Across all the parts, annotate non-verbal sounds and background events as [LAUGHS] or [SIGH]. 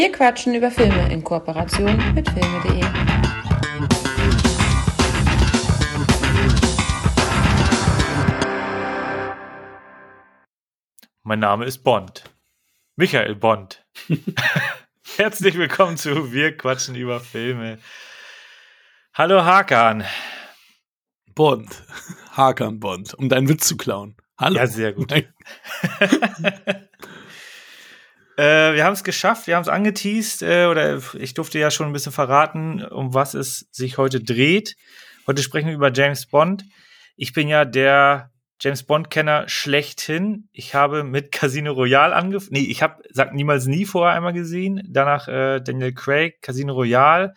Wir quatschen über Filme in Kooperation mit filme.de. Mein Name ist Bond. Michael Bond. [LAUGHS] Herzlich willkommen zu Wir quatschen über Filme. Hallo Hakan. Bond. Hakan Bond, um deinen Witz zu klauen. Hallo. Ja, sehr gut. [LAUGHS] äh, wir haben es geschafft, wir haben es angeteased, äh, oder ich durfte ja schon ein bisschen verraten, um was es sich heute dreht. Heute sprechen wir über James Bond. Ich bin ja der James Bond-Kenner schlechthin. Ich habe mit [LAUGHS] Casino Royale angefangen. Nee, ich habe, sag niemals nie vorher einmal gesehen. Danach äh, Daniel Craig, Casino Royale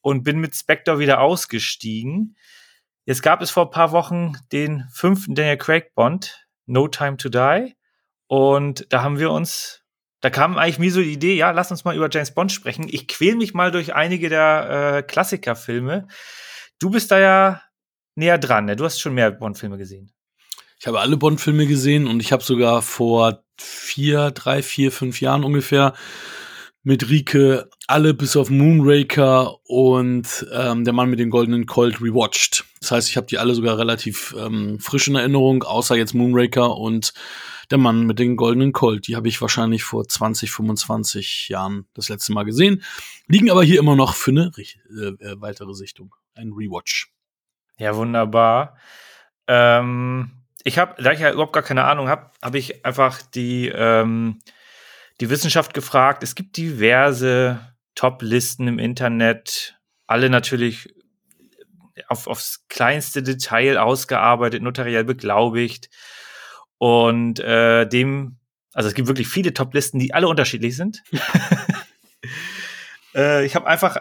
und bin mit Spectre wieder ausgestiegen. Jetzt gab es vor ein paar Wochen den fünften Daniel Craig Bond, No Time to Die. Und da haben wir uns, da kam eigentlich mir so die Idee, ja, lass uns mal über James Bond sprechen. Ich quäl mich mal durch einige der äh, Klassikerfilme. Du bist da ja näher dran, ne? Du hast schon mehr Bond-Filme gesehen. Ich habe alle Bond-Filme gesehen und ich habe sogar vor vier, drei, vier, fünf Jahren ungefähr mit Rike alle bis auf Moonraker und ähm, der Mann mit den goldenen Colt rewatcht. Das heißt, ich habe die alle sogar relativ ähm, frisch in Erinnerung, außer jetzt Moonraker und der Mann mit den goldenen Colt. Die habe ich wahrscheinlich vor 20, 25 Jahren das letzte Mal gesehen. Liegen aber hier immer noch für eine äh, äh, weitere Sichtung. Ein Rewatch. Ja, wunderbar. Ähm, ich habe, da ich ja überhaupt gar keine Ahnung habe, habe ich einfach die, ähm, die Wissenschaft gefragt. Es gibt diverse Top-Listen im Internet, alle natürlich auf, aufs kleinste Detail ausgearbeitet, notariell beglaubigt. Und äh, dem, also es gibt wirklich viele Top-Listen, die alle unterschiedlich sind. [LAUGHS] äh, ich habe einfach,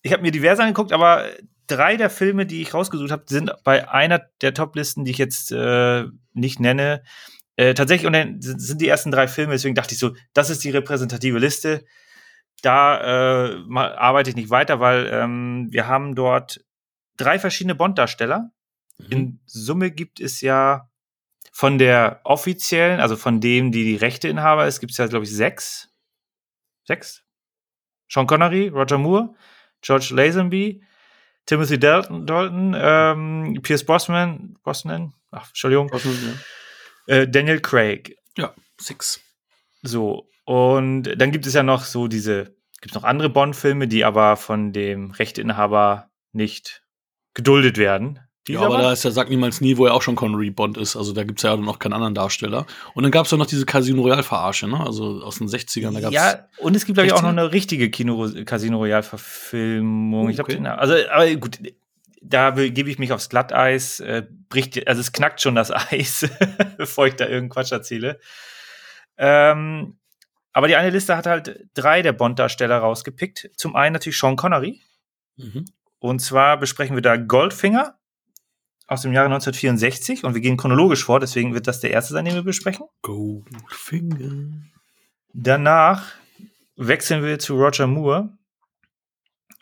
ich habe mir diverse angeguckt, aber drei der Filme, die ich rausgesucht habe, sind bei einer der Top-Listen, die ich jetzt äh, nicht nenne, äh, tatsächlich und dann sind die ersten drei Filme, deswegen dachte ich so, das ist die repräsentative Liste. Da äh, arbeite ich nicht weiter, weil ähm, wir haben dort drei verschiedene Bond-Darsteller. Mhm. In Summe gibt es ja von der offiziellen, also von dem, die die Rechteinhaber ist, gibt es ja, glaube ich, sechs. Sechs? Sean Connery, Roger Moore, George Lazenby, Timothy Dalton, Dalton ähm, Pierce Brosnan, Brosnan, ach, Entschuldigung, Brosnan, ja. äh, Daniel Craig. Ja, six. So, und dann gibt es ja noch so diese, gibt es noch andere Bond-Filme, die aber von dem Rechteinhaber nicht geduldet werden. Ja, aber da ist ja Sag niemals nie, wo er auch schon Connery Bond ist. Also da gibt es ja noch keinen anderen Darsteller. Und dann gab es ja noch diese Casino Royale-Verarsche, ne? Also aus den 60ern. Da gab's ja, und es gibt, glaube ich, auch noch eine richtige Kino Casino Royale-Verfilmung. Okay. Ich glaube, also, aber gut, da gebe ich mich aufs Glatteis, äh, bricht, also es knackt schon das [LAUGHS] Eis, bevor ich da irgendeinen Quatsch erzähle. Ähm, aber die eine Liste hat halt drei der Bond-Darsteller rausgepickt. Zum einen natürlich Sean Connery. Mhm. Und zwar besprechen wir da Goldfinger aus dem Jahre 1964 und wir gehen chronologisch vor, deswegen wird das der erste sein, den wir besprechen. Goldfinger. Danach wechseln wir zu Roger Moore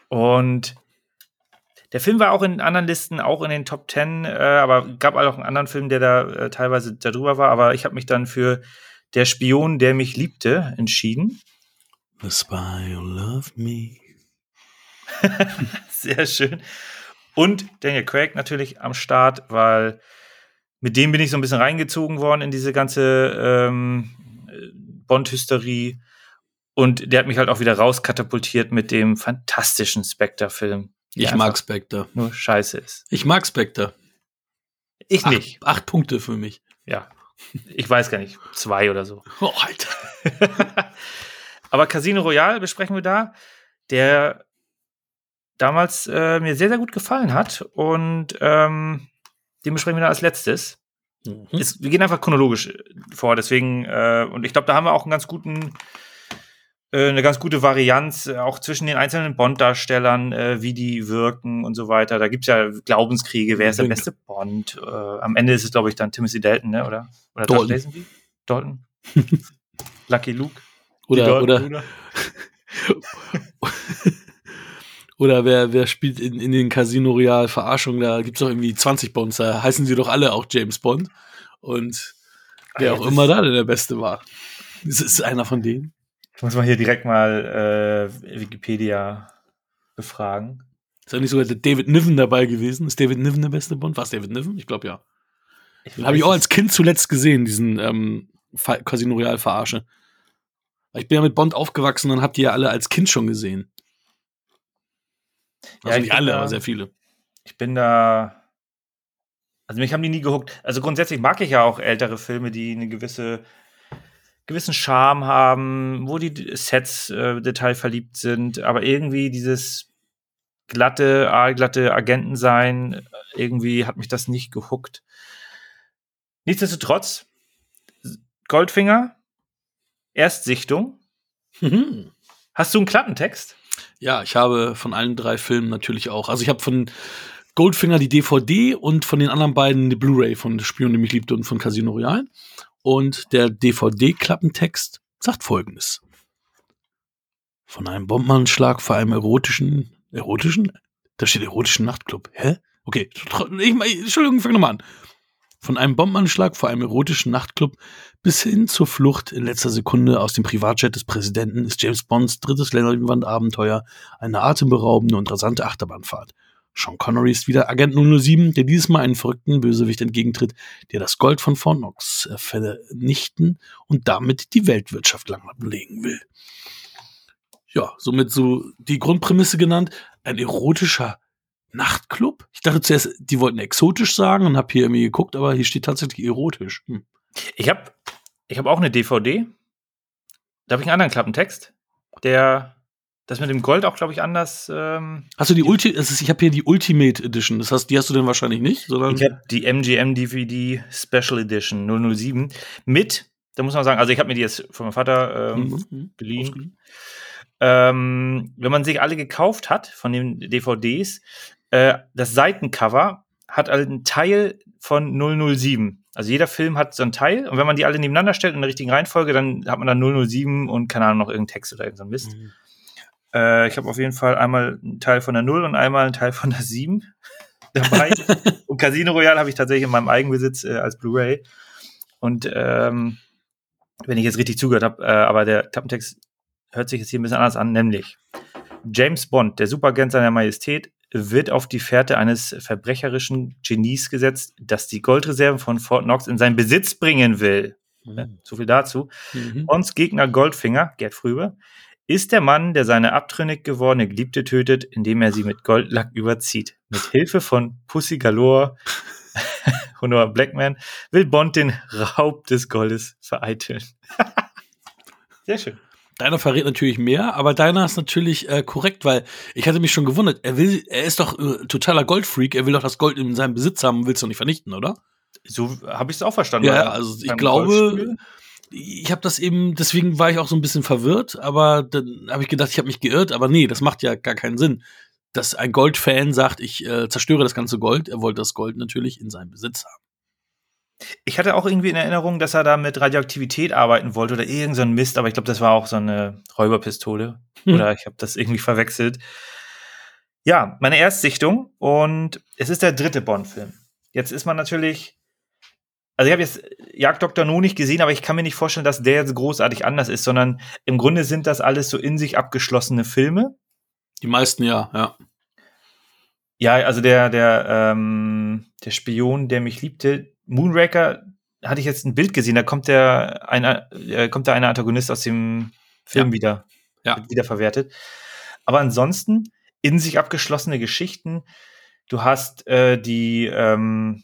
und der Film war auch in anderen Listen, auch in den Top Ten, äh, aber gab auch einen anderen Film, der da äh, teilweise darüber war. Aber ich habe mich dann für Der Spion, der mich liebte, entschieden. The Spy Who Loved Me. [LAUGHS] Sehr schön. Und Daniel Craig natürlich am Start, weil mit dem bin ich so ein bisschen reingezogen worden in diese ganze ähm, Bond-Hysterie. Und der hat mich halt auch wieder rauskatapultiert mit dem fantastischen Spectre-Film. Ich mag Spectre. Nur scheiße ist. Ich mag Spectre. Ich acht, nicht. Acht Punkte für mich. Ja. Ich weiß gar nicht. Zwei oder so. Oh, Alter. [LAUGHS] Aber Casino Royale besprechen wir da, der damals äh, mir sehr, sehr gut gefallen hat. Und ähm, den besprechen wir dann als letztes. Mhm. Ist, wir gehen einfach chronologisch vor, deswegen, äh, und ich glaube, da haben wir auch einen ganz guten, äh, eine ganz gute Varianz, äh, auch zwischen den einzelnen Bond-Darstellern, äh, wie die wirken und so weiter. Da gibt's ja Glaubenskriege, wer ist der beste Bond? Äh, am Ende ist es, glaube ich, dann Timothy Dalton, ne? oder? Oder Dalton. Dalton? [LAUGHS] Lucky Luke? Oder, oder, Oder [LAUGHS] [LAUGHS] wer, wer spielt in, in den Casino Royale Verarschungen? Da gibt es doch irgendwie 20 Bonds. Da heißen sie doch alle auch James Bond. Und wer ah, auch immer da der Beste war. Ist es einer von denen? Ich muss mal hier direkt mal äh, Wikipedia befragen. Ist ja nicht sogar David Niven dabei gewesen? Ist David Niven der beste Bond? War es David Niven? Ich glaube ja. Den habe ich auch als Kind zuletzt gesehen, diesen ähm, Casino Royale Verarsche. Ich bin ja mit Bond aufgewachsen und habt ihr ja alle als Kind schon gesehen. Also Ja, nicht ich alle, da- aber sehr viele. Ich bin da. Also mich haben die nie gehuckt. Also grundsätzlich mag ich ja auch ältere Filme, die eine gewisse gewissen Charme haben, wo die Sets äh, detailverliebt sind, aber irgendwie dieses glatte, aalglatte Agenten sein, irgendwie hat mich das nicht gehuckt. Nichtsdestotrotz, Goldfinger, Erstsichtung. Mhm. Hast du einen Klappentext? Ja, ich habe von allen drei Filmen natürlich auch. Also ich habe von Goldfinger die DVD und von den anderen beiden die Blu-ray von Spion, der mich liebte und von Casino Royale. Und der DVD-Klappentext sagt folgendes. Von einem Bombenanschlag vor einem erotischen, erotischen? Da steht erotischen Nachtclub. Hä? Okay, [LAUGHS] ich, Entschuldigung, fang nochmal an. Von einem Bombenanschlag vor einem erotischen Nachtclub bis hin zur Flucht in letzter Sekunde aus dem Privatjet des Präsidenten ist James Bonds drittes Leinwandabenteuer eine atemberaubende und rasante Achterbahnfahrt. Sean Connery ist wieder Agent 007, der dieses Mal einen verrückten Bösewicht entgegentritt, der das Gold von Fort Knox äh, vernichten und damit die Weltwirtschaft lahmlegen will. Ja, somit so die Grundprämisse genannt. Ein erotischer Nachtclub? Ich dachte zuerst, die wollten exotisch sagen und hab hier irgendwie geguckt, aber hier steht tatsächlich erotisch. Hm. Ich habe ich hab auch eine DVD. Da habe ich einen anderen Klappentext. Der, das mit dem Gold auch, glaube ich, anders. Ähm, Hast du die Ulti, ist, ich habe hier die Ultimate Edition, das heißt, die hast du denn wahrscheinlich nicht, sondern ich habe die MGM DVD Special Edition 007 mit, da muss man sagen, also ich habe mir die jetzt von meinem Vater ähm, Mhm. geliehen. Ausgeliehen. Ähm, wenn man sich alle gekauft hat von den DVDs, äh, das Seitencover hat einen Teil von 007. Also jeder Film hat so einen Teil und wenn man die alle nebeneinander stellt in der richtigen Reihenfolge, dann hat man dann 007 und keine Ahnung noch irgendeinen Text oder irgendein Mist. Mhm. Äh, ich habe auf jeden Fall einmal einen Teil von der 0 und einmal einen Teil von der 7 [LAUGHS] dabei. [LAUGHS] und Casino Royale habe ich tatsächlich in meinem Eigenbesitz äh, als Blu-ray. Und ähm, wenn ich jetzt richtig zugehört habe, äh, aber der Klappentext hört sich jetzt hier ein bisschen anders an, nämlich James Bond, der Superagent seiner Majestät, wird auf die Fährte eines verbrecherischen Genies gesetzt, das die Goldreserven von Fort Knox in seinen Besitz bringen will. Mhm. So viel dazu. Mhm. Bonds Gegner Goldfinger, Gerd Frübe, ist der Mann, der seine abtrünnig gewordene Geliebte tötet, indem er sie mit Goldlack überzieht. Mit Hilfe von Pussy Galore, [LAUGHS] Honor Blackman, will Bond den Raub des Goldes vereiteln. [LAUGHS] Sehr schön. Deiner verrät natürlich mehr, aber deiner ist natürlich äh, korrekt, weil ich hatte mich schon gewundert. Er will, er ist doch äh, totaler Goldfreak. Er will doch das Gold in seinem Besitz haben und will es doch nicht vernichten, oder? So habe ich es auch verstanden. Ja, also ich glaube, ich habe das eben, deswegen war ich auch so ein bisschen verwirrt, aber dann habe ich gedacht, ich habe mich geirrt, aber nee, das macht ja gar keinen Sinn. Dass ein Goldfan sagt, ich äh, zerstöre das ganze Gold, er wollte das Gold natürlich in seinem Besitz haben. Ich hatte auch irgendwie in Erinnerung, dass er da mit Radioaktivität arbeiten wollte oder irgend so ein Mist, aber ich glaube, das war auch so eine Räuberpistole. Hm. Oder ich habe das irgendwie verwechselt. Ja, meine Erstsichtung und es ist der dritte Bond-Film. Jetzt ist man natürlich. Also ich habe jetzt Jagd Dr. No nicht gesehen, aber ich kann mir nicht vorstellen, dass der jetzt großartig anders ist, sondern im Grunde sind das alles so in sich abgeschlossene Filme. Die meisten ja, ja. Ja, also der, der, ähm, der Spion, der mich liebte, Moonraker, hatte ich jetzt ein Bild gesehen, da kommt der eine, äh, kommt da ein Antagonist aus dem Film Ja. wieder, Ja. wird wieder verwertet. Aber ansonsten in sich abgeschlossene Geschichten. Du hast äh, die, ähm,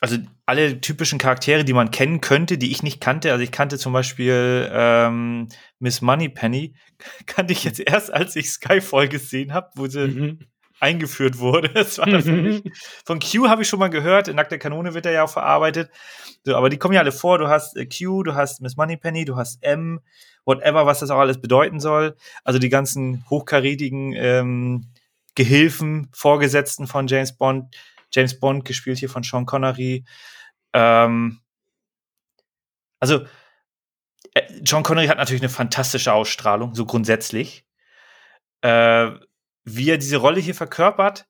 also alle typischen Charaktere, die man kennen könnte, die ich nicht kannte. Also ich kannte zum Beispiel ähm, Miss Moneypenny, [LAUGHS] kannte ich jetzt erst, als ich Skyfall gesehen habe, wo sie Mhm. Eingeführt wurde. [LAUGHS] Das war für mich. Von Q habe ich schon mal gehört. In Nackter Kanone wird er ja auch verarbeitet. So, aber die kommen ja alle vor. Du hast äh, Q, du hast Miss Moneypenny, du hast M, whatever, was das auch alles bedeuten soll. Also die ganzen hochkarätigen ähm, Gehilfen, Vorgesetzten von James Bond. James Bond, gespielt hier von Sean Connery. Ähm, also, äh, Sean Connery hat natürlich eine fantastische Ausstrahlung, so grundsätzlich. Äh, wie er diese Rolle hier verkörpert,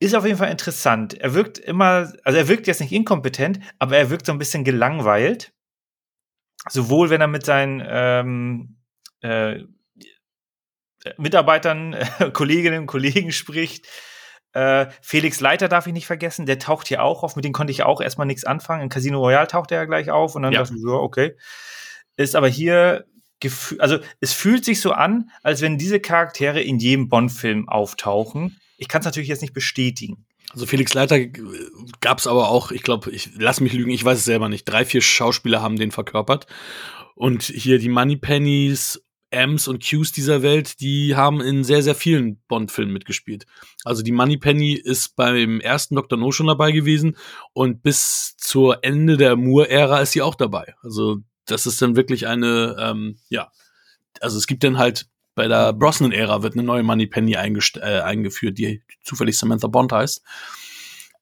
ist auf jeden Fall interessant. Er wirkt immer, also er wirkt jetzt nicht inkompetent, aber er wirkt so ein bisschen gelangweilt. sowohl wenn er mit seinen ähm, äh, Mitarbeitern, äh, [LAUGHS] Kolleginnen und Kollegen spricht. Äh, Felix Leiter darf ich nicht vergessen, der taucht hier auch auf, mit dem konnte ich auch erstmal nichts anfangen. In Casino Royale taucht er ja gleich auf und dann Ja. dachte ich, ja, okay. Ist aber hier, gefü- also es fühlt sich so an, als wenn diese Charaktere in jedem Bond-Film auftauchen. Ich kann es natürlich jetzt nicht bestätigen. Also Felix Leiter gab es aber auch, ich glaube, ich lass mich lügen, ich weiß es selber nicht. Drei, vier Schauspieler haben den verkörpert. Und hier die Moneypennies, M's und Q's dieser Welt, die haben in sehr, sehr vielen Bond-Filmen mitgespielt. Also die Moneypenny ist beim ersten Dr. No schon dabei gewesen und bis zur Ende der Moore-Ära ist sie auch dabei. Also das ist dann wirklich eine, ähm, ja, also es gibt dann halt bei der Brosnan-Ära wird eine neue Moneypenny äh, eingeführt, die zufällig Samantha Bond heißt.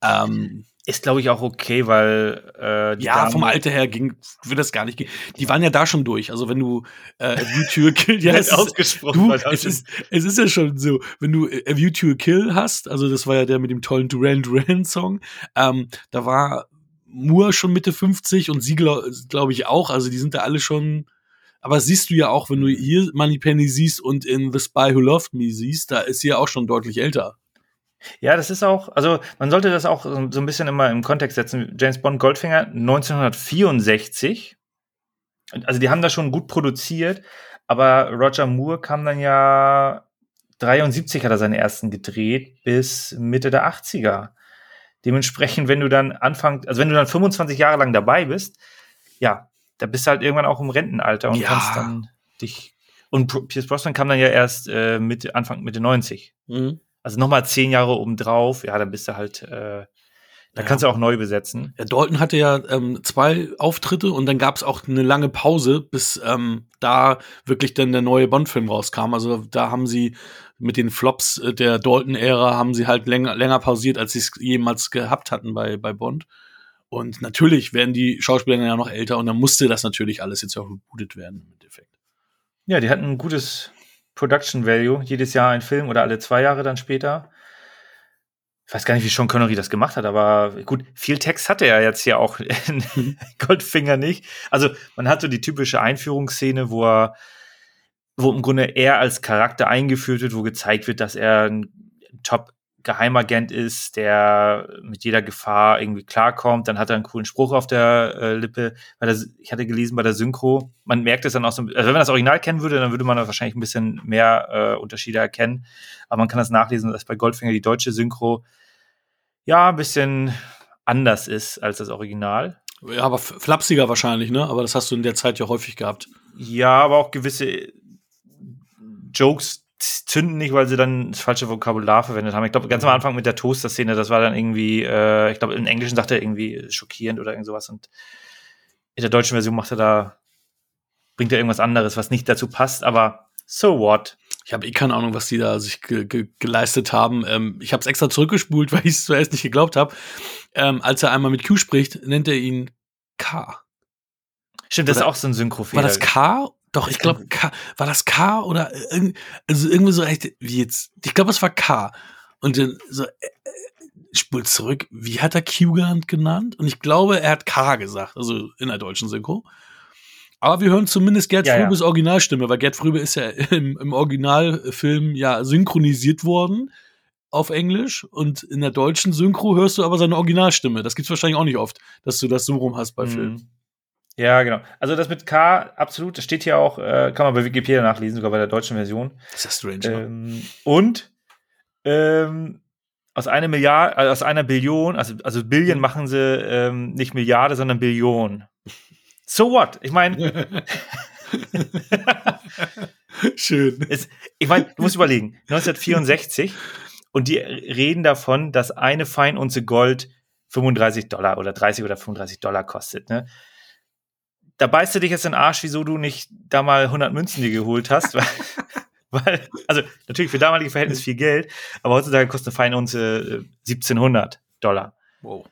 Ähm, Ist, glaube ich, auch okay, weil äh, die ja, Dame- vom Alter her ging, würde das gar nicht gehen. Die waren ja da schon durch. Also wenn du äh, A View to a Kill, ja, es ist, ausgesprochen. du, es ist, es ist ja schon so, wenn du A View to a Kill hast, also das war ja der mit dem tollen Duran Duran Song, ähm, da war Moore schon Mitte 50 und sie glaube glaub ich auch, also die sind da alle schon, aber siehst du ja auch, wenn du hier Moneypenny siehst und in The Spy Who Loved Me siehst, da ist sie ja auch schon deutlich älter. Ja, das ist auch, also man sollte das auch so ein bisschen immer im Kontext setzen. James Bond Goldfinger 1964. Also die haben das schon gut produziert, aber Roger Moore kam dann ja 73 hat er seinen ersten gedreht bis Mitte der 80er. Dementsprechend, wenn du dann Anfang, also wenn du dann 25 Jahre lang dabei bist, ja, da bist du halt irgendwann auch im Rentenalter und Ja. kannst dann dich und Pierce Brosnan kam dann ja erst äh, Mitte, Anfang Mitte 90. Also nochmal zehn Jahre obendrauf, ja, dann bist du halt, äh, da Ja. kannst du auch neu besetzen. Ja, Dalton hatte ja ähm, zwei Auftritte und dann gab es auch eine lange Pause, bis ähm, da wirklich dann der neue Bond-Film rauskam. Also da haben sie mit den Flops äh, der Dalton-Ära haben sie halt länger, länger pausiert, als sie es jemals gehabt hatten bei, bei Bond. Und natürlich werden die Schauspieler dann ja noch älter und dann musste das natürlich alles jetzt auch rebootet werden im Endeffekt. Ja, die hatten ein gutes Production Value, jedes Jahr ein Film oder alle zwei Jahre dann später. Ich weiß gar nicht, wie Sean Connery das gemacht hat, aber gut, viel Text hatte er jetzt hier auch [LAUGHS] in Goldfinger nicht. Also man hat so die typische Einführungsszene, wo er, wo im Grunde er als Charakter eingeführt wird, wo gezeigt wird, dass er ein Top Geheimagent ist, der mit jeder Gefahr irgendwie klarkommt. Dann hat er einen coolen Spruch auf der äh, Lippe. Der, ich hatte gelesen bei der Synchro, man merkt es dann auch so, also wenn man das Original kennen würde, dann würde man da wahrscheinlich ein bisschen mehr äh, Unterschiede erkennen. Aber man kann das nachlesen, dass bei Goldfinger die deutsche Synchro ja ein bisschen anders ist als das Original. Ja, aber flapsiger wahrscheinlich, ne? Aber das hast du in der Zeit ja häufig gehabt. Ja, aber auch gewisse Jokes zünden nicht, weil sie dann das falsche Vokabular verwendet haben. Ich glaube, ganz am Anfang mit der Toaster-Szene, das war dann irgendwie, äh, ich glaube, im Englischen sagt er irgendwie schockierend oder irgend sowas. Und in der deutschen Version macht er da, bringt er irgendwas anderes, was nicht dazu passt, aber so what? Ich habe eh keine Ahnung, was die da sich ge ge geleistet haben. Ähm, ich habe es extra zurückgespult, [LAUGHS] weil ich es zuerst nicht geglaubt habe. Ähm, als er einmal mit Q spricht, nennt er ihn K. Stimmt, das ist auch so ein Synchro-Fehler. War das K? Doch, ich glaube K. War das K oder irg- also irgendwie so echt wie jetzt? Ich glaube, es war K. Und dann so äh, äh, spult zurück. Wie hat er Q genannt? genannt? Und ich glaube, er hat K gesagt, also in der deutschen Synchro. Aber wir hören zumindest Gerd Ja, ja. Fröbes Originalstimme, weil Gerd Fröbe ist ja [LAUGHS] im, im Originalfilm ja synchronisiert worden auf Englisch und in der deutschen Synchro hörst du aber seine Originalstimme. Das gibt's wahrscheinlich auch nicht oft, dass du das so rum hast bei Mhm. Filmen. Ja, genau. Also das mit K, absolut, das steht hier auch, äh, kann man bei Wikipedia nachlesen, sogar bei der deutschen Version. Das ist ja strange. ne? Ähm, und ähm, aus einer Milliarde, äh, aus einer Billion, also, also Billion machen sie ähm, nicht Milliarde, sondern Billion. So what? Ich meine, [LAUGHS] Schön. es- ich meine, du musst überlegen, 1964 und die reden davon, dass eine Feinunze Gold 35 Dollar oder 30 oder 35 Dollar kostet. Ne? Da beißt du dich jetzt in den Arsch, wieso du nicht da mal 100 Münzen dir geholt hast. weil, [LAUGHS] weil, also natürlich für damalige Verhältnisse viel Geld, aber heutzutage kostet eine Feinunze äh, 1700 Dollar. Wow.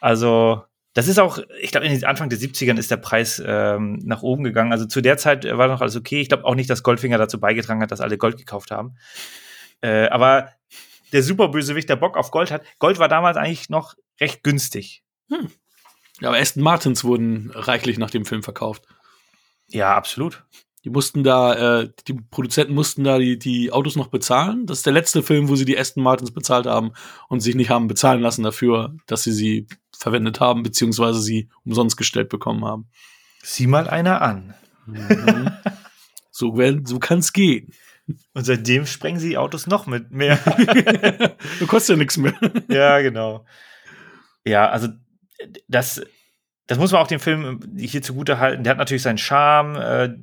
Also, das ist auch, ich glaube, in den Anfang der 70ern ist der Preis ähm, nach oben gegangen. Also zu der Zeit äh, war noch alles okay. Ich glaube auch nicht, dass Goldfinger dazu beigetragen hat, dass alle Gold gekauft haben. Äh, aber der Superbösewicht, der Bock auf Gold hat, Gold war damals eigentlich noch recht günstig. Ja, aber Aston Martins wurden reichlich nach dem Film verkauft. Ja, absolut. Die mussten da, äh, die Produzenten mussten da die, die Autos noch bezahlen. Das ist der letzte Film, wo sie die Aston Martins bezahlt haben und sich nicht haben bezahlen lassen dafür, dass sie sie verwendet haben, beziehungsweise sie umsonst gestellt bekommen haben. Sieh mal einer an. Mhm. [LAUGHS] so so kann's gehen. [LAUGHS] Und seitdem sprengen sie die Autos noch mit mehr. du [LAUGHS] kostet ja nichts mehr. ja, genau. Ja, also das, das muss man auch dem Film hier zugute halten. Der hat natürlich seinen Charme. Äh,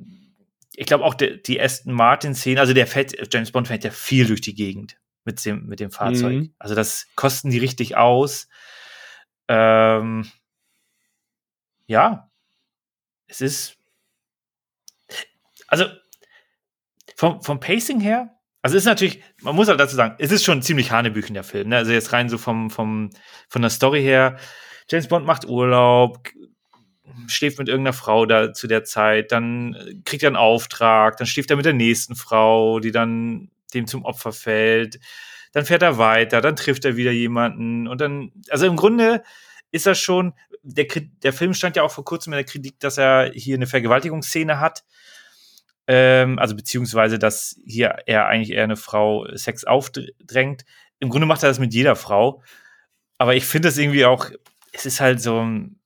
ich glaube auch die, die Aston Martin-Szene, also der fährt, James Bond fährt ja viel durch die Gegend mit dem, mit dem Fahrzeug. Mhm. Also das kosten die richtig aus. Ähm, ja, es ist. Also vom, vom Pacing her, also es ist natürlich, man muss halt dazu sagen, es ist schon ziemlich Hanebüchen der Film. Ne? Also jetzt rein so vom, vom, von der Story her. James Bond macht Urlaub, schläft mit irgendeiner Frau da zu der Zeit, dann kriegt er einen Auftrag, dann schläft er mit der nächsten Frau, die dann dem zum Opfer fällt. Dann fährt er weiter, dann trifft er wieder jemanden und dann, also im Grunde ist er schon, der, der Film stand ja auch vor kurzem in der Kritik, dass er hier eine Vergewaltigungsszene hat. Ähm, also beziehungsweise, dass hier er eigentlich eher eine Frau Sex aufdrängt. Im Grunde macht er das mit jeder Frau. Aber ich finde es irgendwie auch, es ist halt so ein,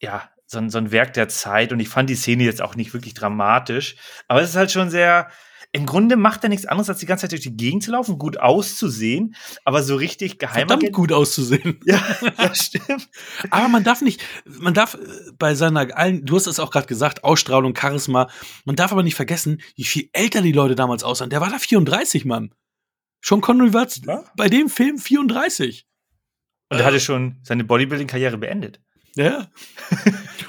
ja, so ein, so ein Werk der Zeit und ich fand die Szene jetzt auch nicht wirklich dramatisch. Aber es ist halt schon sehr, im Grunde macht er nichts anderes, als die ganze Zeit durch die Gegend zu laufen, gut auszusehen, aber so richtig geheim. Verdammt gut auszusehen. [LAUGHS] Ja, das stimmt. aber man darf nicht, man darf äh, bei seiner, du hast es auch gerade gesagt, Ausstrahlung, Charisma, man darf aber nicht vergessen, wie viel älter die Leute damals aussahen. Der war da 34, Mann. Sean Connery war ja? bei dem Film 34. Und er hatte schon seine Bodybuilding-Karriere beendet. Ja.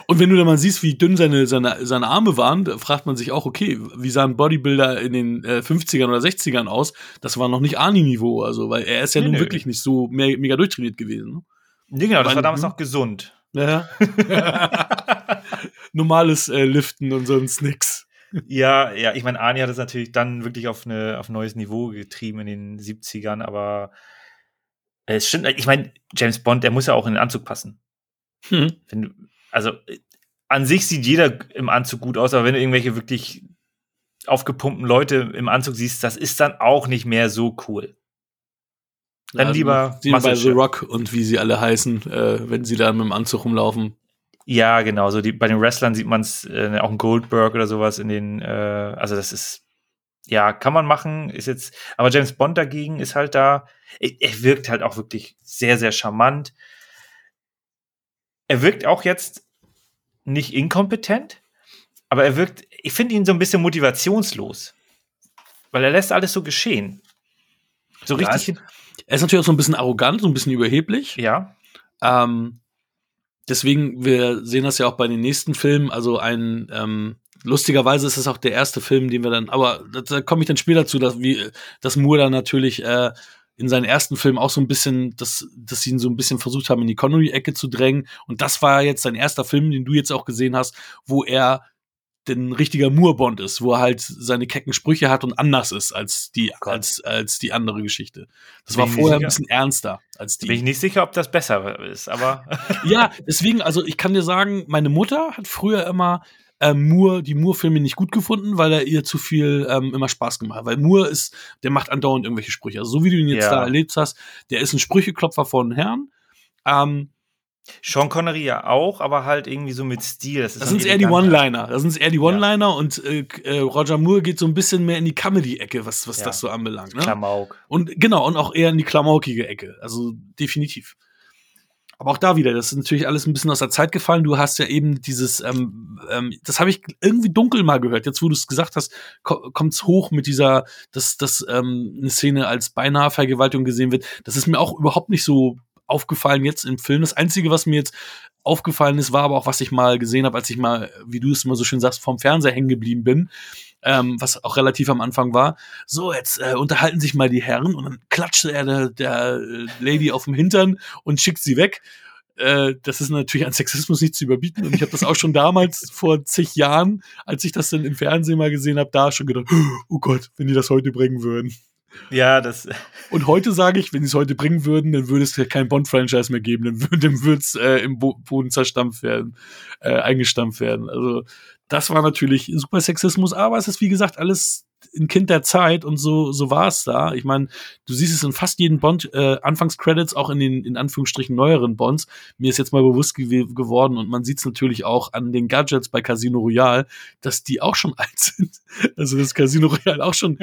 Und wenn du dann mal siehst, wie dünn seine, seine, seine Arme waren, fragt man sich auch, okay, wie sahen Bodybuilder in den äh, 50ern oder 60ern aus? Das war noch nicht Arnie-Niveau, also, weil er ist ja nee, nun nee. wirklich nicht so mehr, mega durchtrainiert gewesen. Ne? Nee, genau, das war, war damals noch gesund. Ja. [LAUGHS] Normales äh, Liften und sonst nix. Ja, ja, ich meine, Arnie hat es natürlich dann wirklich auf, eine, auf ein neues Niveau getrieben in den 70ern, aber es stimmt, ich meine, James Bond, der muss ja auch in den Anzug passen. Hm. Wenn, also an sich sieht jeder im Anzug gut aus, aber wenn du irgendwelche wirklich aufgepumpten Leute im Anzug siehst, das ist dann auch nicht mehr so cool. Dann ja, lieber wie bei The Rock und wie sie alle heißen, äh, wenn sie da mit dem Anzug rumlaufen. Ja, genau. So die, bei den Wrestlern sieht man es äh, auch ein Goldberg oder sowas in den, äh, also das ist, ja, kann man machen, ist jetzt, aber James Bond dagegen ist halt da, er, wirkt halt auch wirklich sehr, sehr charmant er wirkt auch jetzt nicht inkompetent, aber er wirkt, ich finde ihn so ein bisschen motivationslos. Weil er lässt alles so geschehen. So ja, richtig. Er ist natürlich auch so ein bisschen arrogant, so ein bisschen überheblich. Ja. Ähm, deswegen, wir sehen das ja auch bei den nächsten Filmen. Also ein, ähm, lustigerweise ist es auch der erste Film, den wir dann, aber da komme ich dann später zu, dass, wie, dass Moore dann natürlich äh, in seinen ersten Filmen auch so ein bisschen, dass, dass sie ihn so ein bisschen versucht haben, in die Connery-Ecke zu drängen. Und das war jetzt sein erster Film, den du jetzt auch gesehen hast, wo er ein richtiger Moorbond ist, wo er halt seine kecken Sprüche hat und anders ist als die, oh als, als die andere Geschichte. Das war vorher ein bisschen ernster als die. Bin ich nicht sicher, ob das besser ist, aber. ja, deswegen, also ich kann dir sagen, meine Mutter hat früher immer ähm, Moore, die Moore-Filme nicht gut gefunden, weil er ihr zu viel ähm, immer Spaß gemacht hat. Weil Moore ist, der macht andauernd irgendwelche Sprüche. Also so wie du ihn jetzt ja. da erlebt hast, der ist ein Sprücheklopfer von Herrn. Ähm, Sean Connery ja auch, aber halt irgendwie so mit Stil. Das, das sind eher die One-Liner. Das sind eher die One-Liner ja. und äh, äh, Roger Moore geht so ein bisschen mehr in die Comedy-Ecke, was, was ja. das so anbelangt. Ne? Klamauk. Und genau, und auch eher in die klamaukige Ecke. Also definitiv. Aber auch da wieder, das ist natürlich alles ein bisschen aus der Zeit gefallen. Du hast ja eben dieses, ähm, ähm, das habe ich irgendwie dunkel mal gehört. Jetzt, wo du es gesagt hast, ko kommt's hoch mit dieser, dass, dass ähm, eine Szene als beinahe Vergewaltigung gesehen wird. Das ist mir auch überhaupt nicht so aufgefallen jetzt im Film. Das Einzige, was mir jetzt aufgefallen ist, war aber auch, was ich mal gesehen habe, als ich mal, wie du es immer so schön sagst, vom Fernseher hängen geblieben bin, ähm, was auch relativ am Anfang war. So, jetzt äh, unterhalten sich mal die Herren und dann klatscht er der, der Lady auf dem Hintern und schickt sie weg. Äh, das ist natürlich an Sexismus nicht zu überbieten. Und ich habe das auch schon damals [LAUGHS] vor zig Jahren, als ich das dann im Fernsehen mal gesehen habe, da schon gedacht, oh Gott, wenn die das heute bringen würden. Ja, das. [LAUGHS] Und heute sage ich, wenn sie es heute bringen würden, dann würde es kein Bond-Franchise mehr geben, dann würde es äh, im Bo Boden zerstampft werden, äh, eingestampft werden. Also das war natürlich super Sexismus, aber es ist wie gesagt alles ein Kind der Zeit und so, so war es da. Ich meine, du siehst es in fast jedem Bond, äh, Anfangscredits, auch in den, in Anführungsstrichen, neueren Bonds. Mir ist jetzt mal bewusst ge geworden und man sieht es natürlich auch an den Gadgets bei Casino Royale, dass die auch schon [LAUGHS] alt sind. Also das Casino Royale auch schon,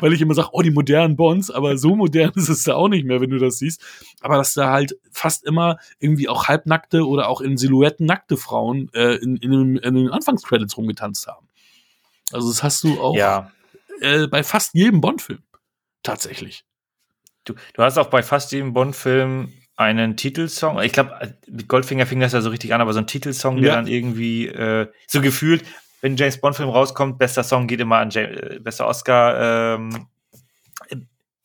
weil ich immer sage, oh, die modernen Bonds, aber so modern ist es da auch nicht mehr, wenn du das siehst. Aber dass da halt fast immer irgendwie auch halbnackte oder auch in Silhouetten nackte Frauen äh, in, in, in den Anfangscredits rumgetanzt haben. Also das hast du auch Ja. Äh, bei fast jedem Bond-Film. Tatsächlich. Du, du hast auch bei fast jedem Bond-Film einen Titelsong. Ich glaube, mit Goldfinger fing das ja so richtig an, aber so ein Titelsong, der Ja. dann irgendwie äh, so gefühlt, wenn ein James Bond-Film rauskommt, bester Song geht immer an James, äh, bester Oscar, ähm,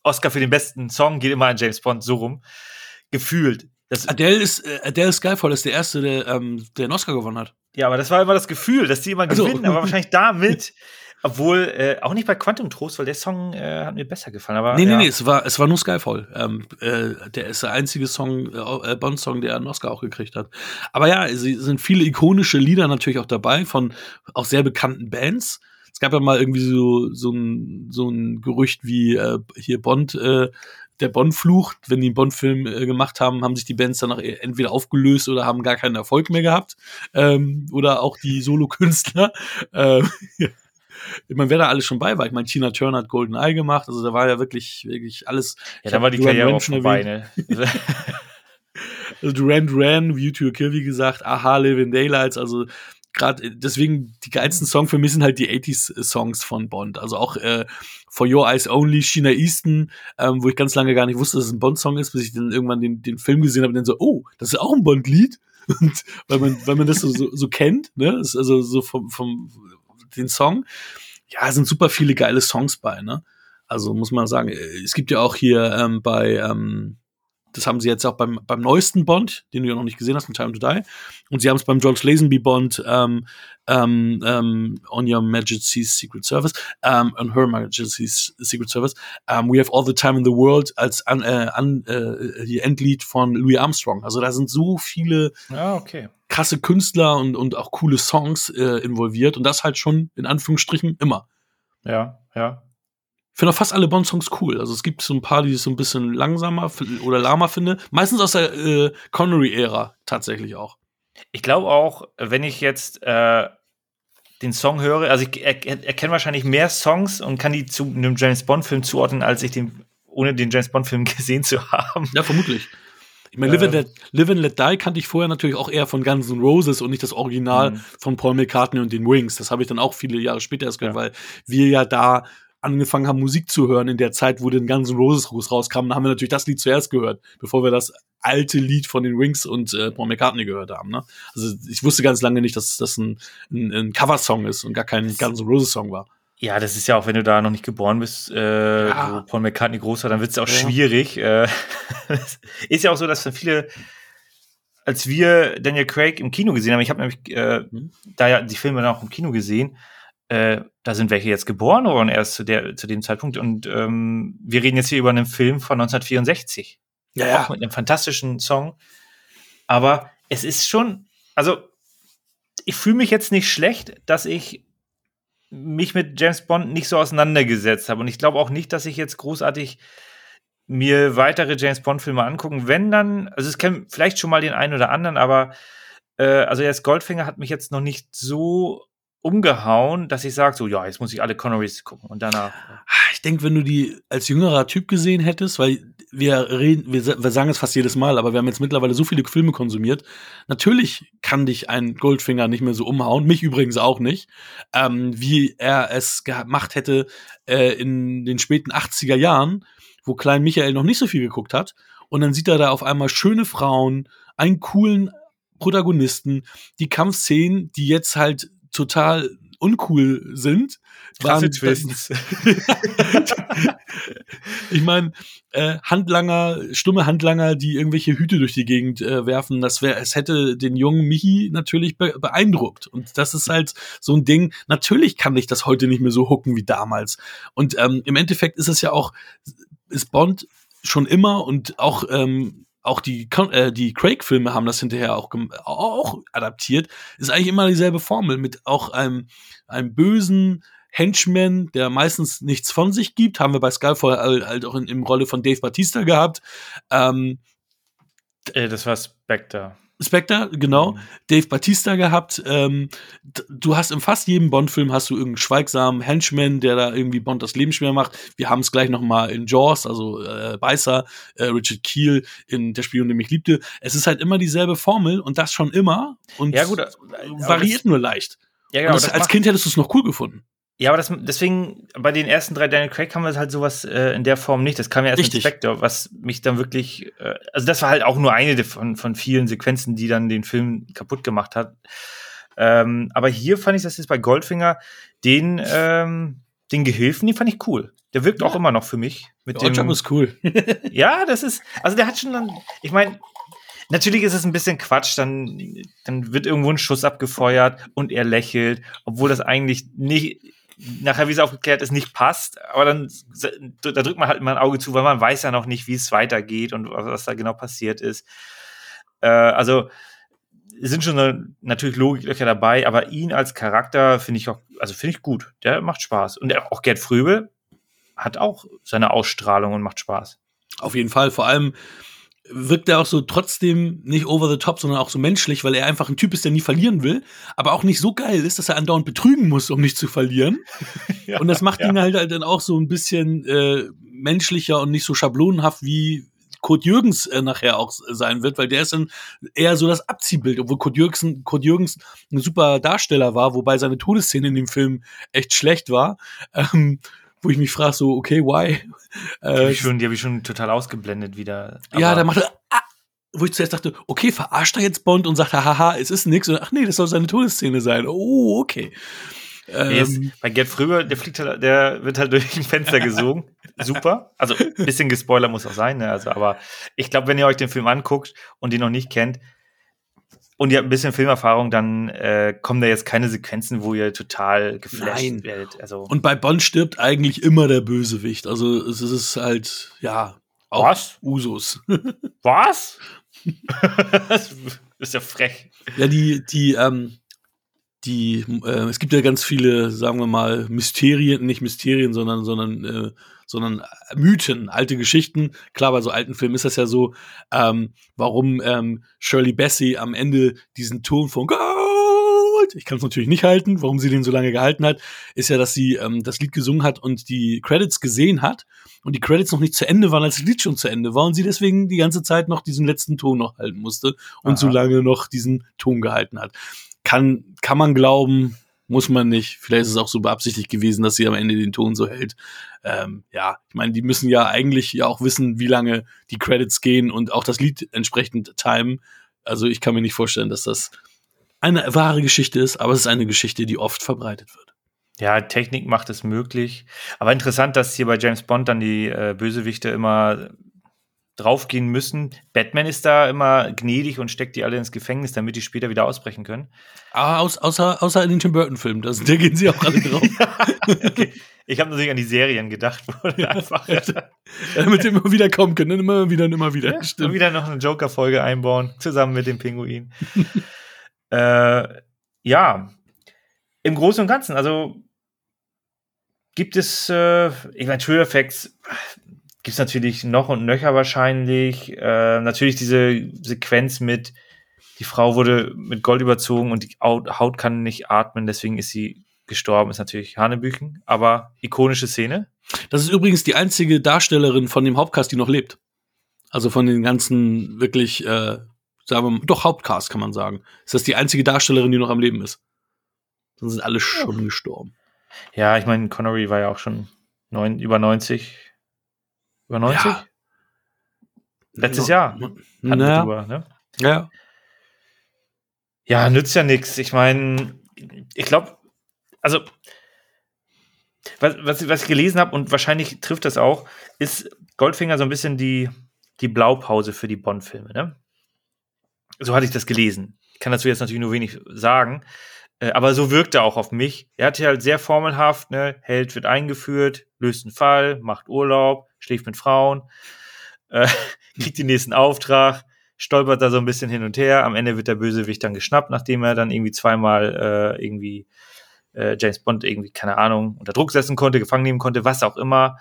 Oscar für den besten Song geht immer an James Bond, so rum. Gefühlt. Das, Adele ist, äh, Adele Skyfall ist der erste, der, ähm, der einen Oscar gewonnen hat. ja, aber das war immer das Gefühl, dass die immer Also- gewinnen, aber [LAUGHS] wahrscheinlich damit. [LAUGHS] Obwohl, äh, auch nicht bei Quantum Trost, weil der Song äh, hat mir besser gefallen. Aber, nee, nee, ja. nee, es war, es war nur Skyfall. Ähm, äh, der ist der einzige Song, äh, Bond-Song, der einen Oscar auch gekriegt hat. Aber ja, es sind viele ikonische Lieder natürlich auch dabei von auch sehr bekannten Bands. Es gab ja mal irgendwie so, so, ein, so ein Gerücht wie äh, hier Bond, äh, der Bond-Fluch, wenn die einen Bond-Film äh, gemacht haben, haben sich die Bands danach entweder aufgelöst oder haben gar keinen Erfolg mehr gehabt. Ähm, oder auch die Solo-Künstler. [LAUGHS] Ähm, meine, wer da alles schon bei war. Ich meine, Tina Turner hat Golden Eye gemacht, also da war ja wirklich, wirklich alles. Ja, da war die Duran Karriere auch vorbei, erwähnt. ne? [LAUGHS] Also Duran Duran, View to a Kill, wie gesagt, Aha, Living Daylights, also gerade deswegen die geilsten Songs für mich sind halt die 80s-Songs von Bond. Also auch äh, For Your Eyes Only, Sheena Easton, ähm, wo ich ganz lange gar nicht wusste, dass es ein Bond-Song ist, bis ich dann irgendwann den, den Film gesehen habe und dann so, oh, das ist auch ein Bond-Lied. [LAUGHS] Und weil man, weil man das so, so, so kennt, ne? Also so vom, vom den Song. Ja, sind super viele geile Songs bei, ne? Also muss man sagen, äh, es gibt ja auch hier ähm, bei, ähm, das haben sie jetzt auch beim, beim neuesten Bond, den du ja noch nicht gesehen hast, mit Time to Die. Und sie haben es beim George Lazenby Bond ähm, ähm, ähm, On Your Majesty's Secret Service, ähm, On Her Majesty's Secret Service. Ähm, We Have All the Time in the World als an, äh, an, äh, Endlied von Louis Armstrong. Also da sind so viele ja, okay. Krasse Künstler und, und auch coole Songs äh, involviert und das halt schon in Anführungsstrichen immer. Ja, ja. Ich finde auch fast alle Bond-Songs cool. Also es gibt so ein paar, die ich so ein bisschen langsamer oder lahmer finde. Meistens aus der äh, Connery-Ära tatsächlich auch. Ich glaube auch, wenn ich jetzt äh, den Song höre, also ich er, erkenne wahrscheinlich mehr Songs und kann die zu einem James Bond-Film zuordnen, als ich den, ohne den James Bond-Film [LAUGHS] gesehen zu haben. Ja, vermutlich. Ich meine, Live, and Ähm. Let, Live and Let Die kannte ich vorher natürlich auch eher von Guns N' Roses und nicht das Original Mhm. von Paul McCartney und den Wings. Das habe ich dann auch viele Jahre später erst gehört, Ja. weil wir ja da angefangen haben, Musik zu hören in der Zeit, wo den Guns N' Roses raus- rauskam. Da haben wir natürlich das Lied zuerst gehört, bevor wir das alte Lied von den Wings und äh, Paul McCartney gehört haben. Ne? Also ich wusste ganz lange nicht, dass das ein, ein, ein Coversong ist und gar kein Guns N' Roses Song war. Ja, das ist ja auch, wenn du da noch nicht geboren bist, äh, Ja. wo Paul McCartney groß war, dann wird es auch Ja. schwierig. Äh, [LAUGHS] ist ja auch so, dass dann viele, als wir Daniel Craig im Kino gesehen haben, ich habe nämlich äh, Mhm. da ja die Filme dann auch im Kino gesehen, äh, da sind welche jetzt geboren worden erst zu, der, zu dem Zeitpunkt. Und ähm, wir reden jetzt hier über einen Film von 1964. Ja, Auch mit einem fantastischen Song. Aber es ist schon, also ich fühle mich jetzt nicht schlecht, dass ich mich mit James Bond nicht so auseinandergesetzt habe. Und ich glaube auch nicht, dass ich jetzt großartig mir weitere James Bond-Filme angucken. Wenn dann, also es kennen vielleicht schon mal den einen oder anderen, aber äh, also jetzt Goldfinger hat mich jetzt noch nicht so umgehauen, dass ich sage, so ja, jetzt muss ich alle Connerys gucken und danach. Ich denke, wenn du die als jüngerer Typ gesehen hättest, weil wir reden, wir, wir sagen es fast jedes Mal, aber wir haben jetzt mittlerweile so viele Filme konsumiert. Natürlich kann dich ein Goldfinger nicht mehr so umhauen, mich übrigens auch nicht, ähm, wie er es gemacht hätte äh, in den späten 80er Jahren, wo Klein Michael noch nicht so viel geguckt hat. Und dann sieht er da auf einmal schöne Frauen, einen coolen Protagonisten, die Kampfszenen, die jetzt halt total uncool sind. Waren, Twists. [LAUGHS] ich meine, äh, Handlanger, stumme Handlanger, die irgendwelche Hüte durch die Gegend äh, werfen, das wäre, es hätte den jungen Michi natürlich be beeindruckt. Und das ist halt so ein Ding. Natürlich kann ich das heute nicht mehr so hucken wie damals. Und ähm, im Endeffekt ist es ja auch, ist Bond schon immer und auch ähm, auch die, äh, die Craig-Filme haben das hinterher auch, auch adaptiert, ist eigentlich immer dieselbe Formel mit auch einem, einem bösen Henchman, der meistens nichts von sich gibt, haben wir bei Skyfall halt auch in, in Rolle von Dave Batista gehabt. Ähm, äh, das war Spectre. Spectre, genau. Mhm. Dave Batista gehabt. Ähm, du hast in fast jedem Bond-Film hast du irgendeinen schweigsamen Henchman, der da irgendwie Bond das Leben schwer macht. Wir haben es gleich noch mal in Jaws, also äh, Beißer, äh, Richard Keel in Der Spion, der mich liebte. Es ist halt immer dieselbe Formel und das schon immer und ja, gut, variiert nur leicht. Ja, genau, das, als Kind hättest du es noch cool gefunden. Ja, aber das, deswegen, bei den ersten drei Daniel Craig haben wir halt sowas äh, in der Form nicht. Das kam ja erst Richtig. mit Spectre, was mich dann wirklich, äh, also das war halt auch nur eine von, von vielen Sequenzen, die dann den Film kaputt gemacht hat. Ähm, aber hier fand ich das jetzt bei Goldfinger, den, ähm, den Gehilfen, den fand ich cool. Der wirkt ja. auch immer noch für mich. Mit der dem, ist cool. [LAUGHS] ja, das ist, also der hat schon dann, ich meine, Natürlich ist es ein bisschen Quatsch, dann, dann wird irgendwo ein Schuss abgefeuert und er lächelt, obwohl das eigentlich nicht, nachher, wie es aufgeklärt ist, nicht passt. Aber dann da drückt man halt immer ein Auge zu, weil man weiß ja noch nicht, wie es weitergeht und was da genau passiert ist. Äh, also sind schon natürlich Logiklöcher dabei, aber ihn als Charakter finde ich auch, also finde ich gut. Der macht Spaß. Und auch Gerd Fröbe hat auch seine Ausstrahlung und macht Spaß. Auf jeden Fall. Vor allem, wirkt er auch so trotzdem nicht over the top, sondern auch so menschlich, weil er einfach ein Typ ist, der nie verlieren will, aber auch nicht so geil ist, dass er andauernd betrügen muss, um nicht zu verlieren. [LAUGHS] ja, und das macht ja. ihn halt, halt dann auch so ein bisschen äh, menschlicher und nicht so schablonenhaft wie Kurt Jürgens äh, nachher auch sein wird, weil der ist dann eher so das Abziehbild, obwohl Kurt Jürgens, Kurt Jürgens ein super Darsteller war, wobei seine Todesszene in dem Film echt schlecht war. Ähm, wo ich mich frage, so, okay, why? Die habe ich, schon, hab ich schon total ausgeblendet wieder. Aber ja, da macht er, ah, wo ich zuerst dachte, okay, verarscht er jetzt Bond und sagt, haha, es ist nix. Und ach nee, das soll seine Todesszene sein. Oh, okay. Nee, ähm, bei Gerd Fröber, der fliegt halt, der wird halt durch ein Fenster gesogen. [LAUGHS] Super. Also, ein bisschen gespoilert muss auch sein, ne? Also, aber ich glaube, wenn ihr euch den Film anguckt und ihn noch nicht kennt, und ihr habt ein bisschen Filmerfahrung, dann äh, kommen da jetzt keine Sequenzen, wo ihr total geflasht Nein. werdet. Also und bei Bond stirbt eigentlich immer der Bösewicht. Also es ist halt, ja, auch Was? Usus. [LAUGHS] Was? das ist ja frech. Ja, die, die, ähm, die, äh, es gibt ja ganz viele, sagen wir mal, Mysterien, nicht Mysterien, sondern, sondern äh, sondern äh, Mythen, alte Geschichten. Klar, bei so alten Filmen ist das ja so, ähm, warum ähm, Shirley Bassey am Ende diesen Ton von Gold, ich kann es natürlich nicht halten, warum sie den so lange gehalten hat, ist ja, dass sie ähm, das Lied gesungen hat und die Credits gesehen hat und die Credits noch nicht zu Ende waren, als das Lied schon zu Ende war und sie deswegen die ganze Zeit noch diesen letzten Ton noch halten musste und Aha. so lange noch diesen Ton gehalten hat. Kann, kann man glauben, muss man nicht. Vielleicht ist es auch so beabsichtigt gewesen, dass sie am Ende den Ton so hält. Ähm, ja, ich meine, die müssen ja eigentlich ja auch wissen, wie lange die Credits gehen und auch das Lied entsprechend timen. Also ich kann mir nicht vorstellen, dass das eine wahre Geschichte ist, aber es ist eine Geschichte, die oft verbreitet wird. Ja, Technik macht es möglich. Aber interessant, dass hier bei James Bond dann die äh, Bösewichte immer draufgehen müssen. Batman ist da immer gnädig und steckt die alle ins Gefängnis, damit die später wieder ausbrechen können. Aber ah, aus, außer, außer in den Tim Burton-Filmen, da gehen sie auch alle drauf. [LAUGHS] okay. Ich habe natürlich an die Serien gedacht, wo ja. einfach. Damit sie immer wieder kommen können, immer wieder und immer wieder. Ja, Stimmt. wieder noch eine Joker-Folge einbauen, zusammen mit dem Pinguin. [LAUGHS] äh, ja, im Großen und Ganzen, also gibt es, äh, ich meine, True Effects gibt es natürlich noch und nöcher wahrscheinlich. Äh, natürlich diese Sequenz mit, die Frau wurde mit Gold überzogen und die Haut kann nicht atmen, deswegen ist sie gestorben, ist natürlich Hanebüchen, aber ikonische Szene. Das ist übrigens die einzige Darstellerin von dem Hauptcast, die noch lebt. Also von den ganzen wirklich, äh, sagen wir mal, doch Hauptcast kann man sagen. Ist das die einzige Darstellerin, die noch am Leben ist? Dann sind alle schon oh. gestorben. Ja, ich meine, Connery war ja auch schon neun, über 90. Über 90? Ja. Letztes no, Jahr. Naja. Drüber, ne? Ja. Ja, nützt ja nichts. Ich meine, ich glaube, also was, was, was ich gelesen habe und wahrscheinlich trifft das auch, ist Goldfinger so ein bisschen die, die Blaupause für die Bond-Filme, ne? So hatte ich das gelesen. Ich kann dazu jetzt natürlich nur wenig sagen, äh, aber so wirkt er auch auf mich. Er hatte halt sehr formelhaft, ne? Held wird eingeführt, löst einen Fall, macht Urlaub, schläft mit Frauen, äh, [LAUGHS] kriegt den nächsten Auftrag, stolpert da so ein bisschen hin und her. Am Ende wird der Bösewicht dann geschnappt, nachdem er dann irgendwie zweimal äh, irgendwie äh, James Bond irgendwie, keine Ahnung, unter Druck setzen konnte, gefangen nehmen konnte, was auch immer.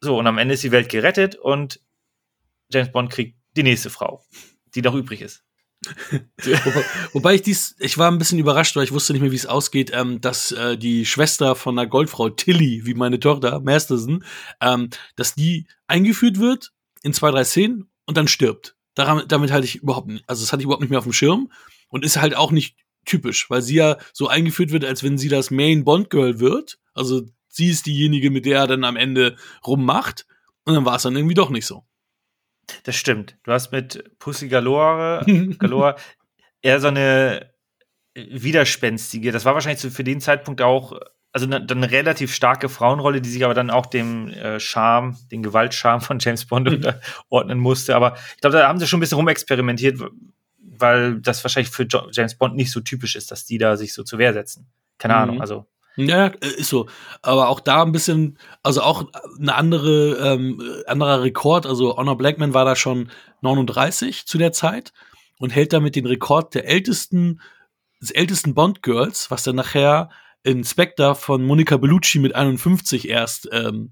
So, und am Ende ist die Welt gerettet und James Bond kriegt die nächste Frau, die noch übrig ist. Wobei, ich dies, ich war ein bisschen überrascht, weil ich wusste nicht mehr, wie es ausgeht, ähm, dass äh, die Schwester von der Goldfrau Tilly, wie meine Tochter Masterson, ähm, dass die eingeführt wird in zwei, drei Szenen und dann stirbt. Daran, damit halte ich überhaupt nicht, also das hatte ich überhaupt nicht mehr auf dem Schirm und ist halt auch nicht typisch, weil sie ja so eingeführt wird, als wenn sie das Main Bond Girl wird. Also sie ist diejenige, mit der er dann am Ende rummacht. Und dann war es dann irgendwie doch nicht so. Das stimmt. Du hast mit Pussy Galore, [LAUGHS] Galore eher so eine widerspenstige, das war wahrscheinlich für den Zeitpunkt auch, also eine, eine relativ starke Frauenrolle, die sich aber dann auch dem äh, Charme, den Gewaltscham von James Bond [LAUGHS] unterordnen musste. Aber ich glaube, da haben sie schon ein bisschen rumexperimentiert, weil das wahrscheinlich für James Bond nicht so typisch ist, dass die da sich so zur Wehr setzen. Keine mhm. Ahnung, also. Ja, äh, ist so. Aber auch da ein bisschen, also auch eine andere, ähm, anderer Rekord. Also Honor Blackman war da schon 39 zu der Zeit und hält damit den Rekord der ältesten, des ältesten Bond-Girls, was dann nachher in Spectre von Monica Bellucci mit 51 erst ähm,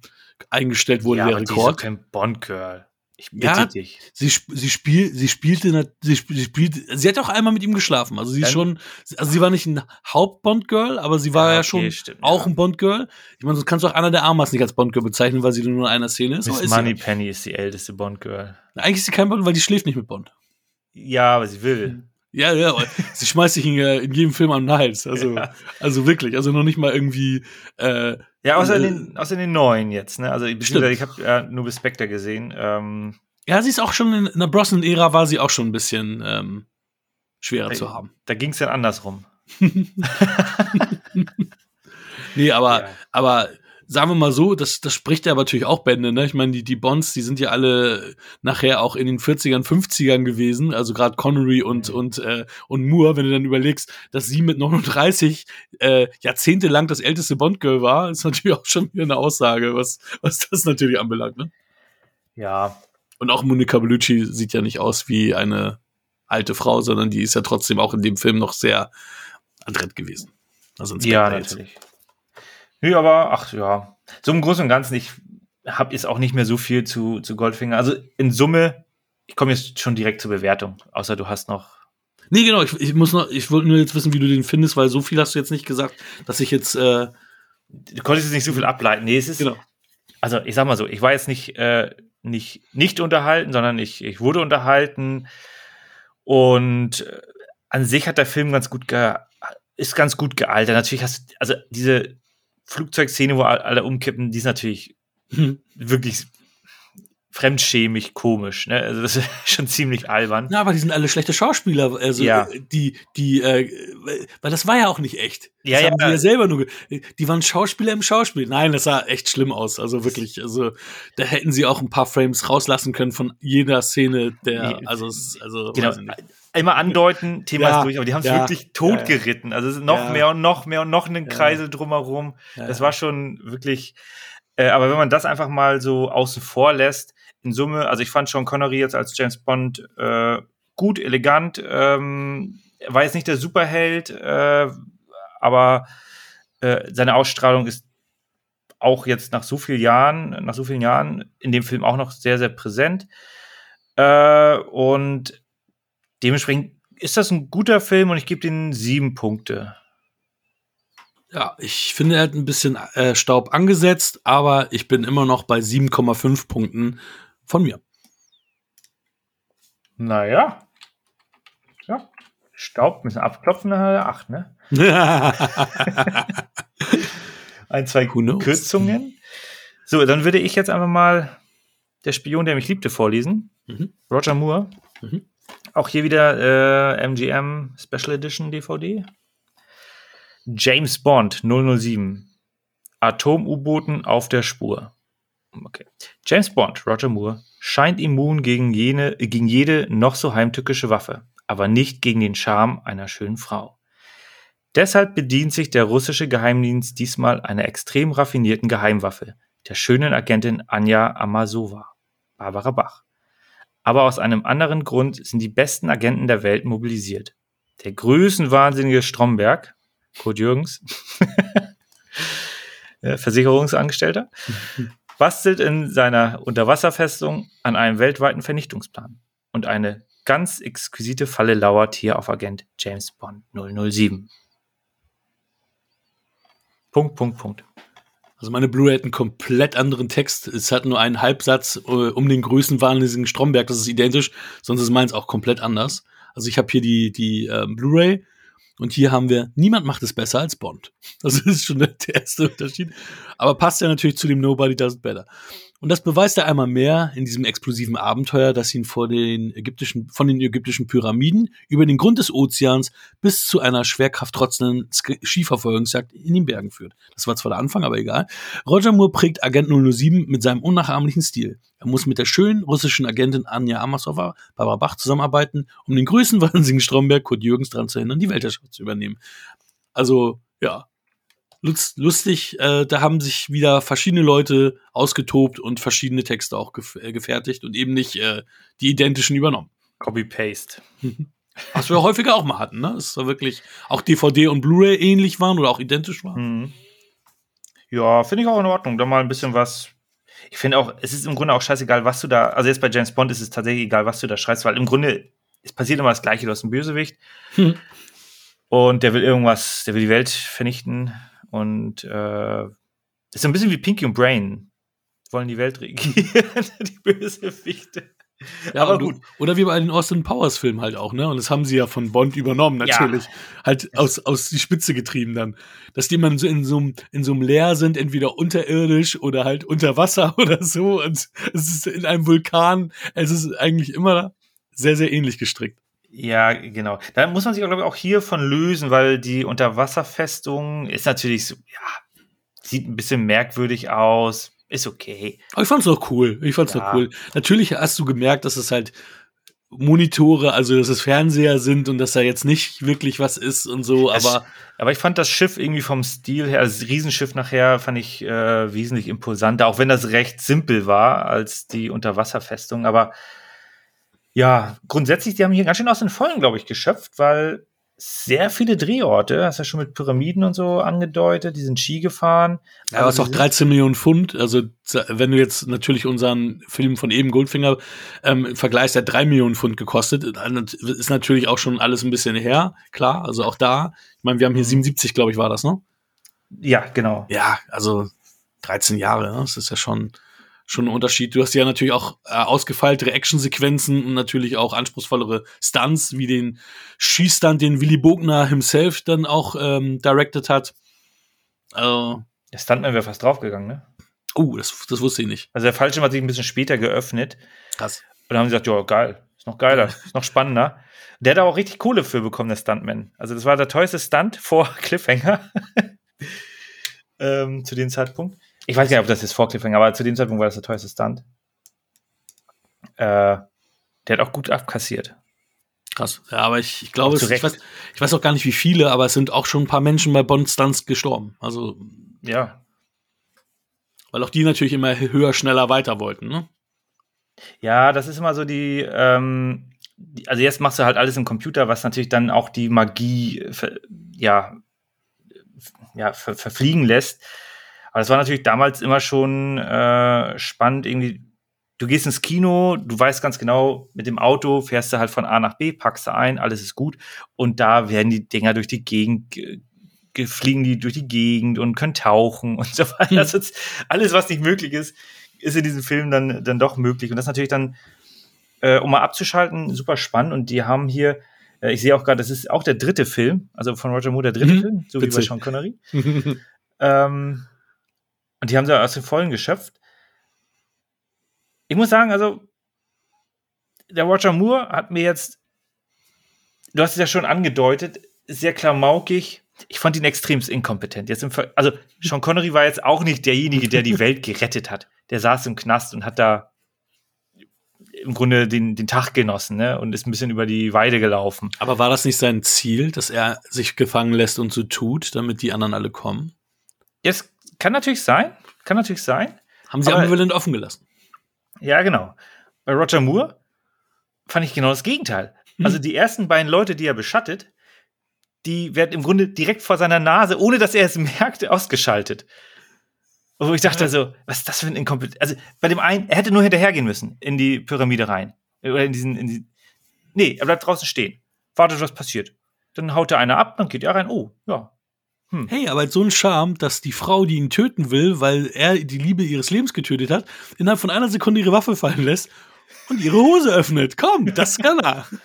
eingestellt wurde, ja, der Rekord. Die ist kein Bond-Girl. Ich bitte ja, dich. Sie, sie, spiel, sie spielte, sie, spielte, sie hat auch einmal mit ihm geschlafen. Also sie ist schon, also sie war nicht ein Haupt-Bond-Girl, aber sie war ja, okay, ja schon stimmt, auch ja. ein Bond-Girl. Ich meine, sonst kannst du auch Anna der Armas nicht als Bond-Girl bezeichnen, weil sie nur in einer Szene ist. Miss Moneypenny ist die älteste Bond-Girl. Eigentlich ist sie kein Bond, weil die schläft nicht mit Bond. Ja, aber sie will. Ja, ja, [LAUGHS] sie schmeißt sich in, äh, in, jedem Film am Hals. Also, also wirklich, also noch nicht mal irgendwie. Äh, ja, außer, äh, den, außer den neuen jetzt, ne? Also ich habe ja nur bis Spectre gesehen. Ähm, ja, sie ist auch schon in, in der Brosnan-Ära war sie auch schon ein bisschen ähm, schwerer da, zu haben. Da ging es dann andersrum. [LAUGHS] nee, aber, ja. aber sagen wir mal so, das, das spricht ja aber natürlich auch Bände, ne? Ich meine, die, die Bonds, die sind ja alle nachher auch in den 40ern, 50ern gewesen, also gerade Connery und, mhm. und, äh, und Moore, wenn du dann überlegst, dass sie mit 39 äh, jahrzehntelang das älteste Bond-Girl war, ist natürlich auch schon wieder eine Aussage, was, was das natürlich anbelangt, ne? Ja. Und auch Monica Bellucci sieht ja nicht aus wie eine alte Frau, sondern die ist ja trotzdem auch in dem Film noch sehr adrett gewesen. Also ja, natürlich. Nö, aber ach ja. So im Großen und Ganzen, ich habe jetzt auch nicht mehr so viel zu, zu Goldfinger. Also in Summe, ich komme jetzt schon direkt zur Bewertung, außer du hast noch. Nee, genau, ich, ich muss noch, ich wollte nur jetzt wissen, wie du den findest, weil so viel hast du jetzt nicht gesagt, dass ich jetzt. Äh du konntest jetzt nicht so viel ableiten. Nee, es ist. Genau. Also ich sag mal so, ich war jetzt nicht, äh, nicht, nicht unterhalten, sondern ich, ich wurde unterhalten. Und äh, an sich hat der Film ganz gut ge ist ganz gut gealtert. Natürlich hast du, also diese Flugzeugszene, wo alle umkippen, die ist natürlich hm. wirklich fremdschämig komisch, ne? Also das [LAUGHS] ist schon ziemlich albern. Ja, aber die sind alle schlechte Schauspieler, also ja. die die äh, weil das war ja auch nicht echt. Das ja, haben ja. Die ja selber nur die waren Schauspieler im Schauspiel. Nein, das sah echt schlimm aus, also wirklich, also da hätten sie auch ein paar Frames rauslassen können von jeder Szene der also also genau. Immer andeuten, Thema ja, ist durch, aber die haben es ja, wirklich totgeritten. Also es ist noch mehr und noch mehr und noch einen Kreisel drumherum. Das war schon wirklich äh, aber wenn man das einfach mal so außen vor lässt, in Summe, also ich fand Sean Connery jetzt als James Bond äh, gut, elegant, ähm, war jetzt nicht der Superheld, äh, aber äh, seine Ausstrahlung ist auch jetzt nach so vielen Jahren, nach so vielen Jahren in dem Film auch noch sehr, sehr präsent. Äh, und dementsprechend ist das ein guter Film und ich gebe den sieben Punkte. Ja, ich finde, er hat ein bisschen äh, Staub angesetzt, aber ich bin immer noch bei 7,5 Punkten von mir. Naja. Ja. Staub müssen abklopfen, acht, ne? [LAUGHS] Ein, zwei Kürzungen. So, dann würde ich jetzt einfach mal der Spion, der mich liebte, vorlesen. Mhm. Roger Moore. Mhm. Auch hier wieder äh, MGM Special Edition DVD. James Bond 007. Atom-U-Booten auf der Spur. Okay. James Bond, Roger Moore, scheint immun gegen, jene, gegen jede noch so heimtückische Waffe, aber nicht gegen den Charme einer schönen Frau. Deshalb bedient sich der russische Geheimdienst diesmal einer extrem raffinierten Geheimwaffe, der schönen Agentin Anja Amasova, Barbara Bach. Aber aus einem anderen Grund sind die besten Agenten der Welt mobilisiert. Der größenwahnsinnige Stromberg, Kurt Jürgens, [LAUGHS] Versicherungsangestellter, [LAUGHS] bastelt in seiner Unterwasserfestung an einem weltweiten Vernichtungsplan. Und eine ganz exquisite Falle lauert hier auf Agent James Bond 007. Punkt, Punkt, Punkt. Also meine Blu-ray hat einen komplett anderen Text. Es hat nur einen Halbsatz äh, um den größenwahnsinnigen Stromberg, das ist identisch, sonst ist meins auch komplett anders. Also ich habe hier die, die äh, Blu-ray und hier haben wir, niemand macht es besser als Bond. [LAUGHS] Das ist schon der erste Unterschied. Aber passt ja natürlich zu dem Nobody Does It Better. Und das beweist er einmal mehr in diesem explosiven Abenteuer, das ihn vor den ägyptischen, von den ägyptischen Pyramiden über den Grund des Ozeans bis zu einer schwerkraftrotzenden Skiverfolgungsjagd in den Bergen führt. Das war zwar der Anfang, aber egal. Roger Moore prägt Agent 007 mit seinem unnachahmlichen Stil. Er muss mit der schönen russischen Agentin Anja Amasova, Barbara Bach, zusammenarbeiten, um den größten [LAUGHS] wahnsinnigen Stromberg, Kurt Jürgens, daran zu hindern, die Weltherrschaft zu übernehmen. Also, ja, lustig, äh, da haben sich wieder verschiedene Leute ausgetobt und verschiedene Texte auch gef äh, gefertigt und eben nicht äh, die identischen übernommen. Copy-Paste. [LAUGHS] Was wir häufiger auch mal hatten, ne? Es war wirklich auch DVD und Blu-ray ähnlich waren oder auch identisch waren. Mhm. Ja, finde ich auch in Ordnung. Da mal ein bisschen was. Ich finde auch, es ist im Grunde auch scheißegal, was du da. Also jetzt bei James Bond ist es tatsächlich egal, was du da schreibst, weil im Grunde es passiert immer das Gleiche. Du hast einen Bösewicht hm. und der will irgendwas, der will die Welt vernichten und äh, ist so ein bisschen wie Pinky und Brain. Wollen die Welt regieren, [LAUGHS] die Bösewichte. Ja, aber gut. Oder wie bei den Austin Powers Filmen halt auch, ne? Und das haben sie ja von Bond übernommen, natürlich. Ja. Halt aus, aus die Spitze getrieben dann. Dass die man so in so einem, in so einem Leer sind, entweder unterirdisch oder halt unter Wasser [LAUGHS] oder so. Und es ist in einem Vulkan. Es ist eigentlich immer sehr, sehr ähnlich gestrickt. Ja, genau. Da muss man sich, glaube ich, auch hier von lösen, weil die Unterwasserfestung ist natürlich so, ja, sieht ein bisschen merkwürdig aus. Ist okay. Aber ich fand's doch cool. Ich fand's ja. doch cool. Natürlich hast du gemerkt, dass es halt Monitore, also dass es Fernseher sind und dass da jetzt nicht wirklich was ist und so, aber. aber ich fand das Schiff irgendwie vom Stil her, also das Riesenschiff nachher fand ich äh, wesentlich imposanter, auch wenn das recht simpel war als die Unterwasserfestung, aber ja, grundsätzlich, die haben hier ganz schön aus den Vollen, glaube ich, geschöpft, weil sehr viele Drehorte, hast du ja schon mit Pyramiden und so angedeutet, die sind Ski gefahren. Ja, aber es ist auch 13 Millionen Pfund. Also, wenn du jetzt natürlich unseren Film von eben Goldfinger ähm, vergleichst, der 3 Millionen Pfund gekostet, ist natürlich auch schon alles ein bisschen her, klar. Also auch da, ich meine, wir haben hier 77, mhm. glaube ich, war das, ne? Ja, genau. Ja, also 13 Jahre, ne? das ist ja schon schon ein Unterschied. Du hast ja natürlich auch äh, ausgefeiltere Actionsequenzen und natürlich auch anspruchsvollere Stunts, wie den Schießstand, den Willy Bogner himself dann auch ähm, directed hat. Also, der Stuntman wäre fast draufgegangen, ne? Oh, das, das wusste ich nicht. Also der Fallschirm hat sich ein bisschen später geöffnet. Krass. Und dann haben sie gesagt, ja, geil, ist noch geiler, [LAUGHS] ist noch spannender. Der hat auch richtig Kohle für bekommen, der Stuntman. Also das war der teuerste Stunt vor [LAUGHS] Cliffhanger. [LAUGHS] ähm, zu dem Zeitpunkt. Ich weiß gar nicht, ob das jetzt vor Cliffhanger, aber zu dem Zeitpunkt war das der teuerste Stunt. Äh, der hat auch gut abkassiert. Krass. Ja, aber ich, ich glaube, ich weiß, ich weiß auch gar nicht, wie viele, aber es sind auch schon ein paar Menschen bei Bond Stunts gestorben. Also. Ja. Weil auch die natürlich immer höher, schneller weiter wollten, ne? Ja, das ist immer so die, ähm, die, also jetzt machst du halt alles im Computer, was natürlich dann auch die Magie, ja, ja, ver verfliegen lässt. Aber das war natürlich damals immer schon äh, spannend, irgendwie. Du gehst ins Kino, du weißt ganz genau, mit dem Auto fährst du halt von A nach B, packst du ein, alles ist gut. Und da werden die Dinger durch die Gegend, fliegen die durch die Gegend und können tauchen und so weiter. Also alles, was nicht möglich ist, ist in diesem Film dann, dann doch möglich. Und das ist natürlich dann, äh, um mal abzuschalten, super spannend. Und die haben hier, äh, ich sehe auch gerade, das ist auch der dritte Film, also von Roger Moore der dritte mhm. Film, so Witzig. wie bei Sean Connery. [LAUGHS] ähm, und die haben sie aus den Vollen geschöpft. Ich muss sagen, also, der Roger Moore hat mir jetzt, du hast es ja schon angedeutet, sehr klamaukig, ich fand ihn extremst inkompetent. Jetzt also Sean Connery war jetzt auch nicht derjenige, der die [LAUGHS] Welt gerettet hat. Der saß im Knast und hat da im Grunde den, den Tag genossen ne? und ist ein bisschen über die Weide gelaufen. Aber war das nicht sein Ziel, dass er sich gefangen lässt und so tut, damit die anderen alle kommen? Jetzt kann natürlich sein, kann natürlich sein. Haben sie Aber- ambivalent offen gelassen. Ja, genau. Bei Roger Moore fand ich genau das Gegenteil. Also [LAUGHS] die ersten beiden Leute, die er beschattet, die werden im Grunde direkt vor seiner Nase, ohne dass er es [LAUGHS] merkt, ausgeschaltet. Und wo ich dachte so, was ist das für ein Inkompetent? Also bei dem einen, er hätte nur hinterhergehen müssen in die Pyramide rein. Oder in diesen, in die, nee, er bleibt draußen stehen. Wartet, was passiert. Dann haut er einer ab, dann geht er rein. Oh, ja. Hey, aber so ein Charme, dass die Frau, die ihn töten will, weil er die Liebe ihres Lebens getötet hat, innerhalb von einer Sekunde ihre Waffe fallen lässt und ihre Hose öffnet. Komm, das kann er. [LAUGHS]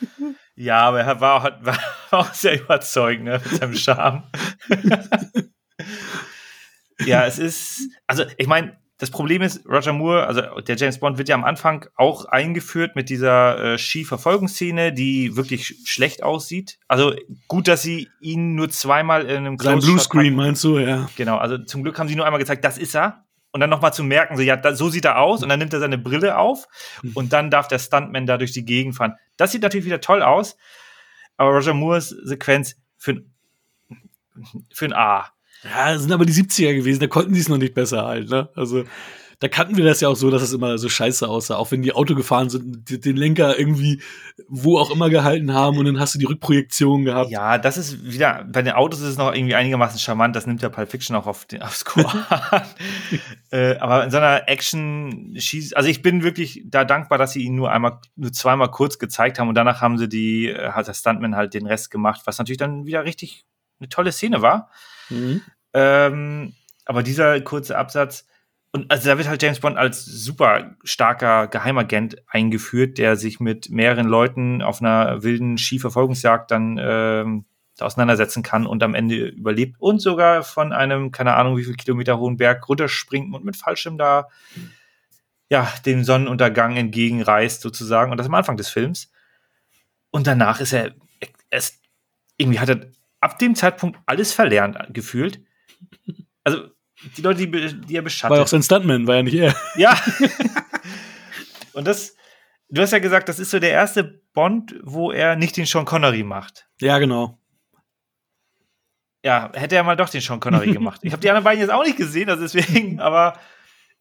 Ja, aber er war, hat- [LAUGHS] war auch sehr überzeugend ne, mit seinem Charme. [LAUGHS] ja, es ist, also ich meine, das Problem ist, Roger Moore, also der James Bond wird ja am Anfang auch eingeführt mit dieser äh, Skiverfolgungsszene, die wirklich schlecht aussieht. Also gut, dass sie ihn nur zweimal in einem Sein Bluescreen, meinst du, ja. Genau, also zum Glück haben sie nur einmal gezeigt, das ist er. Und dann nochmal zu merken, so, ja, da, so sieht er aus. Und dann nimmt er seine Brille auf. Und dann darf der Stuntman da durch die Gegend fahren. Das sieht natürlich wieder toll aus. Aber Roger Moores Sequenz für für ein A. Ja, das sind aber die 70er gewesen, da konnten die es noch nicht besser halt, ne? Also, da kannten wir das ja auch so, dass es immer so scheiße aussah. Auch wenn die Auto gefahren sind, den Lenker irgendwie wo auch immer gehalten haben und dann hast du die Rückprojektion gehabt. Ja, das ist wieder, bei den Autos ist es noch irgendwie einigermaßen charmant. Das nimmt ja Pulp Fiction auch auf den, aufs Score an. [LAUGHS] äh, aber in so einer Action schieß, also ich bin wirklich da dankbar, dass sie ihn nur einmal, nur zweimal kurz gezeigt haben und danach haben sie die, äh, hat der Stuntman halt den Rest gemacht, was natürlich dann wieder richtig eine tolle Szene war. Mhm. Ähm, aber dieser kurze Absatz, und also da wird halt James Bond als super starker Geheimagent eingeführt, der sich mit mehreren Leuten auf einer wilden Skiverfolgungsjagd dann ähm, auseinandersetzen kann und am Ende überlebt und sogar von einem, keine Ahnung, wie viel Kilometer hohen Berg runterspringt und mit Fallschirm da ja, dem Sonnenuntergang entgegenreist, sozusagen. Und das am Anfang des Films. Und danach ist er, er ist, irgendwie hat er ab dem Zeitpunkt alles verlernt gefühlt. Also die Leute, die, die er beschattet. War ja auch sein Stuntman, war ja nicht er. [LAUGHS] Ja. Und das, du hast ja gesagt, das ist so der erste Bond, wo er nicht den Sean Connery macht. Ja, genau. Ja, hätte er mal doch den Sean Connery gemacht. Ich habe die anderen beiden jetzt auch nicht gesehen, also deswegen, aber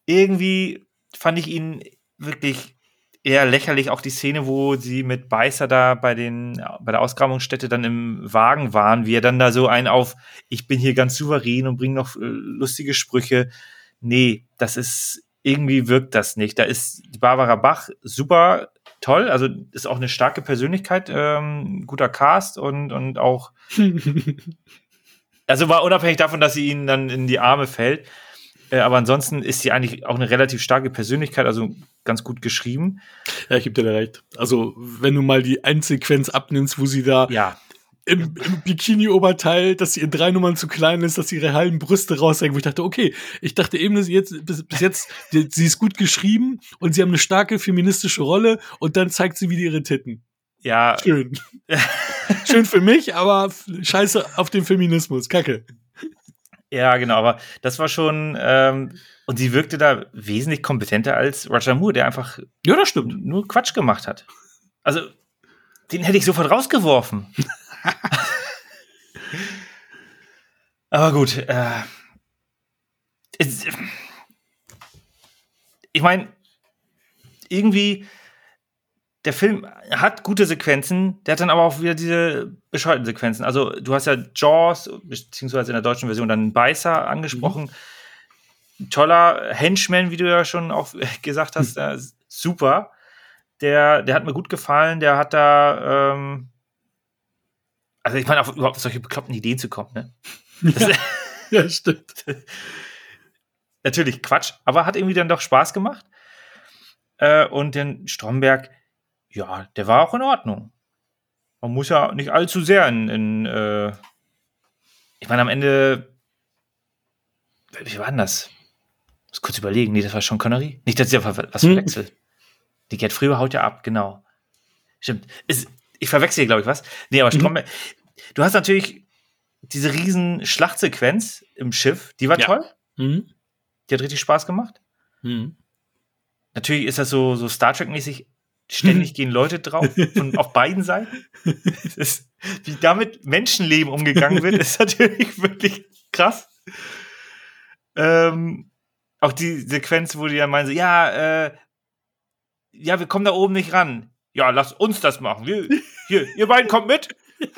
irgendwie fand ich ihn wirklich eher lächerlich. Auch die Szene, wo sie mit Beißer da bei, den, bei der Ausgrabungsstätte dann im Wagen waren, wie er dann da so einen auf, ich bin hier ganz souverän und bringe noch äh, lustige Sprüche. Nee, das ist, irgendwie wirkt das nicht. Da ist Barbara Bach super toll, also ist auch eine starke Persönlichkeit, ähm, guter Cast und, und auch [LAUGHS] also war unabhängig davon, dass sie ihnen dann in die Arme fällt. Äh, aber ansonsten ist sie eigentlich auch eine relativ starke Persönlichkeit, also ganz gut geschrieben. Ja, ich geb dir da recht. Also, wenn du mal die Endsequenz abnimmst, wo sie da Ja, im, im Bikini-Oberteil, dass sie in drei Nummern zu klein ist, dass sie ihre halben Brüste raushängen, wo ich dachte, okay, ich dachte eben, dass sie jetzt, bis, bis jetzt, die, sie ist gut geschrieben und sie haben eine starke feministische Rolle und dann zeigt sie wieder ihre Titten. ja, Schön. [LAUGHS] Schön für mich, aber scheiße auf den Feminismus. Kacke. Ja, genau. Aber das war schon, ähm, und sie wirkte da wesentlich kompetenter als Roger Moore, der einfach Ja, das stimmt. nur Quatsch gemacht hat. Also, den hätte ich sofort rausgeworfen. [LAUGHS] Aber gut, äh, es, ich meine, irgendwie, der Film hat gute Sequenzen, der hat dann aber auch wieder diese bescheuerten Sequenzen. Also, du hast ja Jaws, beziehungsweise in der deutschen Version dann Beißer angesprochen. Toller Henchman, wie du ja schon auch [LAUGHS] gesagt hast, äh, super. Der, der hat mir gut gefallen, der hat da, ähm, also ich meine, auf, überhaupt auf solche bekloppten Ideen zu kommen, ne? Das, [LAUGHS] Ja, stimmt. natürlich Quatsch, aber hat irgendwie dann doch Spaß gemacht. Äh, und den Stromberg, ja, der war auch in Ordnung. Man muss ja nicht allzu sehr in, in äh, ich meine, am Ende, wie war denn das? Ich muss kurz überlegen. Nee, das war schon Connery. Nicht, dass ich was Hm. verwechsel. Die Gerd Früher haut ja ab, genau. Stimmt. Ist, ich verwechsel hier, glaube ich, was. Nee, aber Stromberg, du hast natürlich diese riesen Schlachtsequenz im Schiff, die war Ja. toll. Mhm. Die hat richtig Spaß gemacht. Mhm. Natürlich ist das so, so Star Trek-mäßig. Ständig [LAUGHS] gehen Leute drauf, von, auf beiden Seiten. Ist, wie damit Menschenleben umgegangen wird, ist natürlich wirklich krass. Ähm, auch die Sequenz, wo die dann meinen, so, ja, äh, ja, wir kommen da oben nicht ran. Ja, lass uns das machen. Wir, hier, ihr beiden kommt mit.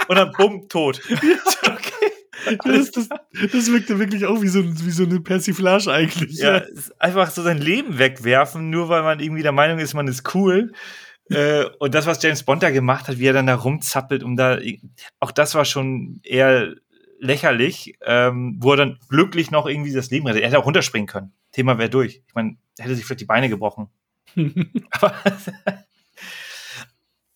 Und dann bumm, tot. [LAUGHS] okay. Das, das, das wirkte wirklich auch wie so, wie so eine Persiflage eigentlich. Ja, ist einfach so sein Leben wegwerfen, nur weil man irgendwie der Meinung ist, man ist cool. äh, und das, was James Bond da gemacht hat, wie er dann da rumzappelt, um da, auch das war schon eher lächerlich, ähm, wo er dann glücklich noch irgendwie das Leben rettet. Er hätte auch runterspringen können. Thema wäre durch. Ich meine, er hätte sich vielleicht die Beine gebrochen. [LAUGHS] aber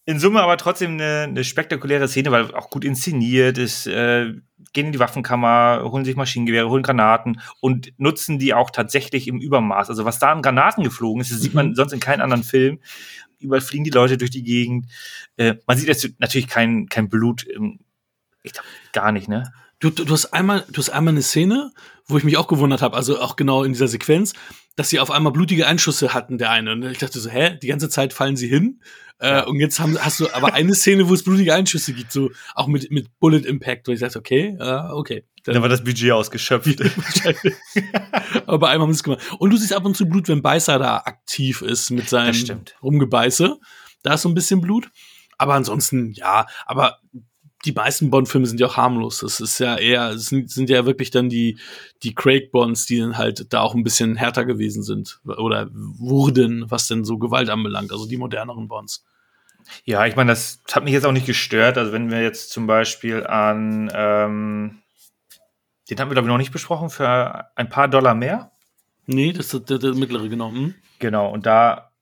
in Summe aber trotzdem eine, eine spektakuläre Szene, weil auch gut inszeniert ist, äh, gehen in die Waffenkammer, holen sich Maschinengewehre, holen Granaten und nutzen die auch tatsächlich im Übermaß. Also was da an Granaten geflogen ist, das sieht man Mhm. sonst in keinem anderen Film. Überall fliegen die Leute durch die Gegend. Äh, man sieht jetzt natürlich kein, kein Blut. Im, ich glaube, gar nicht, ne? Du, du, du hast einmal, du hast einmal eine Szene, wo ich mich auch gewundert habe, also auch genau in dieser Sequenz, dass sie auf einmal blutige Einschüsse hatten, der eine. Und ich dachte so, hä, die ganze Zeit fallen sie hin. Äh, und jetzt haben, hast du aber eine Szene, wo es blutige Einschüsse gibt, so auch mit, mit Bullet Impact. Und ich dachte, okay, äh, okay. Da war das Budget ausgeschöpft. [LAUGHS] aber einem haben sie es gemacht. Und du siehst ab und zu Blut, wenn Beißer da aktiv ist mit seinem. Rumgebeiße. Da ist so ein bisschen Blut. Aber ansonsten, ja, aber die meisten Bond-Filme sind ja auch harmlos. Das ist ja eher, es sind, sind ja wirklich dann die, die Craig-Bonds, die dann halt da auch ein bisschen härter gewesen sind oder wurden, was denn so Gewalt anbelangt, also die moderneren Bonds. Ja, ich meine, das hat mich jetzt auch nicht gestört. Also wenn wir jetzt zum Beispiel an, ähm, den haben wir glaube ich noch nicht besprochen, für ein paar Dollar mehr. Nee, das ist der, der mittlere, genau. Hm? Genau, und da,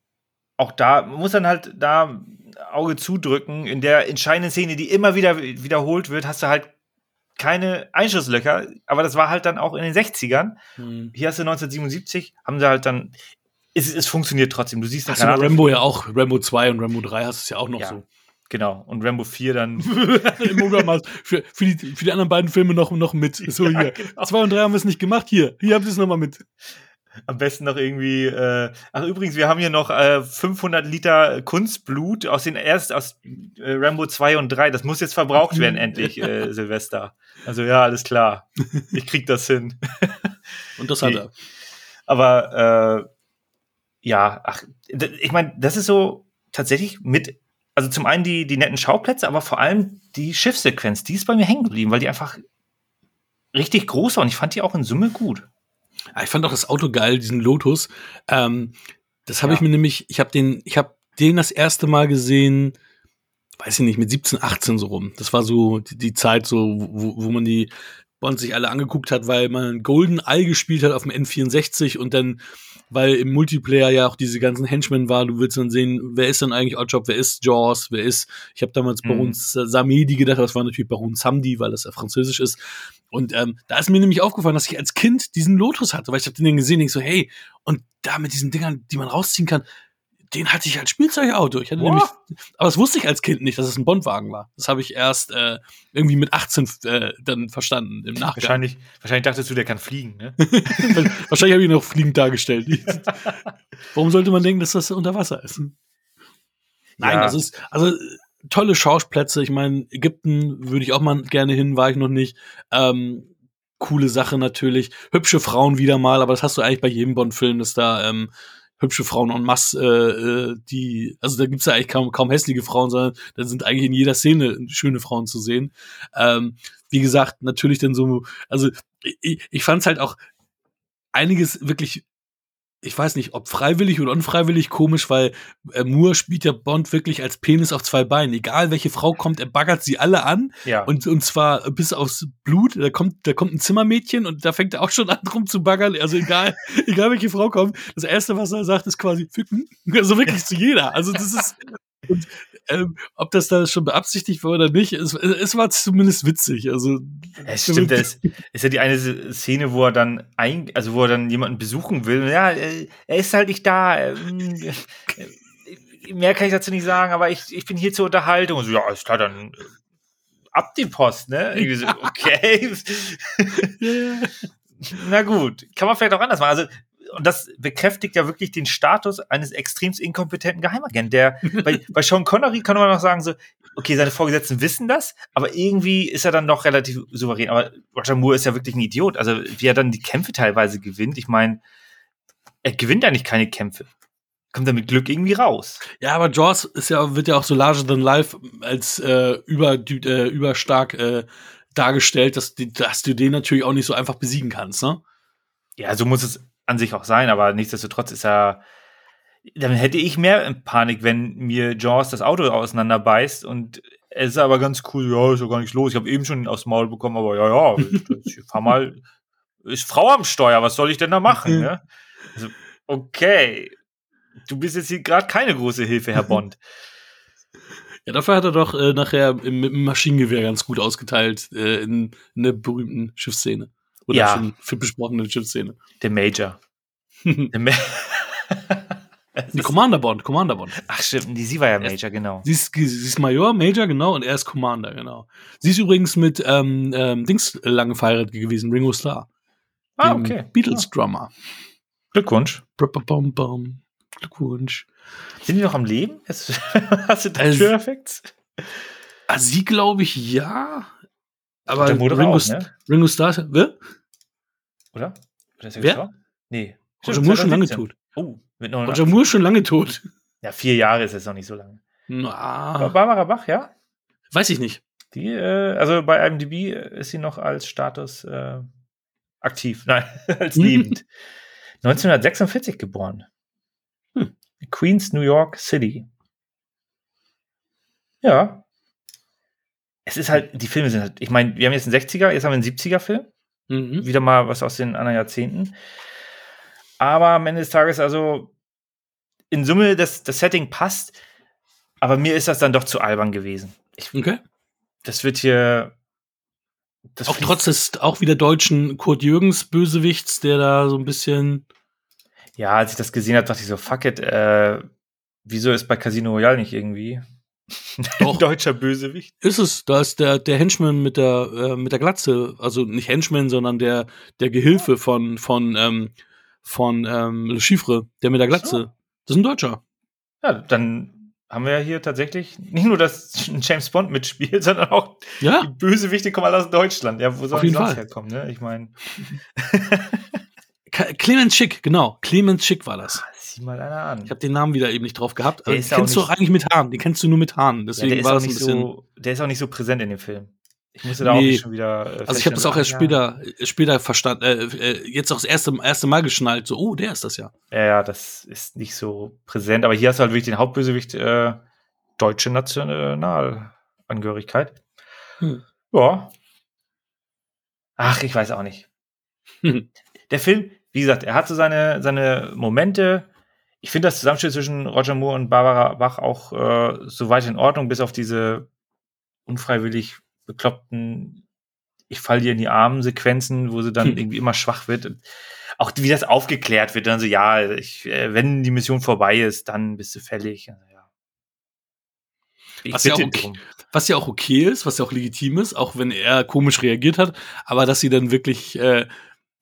auch da, muss dann halt da Auge zudrücken. In der entscheidenden Szene, die immer wieder wiederholt wird, hast du halt keine Einschusslöcher, aber das war halt dann auch in den 60ern. Hm. Hier hast du 1977, haben sie halt dann, es, es funktioniert trotzdem. Du siehst Hast du Rambo ja auch, Rambo 2 und Rambo 3 hast du es ja auch noch Ja. so. Genau, und Rambo 4 dann. [LAUGHS] Für, für, die, für die anderen beiden Filme noch, noch mit. [LAUGHS] So Ja, hier. genau. Zwei und drei haben wir es nicht gemacht. Hier, hier habt ihr es nochmal mit. Am besten noch irgendwie. Äh, ach übrigens, wir haben hier noch äh, 500 Liter Kunstblut aus den erst aus äh, Rambo 2 und 3. Das muss jetzt verbraucht werden endlich äh, Silvester. Also ja, alles klar. Ich krieg das hin. [LAUGHS] Und das hat er. Aber äh, ja, ach, ich meine, das ist so tatsächlich mit. Also zum einen die, die netten Schauplätze, aber vor allem die Schiffssequenz, die ist bei mir hängen geblieben, weil die einfach richtig groß war und ich fand die auch in Summe gut. Ah, Ich fand auch das Auto geil, diesen Lotus. Ähm, das habe Ja. ich mir nämlich, ich habe den, ich habe den das erste Mal gesehen, weiß ich nicht, mit 17, 18 so rum. Das war so die, die Zeit, so wo, wo man die Bond sich alle angeguckt hat, weil man Golden Eye gespielt hat auf dem N64 und dann, weil im Multiplayer ja auch diese ganzen Henchmen war, du willst dann sehen, wer ist denn eigentlich Oddjob, wer ist Jaws, wer ist, ich habe damals Mhm. Baron Samedi gedacht, das war natürlich Baron Samdi, weil das ja französisch ist. Und ähm, da ist mir nämlich aufgefallen, dass ich als Kind diesen Lotus hatte, weil ich hab den gesehen, ich so, hey, und da mit diesen Dingern, die man rausziehen kann, den hatte ich als Spielzeugauto. Ich hatte nämlich, aber das wusste ich als Kind nicht, dass es ein Bondwagen war. Das habe ich erst äh, irgendwie mit 18 äh, dann verstanden im Nachgang. Wahrscheinlich, wahrscheinlich dachtest du, der kann fliegen, ne? [LAUGHS] Wahrscheinlich habe ich ihn noch fliegend dargestellt. [LAUGHS] Warum sollte man denken, dass das unter Wasser ist? Nein, Ja. das ist, also tolle Schauplätze. Ich meine, Ägypten würde ich auch mal gerne hin, war ich noch nicht. Ähm, coole Sache natürlich. Hübsche Frauen wieder mal, aber das hast du eigentlich bei jedem Bond-Film, dass da ähm, hübsche Frauen en masse, äh, äh, die, also da gibt's ja eigentlich kaum, kaum hässliche Frauen, sondern da sind eigentlich in jeder Szene schöne Frauen zu sehen. Ähm, wie gesagt, natürlich dann so, also ich, ich fand's halt auch einiges wirklich, ich weiß nicht, ob freiwillig oder unfreiwillig komisch, weil äh, Moore spielt ja Bond wirklich als Penis auf zwei Beinen. Egal welche Frau kommt, er baggert sie alle an Ja. und, und zwar bis aufs Blut. Da kommt, da kommt ein Zimmermädchen und da fängt er auch schon an rum zu baggern. Also egal, [LAUGHS] egal welche Frau kommt, das erste, was er sagt, ist quasi ficken. [LAUGHS] Also wirklich zu jeder. Also das ist und ähm, ob das da schon beabsichtigt war oder nicht, es, es war zumindest witzig. Also Es stimmt, das ist ja die eine Szene, wo er dann ein, also wo er dann jemanden besuchen will. Ja, äh, er ist halt nicht da. äh, [LAUGHS] Mehr kann ich dazu nicht sagen, aber ich, ich bin hier zur Unterhaltung. Und so, ja, ist klar, dann äh, ab die Post, ne? [LAUGHS] So, okay. [LAUGHS] Na gut, kann man vielleicht auch anders machen. Also, und das bekräftigt ja wirklich den Status eines extrem inkompetenten Geheimagenten. Der [LAUGHS] bei, bei Sean Connery kann man noch sagen, so, okay, seine Vorgesetzten wissen das, aber irgendwie ist er dann doch relativ souverän. Aber Roger Moore ist ja wirklich ein Idiot. Also, wie er dann die Kämpfe teilweise gewinnt, ich meine, er gewinnt eigentlich keine Kämpfe. Kommt er mit Glück irgendwie raus. Ja, aber Jaws ist ja, wird ja auch so larger than life als äh, über, äh, überstark äh, dargestellt, dass, dass du den natürlich auch nicht so einfach besiegen kannst, ne? Ja, so muss es an sich auch sein, aber nichtsdestotrotz ist er. Dann hätte ich mehr Panik, wenn mir Jaws das Auto auseinanderbeißt und es ist aber ganz cool, ja, ist ja gar nichts los. Ich habe eben schon aufs Maul bekommen, aber ja, ja, ich, [LAUGHS] ich fahr mal, ist Frau am Steuer, was soll ich denn da machen? ne? also, okay, du bist jetzt hier gerade keine große Hilfe, Herr Bond. [LAUGHS] Ja, dafür hat er doch äh, nachher im, mit dem Maschinengewehr ganz gut ausgeteilt äh, in, in der berühmten Schiffsszene. Oder Ja. schon für besprochene Schiffsszene. Der Major. [LAUGHS] Der Ma [LAUGHS] Die Commander Bond, Commander Bond. Ach stimmt, die, sie war ja Major, genau. Sie ist, sie ist Major, Major, genau, und er ist Commander, genau. Sie ist übrigens mit ähm, ähm, Dings lange verheiratet gewesen, Ringo Starr. Ah, okay. Beatles-Drummer. Glückwunsch. Bum, bum. Glückwunsch. Sind die noch am Leben? [LAUGHS] Hast du Also- True Effects? Ah, sie glaube ich ja. Aber Der Moderer Ringo, auch, ne? Ringo Starr, wer? Oder? Oder ist er Wer? gestorben? Nee. Roger Moore schon lange 2017. tot. Oh, mit Roger 89. Moore ist schon lange tot. Ja, vier Jahre ist jetzt noch nicht so lange. Na, Barbara Bach, ja? weiß ich nicht. Die, äh, also bei IMDb ist sie noch als Status äh, aktiv, [LAUGHS] nein, als lebend. 1946 geboren. Hm. Queens, New York City. Ja. Es ist halt, die Filme sind halt, ich meine, wir haben jetzt einen 60er, jetzt haben wir einen 70er-Film. Mhm. Wieder mal was aus den anderen Jahrzehnten. Aber am Ende des Tages, also in Summe, das, das Setting passt, aber mir ist das dann doch zu albern gewesen. Ich, Okay. das wird hier. Das Auch trotz des auch wieder deutschen Kurt Jürgens Bösewichts, der da so ein bisschen. Ja, als ich das gesehen habe, dachte ich so, fuck it, äh, wieso ist bei Casino Royale nicht irgendwie Doch. deutscher Bösewicht? Ist es, da ist der, der Henchman mit der, äh, mit der Glatze, also nicht Henchman, sondern der, der Gehilfe von, von, ähm, von ähm, Le Chiffre, der mit der Glatze. So. Das ist ein Deutscher. Ja, dann haben wir ja hier tatsächlich nicht nur, dass James Bond mitspielt, [LAUGHS] sondern auch die Ja, Bösewichte kommen alle aus Deutschland. Ja, wo sollen die sonst Fall. herkommen, ne? Ich meine, Clemens Schick, genau. Clemens Schick war das. Sieh mal einer an. Ich habe den Namen wieder eben nicht drauf gehabt. Also, den auch kennst du doch eigentlich mit Haaren. Den kennst du nur mit Haaren. ja, Deswegen der, ist war auch das ein bisschen. so, der ist auch nicht so präsent in dem Film. Ich musste da auch Nee. nicht schon wieder. Äh, also ich habe das auch erst feststellen, später, äh, später verstanden, äh, äh, jetzt auch das erste, erste Mal geschnallt. So, oh, der ist das ja. Ja, ja, das ist nicht so präsent. Aber hier hast du halt wirklich den Hauptbösewicht äh, deutsche Nationalangehörigkeit. Hm. Ja. Ach, ich weiß auch nicht. Hm. Der Film, wie gesagt, er hat so seine, seine Momente. Ich finde das Zusammenspiel zwischen Roger Moore und Barbara Bach auch äh, soweit in Ordnung, bis auf diese unfreiwillig bekloppten Ich fall dir in die Armen Sequenzen, wo sie dann Hm. irgendwie immer schwach wird. Auch wie das aufgeklärt wird, dann so, ja, ich, äh, wenn die Mission vorbei ist, dann bist du fällig. Also, ja. Was ja okay-. Was ja auch okay ist, was ja auch legitim ist, auch wenn er komisch reagiert hat, aber dass sie dann wirklich, äh,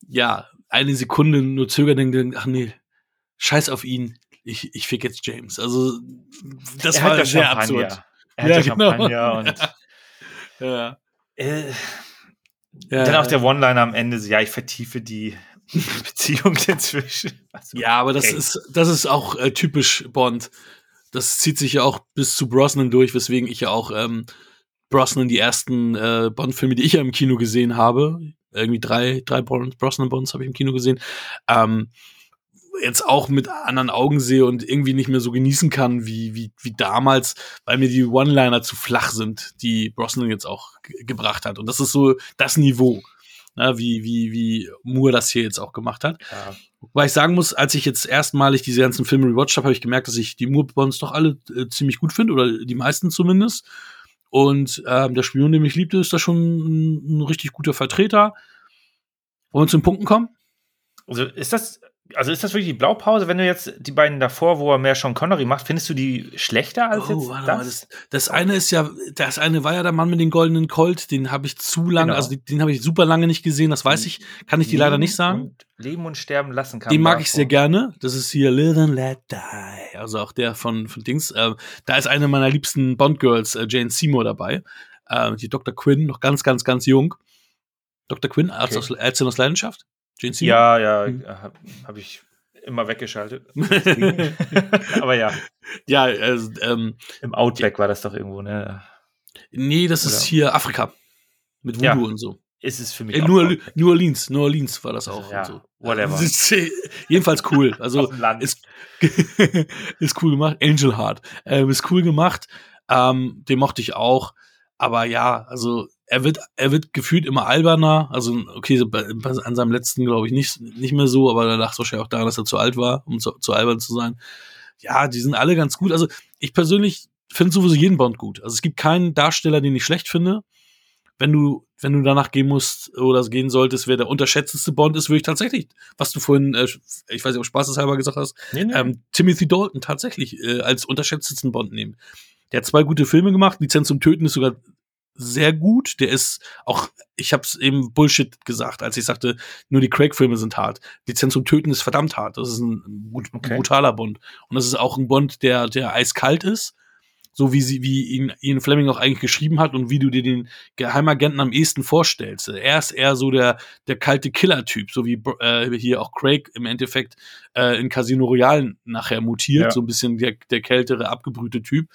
ja, eine Sekunde nur zögern denken, ach nee, scheiß auf ihn, ich, ich fick jetzt James. Also, das Er war ja sehr Champagner. absurd. Er hat Ja, genau. Champagner [LAUGHS] und Ja. äh, Ja, dann auch der One-Liner am Ende, ja, ich vertiefe die [LAUGHS] Beziehung inzwischen. Also, Ja, aber das Okay. ist, das ist auch äh, typisch Bond. Das zieht sich ja auch bis zu Brosnan durch, weswegen ich ja auch ähm, Brosnan die ersten äh, Bond-Filme, die ich ja im Kino gesehen habe, irgendwie drei, drei Bond- Brosnan-Bonds habe ich im Kino gesehen, ähm, jetzt auch mit anderen Augen sehe und irgendwie nicht mehr so genießen kann wie, wie, wie damals, weil mir die One-Liner zu flach sind, die Brosnan jetzt auch ge gebracht hat. Und das ist so das Niveau, ne, wie, wie, wie Moore das hier jetzt auch gemacht hat. ja. Wobei ich sagen muss, als ich jetzt erstmalig diese ganzen Filme rewatcht habe, habe ich gemerkt, dass ich die Moore-Bonds doch alle äh, ziemlich gut finde, oder die meisten zumindest. Und ähm, der Spion, den ich liebte, ist da schon ein, ein richtig guter Vertreter. Wollen wir zu den Punkten kommen? Also ist das Also ist das wirklich die Blaupause, wenn du jetzt die beiden davor, wo er mehr Sean Connery macht, findest du die schlechter als Oh, jetzt warte das? mal, das, das eine ist ja, das eine war ja der Mann mit den goldenen Colt, den habe ich zu lange, Genau. also den, den habe ich super lange nicht gesehen, das weiß ich, kann ich dir leider nicht sagen. Und Leben und Sterben lassen kann. Den mag ich sehr gerne. Das ist hier Live and Let Die. Also auch der von, von Dings. Äh, da ist eine meiner liebsten Bond-Girls, äh, Jane Seymour, dabei. Äh, die Dr. Quinn, noch ganz, ganz, ganz jung. Dr. Quinn, Arzt Okay. aus, Ärztin aus Leidenschaft. Seymour. Ja, ja, Hm. habe hab ich immer weggeschaltet. [LAUGHS] Aber ja, Ja, äh, ähm, im Outback war das doch irgendwo, ne? nee, das ist Oder- hier Afrika. Mit Voodoo Ja. und so. Ist es für mich Äh, New. New Orleans, New Orleans war das auch. Ja, so. whatever. [LAUGHS] Ist, äh, jedenfalls cool. [LAUGHS] Also ist, ist cool gemacht. Angel Heart. Ähm, ist cool gemacht. Ähm, den mochte ich auch. Aber ja, also er wird, er wird gefühlt immer alberner. Also, okay, an seinem letzten glaube ich nicht, nicht mehr so, aber da lag es wahrscheinlich auch daran, dass er zu alt war, um zu, zu albern zu sein. Ja, die sind alle ganz gut. Also, ich persönlich finde sowieso jeden Bond gut. Also, es gibt keinen Darsteller, den ich schlecht finde. Wenn du, wenn du danach gehen musst oder gehen solltest, wer der unterschätzteste Bond ist, würde ich tatsächlich, was du vorhin, äh, ich weiß nicht, ob spaßeshalber gesagt hast, Nee, nee. ähm, Timothy Dalton tatsächlich äh, als unterschätztesten Bond nehmen. Der hat zwei gute Filme gemacht. Lizenz zum Töten ist sogar sehr gut. Der ist auch, ich habe es eben Bullshit gesagt, als ich sagte, nur die Craig-Filme sind hart. Lizenz zum Töten ist verdammt hart. Das ist ein brut- Okay. brutaler Bond. Und das ist auch ein Bond, der, der eiskalt ist. So wie sie, wie ihn Ian Fleming auch eigentlich geschrieben hat und wie du dir den Geheimagenten am ehesten vorstellst. Er ist eher so der, der kalte Killer-Typ, so wie äh, hier auch Craig im Endeffekt äh, in Casino Royale nachher mutiert, Ja. so ein bisschen der, der kältere, abgebrühte Typ.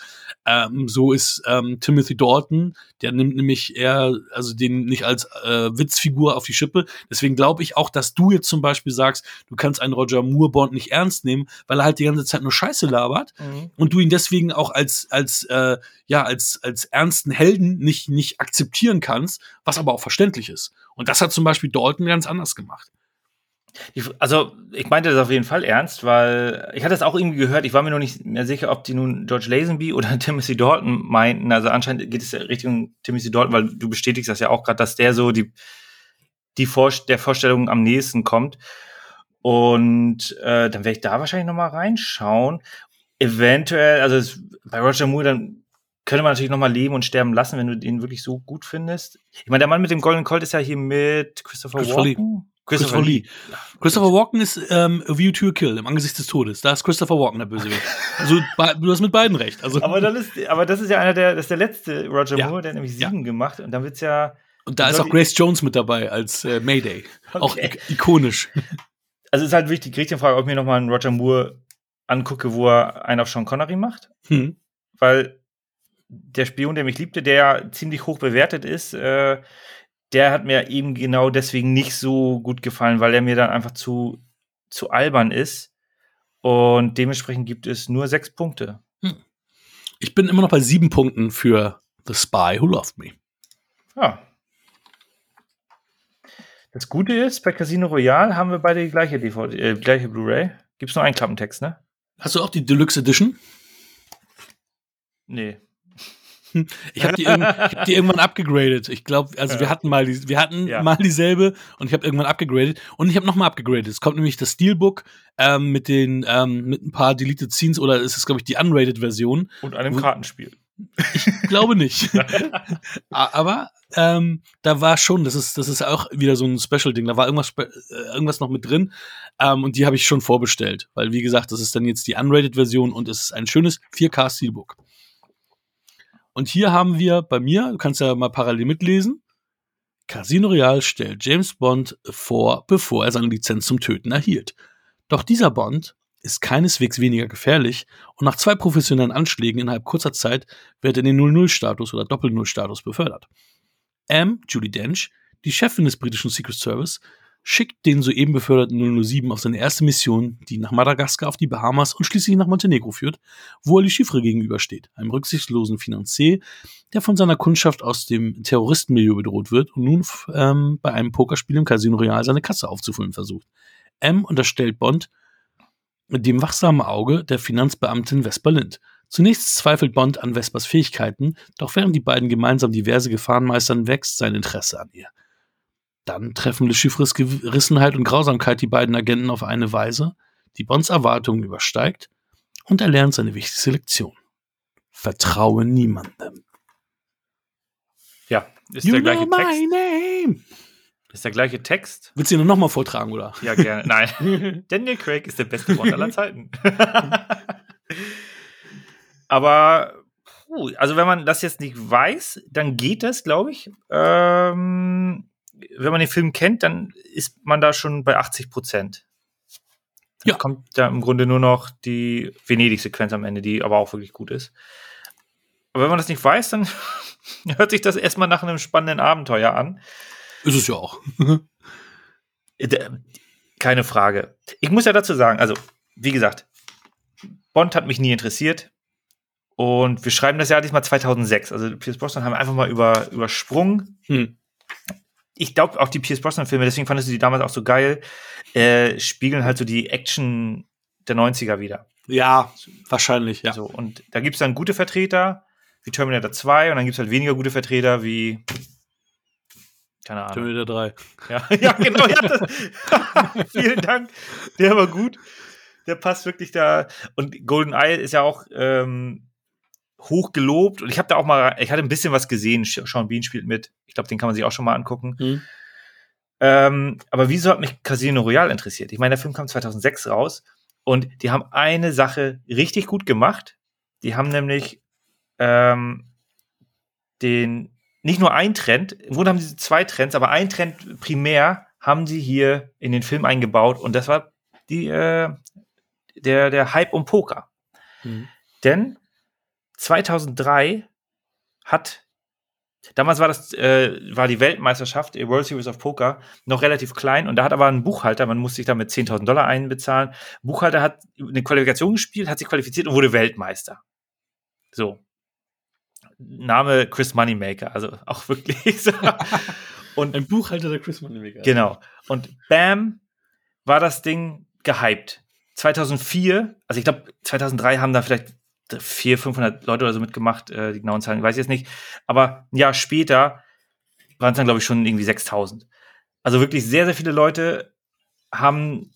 Ähm, so ist ähm, Timothy Dalton, der nimmt nämlich eher, also den nicht als äh, Witzfigur auf die Schippe. Deswegen glaube ich auch, dass du jetzt zum Beispiel sagst, du kannst einen Roger Moore Bond nicht ernst nehmen, weil er halt die ganze Zeit nur Scheiße labert Mhm. und du ihn deswegen auch als als äh, ja als als ernsten Helden nicht nicht akzeptieren kannst, was aber auch verständlich ist. Und das hat zum Beispiel Dalton ganz anders gemacht. Also, ich meinte das auf jeden Fall ernst, weil ich hatte das auch irgendwie gehört. Ich war mir noch nicht mehr sicher, ob die nun George Lazenby oder [LAUGHS] Timothy Dalton meinten. Also anscheinend geht es ja Richtung Timothy Dalton, weil du bestätigst das ja auch gerade, dass der so die, die Vor der Vorstellung am nächsten kommt. Und äh, dann werde ich da wahrscheinlich noch mal reinschauen. Eventuell, also es, bei Roger Moore, dann könnte man natürlich noch mal leben und sterben lassen, wenn du den wirklich so gut findest. Ich meine, der Mann mit dem goldenen Colt ist ja hier mit Christopher. Walken. Christopher Lee. Christopher Walken ist ähm, A View to a Kill im Angesicht des Todes. Da ist Christopher Walken der Bösewicht. [LAUGHS] Also du hast mit beiden recht. Also Aber, dann ist, aber das ist ja einer der, das ist der letzte Roger Ja. Moore, der hat nämlich Ja. sieben gemacht und dann wird's ja, und da ist auch Grace Jones mit dabei als äh, Mayday. [LAUGHS] Auch Okay. ik ikonisch. also es ist halt wichtig, kriegt die Frage, ob ich mir nochmal einen Roger Moore angucke, wo er einen auf Sean Connery macht, Hm. weil der Spion, der mich liebte, der ja ziemlich hoch bewertet ist, äh, der hat mir eben genau deswegen nicht so gut gefallen, weil er mir dann einfach zu, zu albern ist. Und dementsprechend gibt es nur sechs Punkte. Ich bin immer noch bei sieben Punkten für The Spy Who Loved Me. Ja. Das Gute ist, bei Casino Royale haben wir beide die gleiche DVD, äh, gleiche Blu-ray. Gibt's nur einen Klappentext, ne? Hast du auch die Deluxe Edition? Nee. Ich habe die, ich hab die irgendwann abgegradet. Ich glaube, also wir hatten mal, die, wir hatten Ja. mal dieselbe und ich habe irgendwann abgegradet und ich habe nochmal abgegradet. Es kommt nämlich das Steelbook ähm, mit den ähm, mit ein paar deleted Scenes oder ist es glaube ich die unrated Version? Und einem Kartenspiel. glaube nicht. [LAUGHS] Aber ähm, da war schon, das ist das ist auch wieder so ein Special Ding. Da war irgendwas äh, irgendwas noch mit drin ähm, und die habe ich schon vorbestellt, weil wie gesagt, das ist dann jetzt die unrated Version und es ist ein schönes 4K Steelbook. Und hier haben wir bei mir, du kannst ja mal parallel mitlesen, Casino Royale stellt James Bond vor, bevor er seine Lizenz zum Töten erhielt. Doch dieser Bond ist keineswegs weniger gefährlich und nach zwei professionellen Anschlägen innerhalb kurzer Zeit wird er in den 0-0-Status oder Doppel-0-Status befördert. M, Julie Dench, die Chefin des britischen Secret Service, schickt den soeben beförderten 007 auf seine erste Mission, die nach Madagaskar auf die Bahamas und schließlich nach Montenegro führt, wo er die Chiffre gegenübersteht, einem rücksichtslosen Finanzier, der von seiner Kundschaft aus dem Terroristenmilieu bedroht wird und nun ähm, bei einem Pokerspiel im Casino Royale seine Kasse aufzufüllen versucht. M unterstellt Bond dem wachsamen Auge der Finanzbeamtin Vesper Lind. Zunächst zweifelt Bond an Vespers Fähigkeiten, doch während die beiden gemeinsam diverse Gefahren meistern, wächst sein Interesse an ihr. Dann treffen Le Chiffres Gerissenheit und Grausamkeit die beiden Agenten auf eine Weise, die Bonds Erwartungen übersteigt und er lernt seine wichtigste Lektion. Vertraue niemandem. Ja, ist You der gleiche know my Text. name. Ist der gleiche Text. Willst du ihn noch mal vortragen, oder? Ja, gerne. Nein. [LAUGHS] Daniel Craig ist der beste Bond aller Zeiten. [LAUGHS] Aber, puh, also wenn man das jetzt nicht weiß, dann geht das, glaube ich. Ähm, wenn man den Film kennt, dann ist man da schon bei 80 Prozent. Dann Ja. kommt da im Grunde nur noch die Venedig-Sequenz am Ende, die aber auch wirklich gut ist. Aber wenn man das nicht weiß, dann [LAUGHS] hört sich das erstmal nach einem spannenden Abenteuer an. Ist es ja auch. D- Keine Frage. Ich muss ja dazu sagen, also, wie gesagt, Bond hat mich nie interessiert. Und wir schreiben das Jahr diesmal 2006. Also, Pierce Brosnan haben wir einfach mal über, übersprungen. Hm. Ich glaube, auch die Pierce Brosnan-Filme, deswegen fandest du die damals auch so geil, äh, spiegeln halt so die Action der 90er wieder. Ja, wahrscheinlich, ja. So, und da gibt es dann gute Vertreter, wie Terminator 2, und dann gibt es halt weniger gute Vertreter wie. Keine Ahnung. Terminator 3. Ja, [LAUGHS] ja genau. Ja, das, [LAUGHS] vielen Dank. Der war gut. Der passt wirklich da. Und Golden Eye ist ja auch ähm, hoch gelobt. Und ich habe da auch mal, ich hatte ein bisschen was gesehen. Sean Bean spielt mit. Ich glaube, den kann man sich auch schon mal angucken. Hm. Ähm, aber wieso hat mich Casino Royale interessiert? Ich meine, der Film kam 2006 raus und die haben eine Sache richtig gut gemacht. Die haben nämlich ähm, den nicht nur ein Trend, im Grunde haben sie zwei Trends, aber ein Trend primär haben sie hier in den Film eingebaut und das war die äh, der der Hype um Poker. Hm. Denn 2003 hat damals war das äh, war die Weltmeisterschaft die World Series of Poker noch relativ klein und da hat aber ein Buchhalter, man musste sich damit 10.000 Dollar einbezahlen. Buchhalter hat eine Qualifikation gespielt, hat sich qualifiziert und wurde Weltmeister. So. Name Chris Moneymaker, also auch [LAUGHS] wirklich so. Und Ein Buchhalter der Chris Moneymaker. Genau. Und bam, war das Ding gehypt. 2004, also ich glaube, 2003 haben da vielleicht 400, 500 Leute oder so mitgemacht, äh, die genauen Zahlen weiß ich jetzt nicht. Aber ein Jahr später waren es dann, glaube ich, schon irgendwie 6000. Also wirklich sehr, sehr viele Leute haben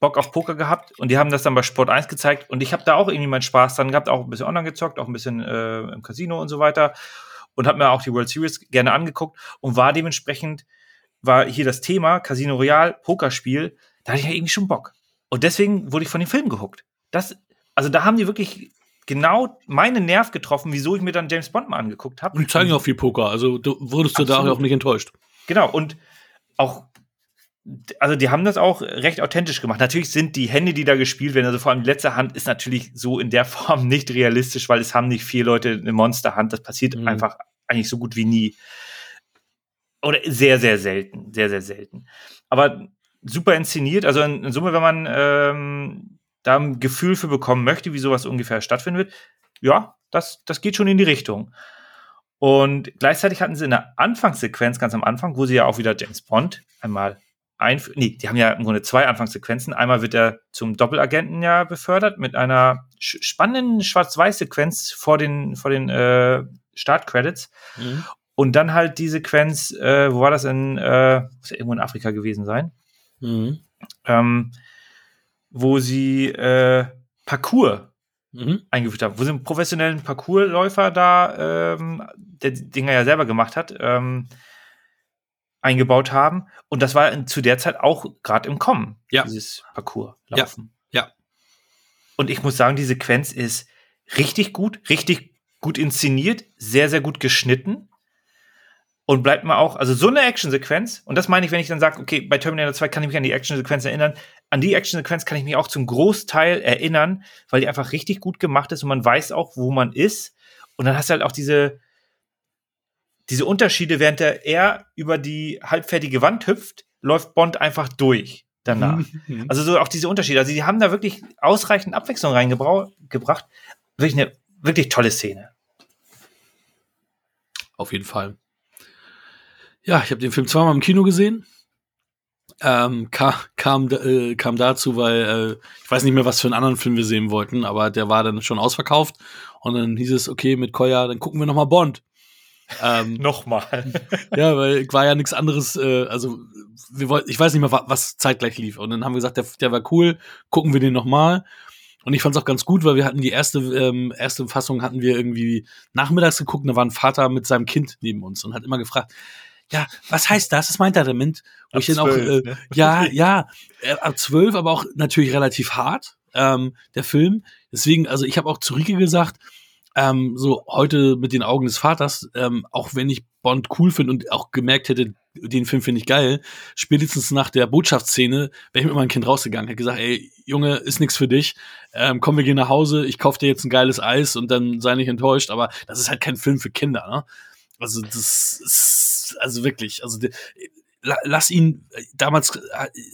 Bock auf Poker gehabt und die haben das dann bei Sport 1 gezeigt und ich habe da auch irgendwie meinen Spaß dran gehabt, auch ein bisschen online gezockt, auch ein bisschen äh, im Casino und so weiter und habe mir auch die World Series gerne angeguckt und war dementsprechend, war hier das Thema Casino Royale, Pokerspiel, da hatte ich ja irgendwie schon Bock. Und deswegen wurde ich von dem Film gehuckt. Das, also da haben die wirklich genau meinen Nerv getroffen, wieso ich mir dann James Bond mal angeguckt habe. Und die zeigen auch viel Poker, also du wurdest du da auch nicht enttäuscht. Genau, und auch, also die haben das auch recht authentisch gemacht. Natürlich sind die Hände, die da gespielt werden, also vor allem die letzte Hand ist natürlich so in der [LAUGHS] Form nicht realistisch, weil es haben nicht vier Leute eine Monsterhand. Das passiert Mhm. einfach eigentlich so gut wie nie. Oder sehr, sehr selten. Sehr, sehr selten. Aber super inszeniert. Also in, in Summe, wenn man ähm, da ein Gefühl für bekommen möchte, wie sowas ungefähr stattfinden wird, ja, das, das geht schon in die Richtung. Und gleichzeitig hatten sie eine Anfangssequenz ganz am Anfang, wo sie ja auch wieder James Bond einmal einführen. Nee, die haben ja im Grunde zwei Anfangssequenzen. Einmal wird er zum Doppelagenten ja befördert mit einer sch- spannenden Schwarz-Weiß-Sequenz vor den, vor den äh, Startcredits. Mhm. Und dann halt die Sequenz, äh, wo war das in, äh, muss ja irgendwo in Afrika gewesen sein, Mhm. ähm, wo sie äh, Parcours Mhm. eingeführt haben, wo sie einen professionellen Parcoursläufer da, ähm, der die Dinger ja selber gemacht hat, ähm, eingebaut haben. Und das war in, zu der Zeit auch gerade im Kommen, Ja. dieses Parcourslaufen. Ja. Und ich muss sagen, die Sequenz ist richtig gut, richtig gut inszeniert, sehr, sehr gut geschnitten. Und bleibt mir auch, also so eine Actionsequenz, und das meine ich, wenn ich dann sage, okay, bei Terminator 2 kann ich mich an die Actionsequenz erinnern, an die Actionsequenz kann ich mich auch zum Großteil erinnern, weil die einfach richtig gut gemacht ist und man weiß auch, wo man ist. Und dann hast du halt auch diese, diese Unterschiede, während der er über die halbfertige Wand hüpft, läuft Bond einfach durch danach. [LAUGHS] Mhm. Also so auch diese Unterschiede. Also die haben da wirklich ausreichend Abwechslung reingebracht. Wirklich eine wirklich tolle Szene. Auf jeden Fall. Ja, ich habe den Film zweimal im Kino gesehen. Ähm, kam, kam, äh, kam dazu, weil äh, ich weiß nicht mehr, was für einen anderen Film wir sehen wollten, aber der war dann schon ausverkauft. Und dann hieß es, okay, mit Koya, dann gucken wir noch mal Bond. Ähm, [LAUGHS] Nochmal. [LAUGHS] ja, weil war ja nichts anderes, äh, also wir wollten, ich weiß nicht mehr, was zeitgleich lief. Und dann haben wir gesagt, der, der war cool, gucken wir den nochmal. Und ich fand es auch ganz gut, weil wir hatten die erste, ähm, erste Fassung hatten wir irgendwie nachmittags geguckt, und da war ein Vater mit seinem Kind neben uns und hat immer gefragt, ja, was heißt das? Was meint er damit? Wo ab ich dann auch, äh, ne? [LAUGHS] ja, ja, äh, ab zwölf, aber auch natürlich relativ hart, ähm, der Film. Deswegen, also ich habe auch zu Rike gesagt, ähm, so heute mit den Augen des Vaters, ähm, auch wenn ich Bond cool finde und auch gemerkt hätte, den Film finde ich geil, spätestens nach der Botschaftsszene wäre ich mit meinem Kind rausgegangen, hätte gesagt, ey, Junge, ist nix für dich, ähm, komm, wir gehen nach Hause, ich kauf dir jetzt ein geiles Eis und dann sei nicht enttäuscht, aber das ist halt kein Film für Kinder, ne? Also das ist, also wirklich, also lass ihn, damals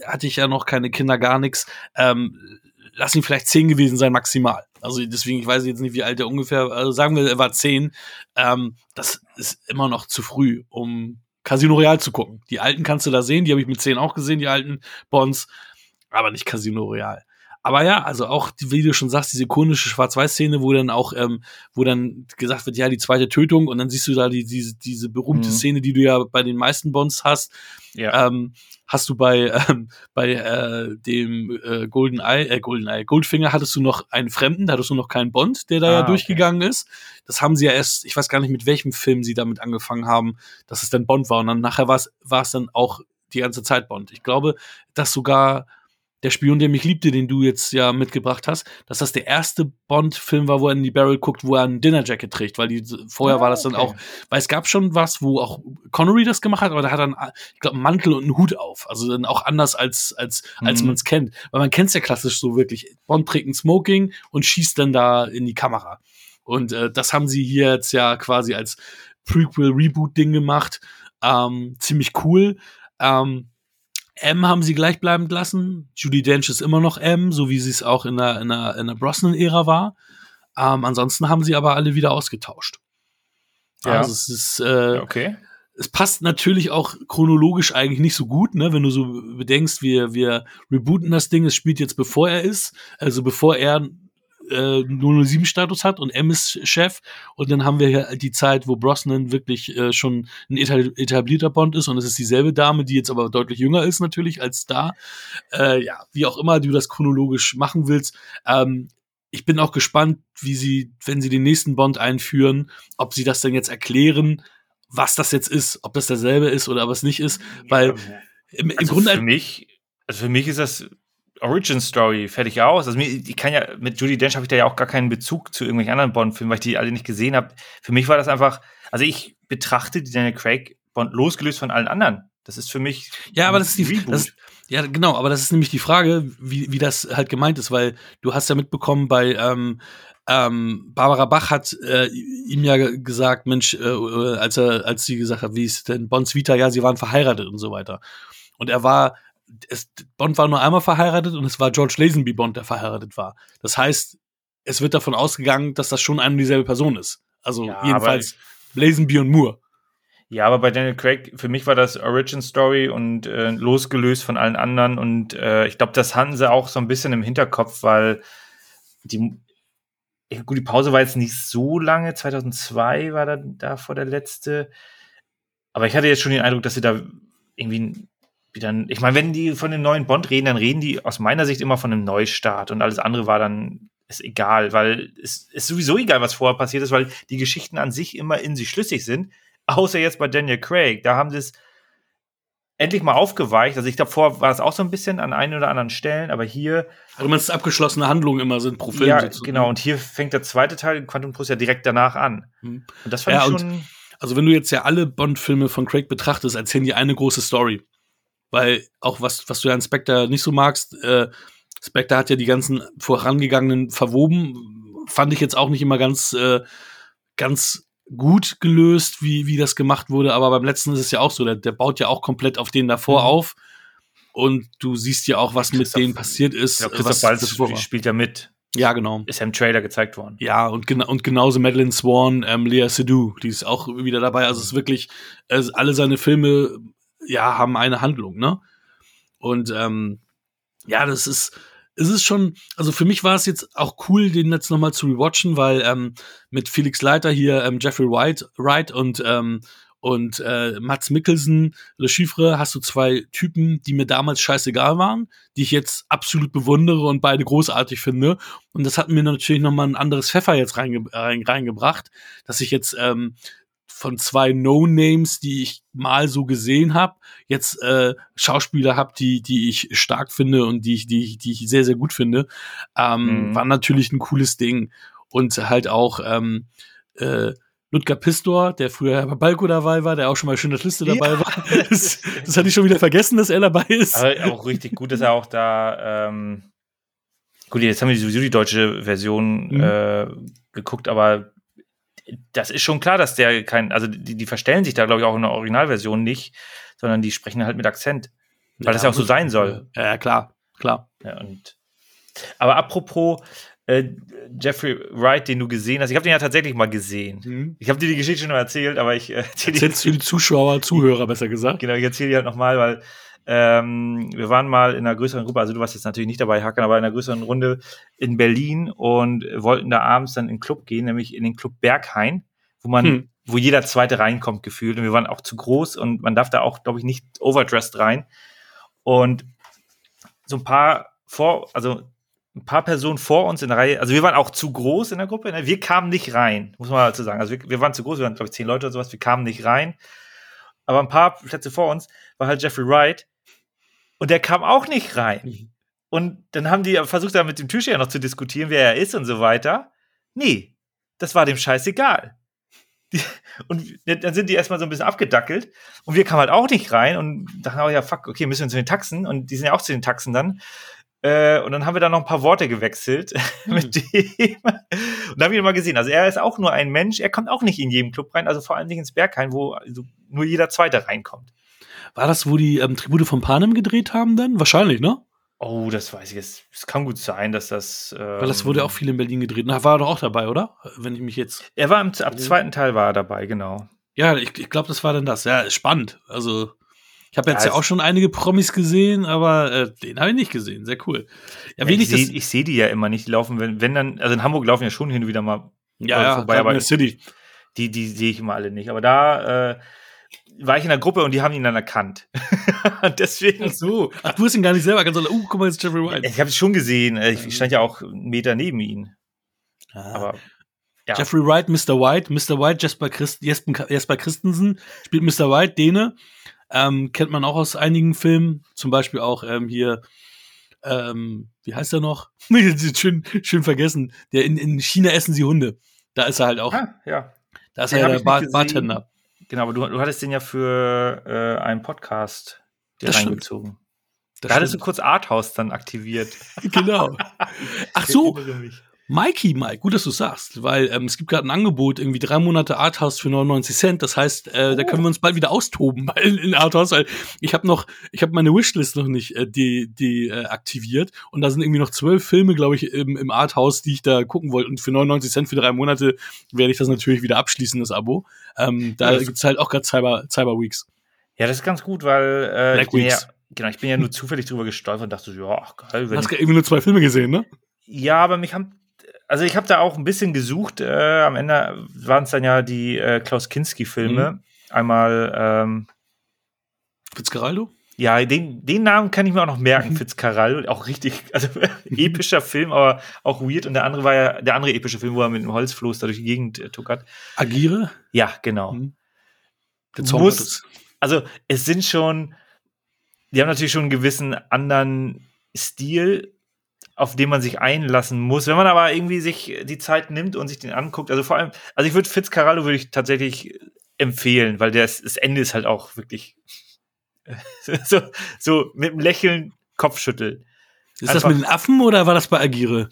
hatte ich ja noch keine Kinder, gar nichts, ähm, lass ihn vielleicht zehn gewesen sein, maximal. Also deswegen, ich weiß jetzt nicht, wie alt er ungefähr, also sagen wir, er war zehn. Ähm, das ist immer noch zu früh, um Casino Royale zu gucken. Die alten kannst du da sehen, die habe ich mit zehn auch gesehen, die alten Bonds, aber nicht Casino Royale. Aber ja, also auch, wie du schon sagst, diese ikonische Schwarz-Weiß-Szene, wo dann auch, ähm, wo dann gesagt wird, ja, die zweite Tötung und dann siehst du da die, diese, diese berühmte mhm. Szene, die du ja bei den meisten Bonds hast. Ja. Ähm, hast du bei, ähm, bei äh, dem äh, Golden Eye, äh, Golden Eye, Goldfinger hattest du noch einen Fremden, da hattest du noch keinen Bond, der da ah, ja durchgegangen okay. ist. Das haben sie ja erst, ich weiß gar nicht, mit welchem Film sie damit angefangen haben, dass es dann Bond war. Und dann nachher war es dann auch die ganze Zeit Bond. Ich glaube, dass sogar der Spion, der mich liebte, den du jetzt ja mitgebracht hast, dass das der erste Bond-Film war, wo er in die Barrel guckt, wo er ein Dinnerjacket trägt, weil die, vorher ah, war das dann okay. auch, weil es gab schon was, wo auch Connery das gemacht hat, aber da hat dann, ich glaube, einen Mantel und einen Hut auf. Also dann auch anders als, als, als mhm. man es kennt. Weil man kennt es ja klassisch so wirklich. Bond trägt ein Smoking und schießt dann da in die Kamera. Und äh, das haben sie hier jetzt ja quasi als Prequel-Reboot-Ding gemacht. Ähm, ziemlich cool. Ähm, M haben sie gleichbleibend lassen. Judy Dench ist immer noch M, so wie sie es auch in der, in der, in der Brosnan-Ära war. Ähm, ansonsten haben sie aber alle wieder ausgetauscht. Ja. Also es ist, äh, okay. Es passt natürlich auch chronologisch eigentlich nicht so gut, ne? Wenn du so bedenkst, wir, wir rebooten das Ding, es spielt jetzt bevor er ist, also bevor er äh, 007-Status hat und M ist Chef. Und dann haben wir hier die Zeit, wo Brosnan wirklich äh, schon ein etablierter Bond ist und es ist dieselbe Dame, die jetzt aber deutlich jünger ist natürlich als da. Äh, ja, wie auch immer du das chronologisch machen willst. Ähm, ich bin auch gespannt, wie sie, wenn sie den nächsten Bond einführen, ob sie das denn jetzt erklären, was das jetzt ist, ob das derselbe ist oder es nicht ist, weil im, im also Grunde für mich, also für mich ist das Origin Story fertig aus. Also mir, ich kann ja mit Judy Dench habe ich da ja auch gar keinen Bezug zu irgendwelchen anderen Bond-Filmen, weil ich die alle nicht gesehen habe. Für mich war das einfach, also ich betrachte die Daniel Craig Bond losgelöst von allen anderen. Das ist für mich ja, aber das ist die das, ja genau, aber das ist nämlich die Frage, wie, wie das halt gemeint ist, weil du hast ja mitbekommen bei ähm, ähm, Barbara Bach hat äh, ihm ja gesagt, Mensch, äh, als er als sie gesagt hat, wie ist denn Bonds Vita, ja, sie waren verheiratet und so weiter. Und er war es, Bond war nur einmal verheiratet und es war George Lazenby Bond, der verheiratet war. Das heißt, es wird davon ausgegangen, dass das schon eine und dieselbe Person ist. Also ja, jedenfalls Lazenby und Moore. Ja, aber bei Daniel Craig, für mich war das Origin Story und äh, losgelöst von allen anderen. Und äh, ich glaube, das hatten sie auch so ein bisschen im Hinterkopf, weil die, gut, die Pause war jetzt nicht so lange. 2002 war da, da vor der letzte. Aber ich hatte jetzt schon den Eindruck, dass sie da irgendwie wieder, ich meine, wenn die von dem neuen Bond reden, dann reden die aus meiner Sicht immer von einem Neustart und alles andere war dann ist egal, weil es ist sowieso egal, was vorher passiert ist, weil die Geschichten an sich immer in sich schlüssig sind, außer jetzt bei Daniel Craig. Da haben sie es endlich mal aufgeweicht. Also ich glaube, vorher war es auch so ein bisschen an einen oder anderen Stellen, aber hier. Also man ist abgeschlossene Handlungen immer sind pro Film. Ja, genau. Und hier fängt der zweite Teil Quantum Plus ja direkt danach an. Hm. Und das fand ja, ich schon. Also wenn du jetzt ja alle Bond-Filme von Craig betrachtest, erzählen die eine große Story. Weil auch was, was du ja an Spectre nicht so magst, äh, Spectre hat ja die ganzen vorangegangenen verwoben, fand ich jetzt auch nicht immer ganz, äh, ganz gut gelöst, wie, wie das gemacht wurde, aber beim letzten ist es ja auch so, der, der baut ja auch komplett auf den davor mhm. auf und du siehst ja auch, was mit denen passiert ist. Ja, Christoph Waltz spielt ja mit. Ja, genau. Ist ja im Trailer gezeigt worden. Ja, und, gena und genauso Madeline Swan, ähm, Lea Seydoux, die ist auch wieder dabei. Also es ist wirklich, äh, alle seine Filme ja, haben eine Handlung, ne? Und ähm, ja, das ist, es ist schon, also für mich war es jetzt auch cool, den jetzt nochmal zu rewatchen, weil ähm, mit Felix Leiter hier, ähm, Jeffrey Wright, Wright und ähm, und äh, Mats Mikkelsen, Le Chiffre, hast du zwei Typen, die mir damals scheißegal waren, die ich jetzt absolut bewundere und beide großartig finde. Und das hat mir natürlich nochmal ein anderes Pfeffer jetzt reinge rein, reingebracht, dass ich jetzt ähm, von zwei No-Names, die ich mal so gesehen habe, jetzt äh, Schauspieler habe, die die ich stark finde und die ich die ich, die ich sehr sehr gut finde, ähm, mhm. war natürlich ein cooles Ding und halt auch ähm, äh, Ludger Pistor, der früher bei Balko dabei war, der auch schon mal schön der Liste dabei ja. war. [LAUGHS] Das, das hatte ich schon wieder vergessen, dass er dabei ist. Aber auch richtig gut, dass er auch da. Ähm gut, jetzt haben wir sowieso die deutsche Version mhm. äh, geguckt, aber das ist schon klar, dass der kein, also die, die verstellen sich da, glaube ich, auch in der Originalversion nicht, sondern die sprechen halt mit Akzent. Weil ja, das ja auch so sein soll. Ja, klar, klar. Ja, und, aber apropos äh, Jeffrey Wright, den du gesehen hast, ich habe den ja tatsächlich mal gesehen. Mhm. Ich habe dir die Geschichte schon mal erzählt, aber ich äh, erzähle für die Zuschauer, Zuhörer besser gesagt. Genau, ich erzähle die halt nochmal, weil ähm, wir waren mal in einer größeren Gruppe, also du warst jetzt natürlich nicht dabei, Hacken, aber in einer größeren Runde in Berlin und wollten da abends dann in den Club gehen, nämlich in den Club Berghain, wo man, hm. wo jeder zweite reinkommt gefühlt. Und wir waren auch zu groß und man darf da auch, glaube ich, nicht overdressed rein. Und so ein paar vor, also ein paar Personen vor uns in der Reihe, also wir waren auch zu groß in der Gruppe, ne? wir kamen nicht rein, muss man dazu sagen. Also wir, wir waren zu groß, wir waren, glaube ich, zehn Leute oder sowas, wir kamen nicht rein. Aber ein paar Plätze vor uns war halt Jeffrey Wright, und der kam auch nicht rein. Mhm. Und dann haben die versucht, da mit dem Türsteher noch zu diskutieren, wer er ist und so weiter. Nee, das war dem scheißegal. Die, und dann sind die erstmal so ein bisschen abgedackelt und wir kamen halt auch nicht rein und dachten auch, ja, fuck, okay, müssen wir zu den Taxen und die sind ja auch zu den Taxen dann. Äh, und dann haben wir da noch ein paar Worte gewechselt [LAUGHS] mhm. mit dem. Und da haben wir ihn mal gesehen. Also er ist auch nur ein Mensch, er kommt auch nicht in jedem Club rein, also vor allem nicht ins Berghain, wo nur jeder Zweite reinkommt. War das, wo die ähm, Tribute von Panem gedreht haben dann? Wahrscheinlich, ne? Oh, das weiß ich jetzt. Es kann gut sein, dass das. Ähm, Weil das wurde auch viel in Berlin gedreht. Na, war er doch auch dabei, oder? Wenn ich mich jetzt. Er war im ab zweiten Teil war er dabei, genau. Ja, ich, ich glaube, das war dann das. Ja, spannend. Also, ich habe jetzt ja, ja, auch schon einige Promis gesehen, aber äh, den habe ich nicht gesehen. Sehr cool. Ja, ja ich sehe seh die ja immer nicht. Die laufen, wenn, wenn dann, also in Hamburg laufen ja schon hin und wieder mal ja, ja, vorbei, aber City. die, die sehe ich immer alle nicht. Aber da, äh, war ich in der Gruppe und die haben ihn dann erkannt. [LAUGHS] Deswegen. Ach so. Ach, du hast ihn gar nicht selber erkannt, sondern, uh, guck mal, jetzt Jeffrey White. Ich habe es schon gesehen. Ich stand ja auch einen Meter neben ihm. Ah. Aber. Ja. Jeffrey Wright, Mr. White, Mr. White, Jesper, Christ, Jesper, Jesper Christensen spielt Mr. White, Däne. Ähm, kennt man auch aus einigen Filmen, zum Beispiel auch ähm, hier, ähm, wie heißt er noch? [LAUGHS] schön, schön vergessen. Der in, in China essen sie Hunde. Da ist er halt auch. Ah, ja. Da ist Den er ja der Bar Bartender. Genau, aber du, du hattest den ja für äh, einen Podcast dir das reingezogen. da stimmt. hattest du kurz Arthouse dann aktiviert. [LAUGHS] genau. [LAUGHS] Ach so. Mikey Mike, gut, dass du sagst, weil ähm, es gibt gerade ein Angebot, irgendwie drei Monate Arthouse für 99 Cent. Das heißt, äh, oh. da können wir uns bald wieder austoben [LAUGHS] in, in Arthouse, weil ich habe noch, ich habe meine Wishlist noch nicht äh, die, die äh, aktiviert und da sind irgendwie noch zwölf Filme, glaube ich, im, im Arthouse, die ich da gucken wollte. Und für 99 Cent für drei Monate werde ich das natürlich wieder abschließen, das Abo. Ähm, da ja, gibt's halt auch gerade Cyber, Cyber Weeks. Ja, das ist ganz gut, weil äh, Black Weeks. Ja, genau, ich bin ja nur zufällig drüber gestolpert und dachte so, ja, geil. Du hast irgendwie nur zwei Filme gesehen, ne? Ja, aber mich haben also ich habe da auch ein bisschen gesucht. Äh, am Ende waren es dann ja die äh, Klaus Kinski-Filme. Mhm. Einmal ähm, Fitzgeraldo? Ja, den, den Namen kann ich mir auch noch merken, mhm. Fitzcarraldo. Auch richtig, also [LAUGHS] epischer Film, aber auch weird. Und der andere war ja der andere epische Film, wo er mit einem Holzfloß da durch die Gegend äh, tuckert. Agire? Ja, genau. Mhm. Muss, also es sind schon, die haben natürlich schon einen gewissen anderen Stil, auf den man sich einlassen muss. Wenn man aber irgendwie sich die Zeit nimmt und sich den anguckt, also vor allem, also ich würde Fitzcarraldo würde ich tatsächlich empfehlen, weil das, das Ende ist halt auch wirklich [LAUGHS] so, so mit einem Lächeln Kopfschütteln. Ist Einfach, das mit den Affen oder war das bei Agire?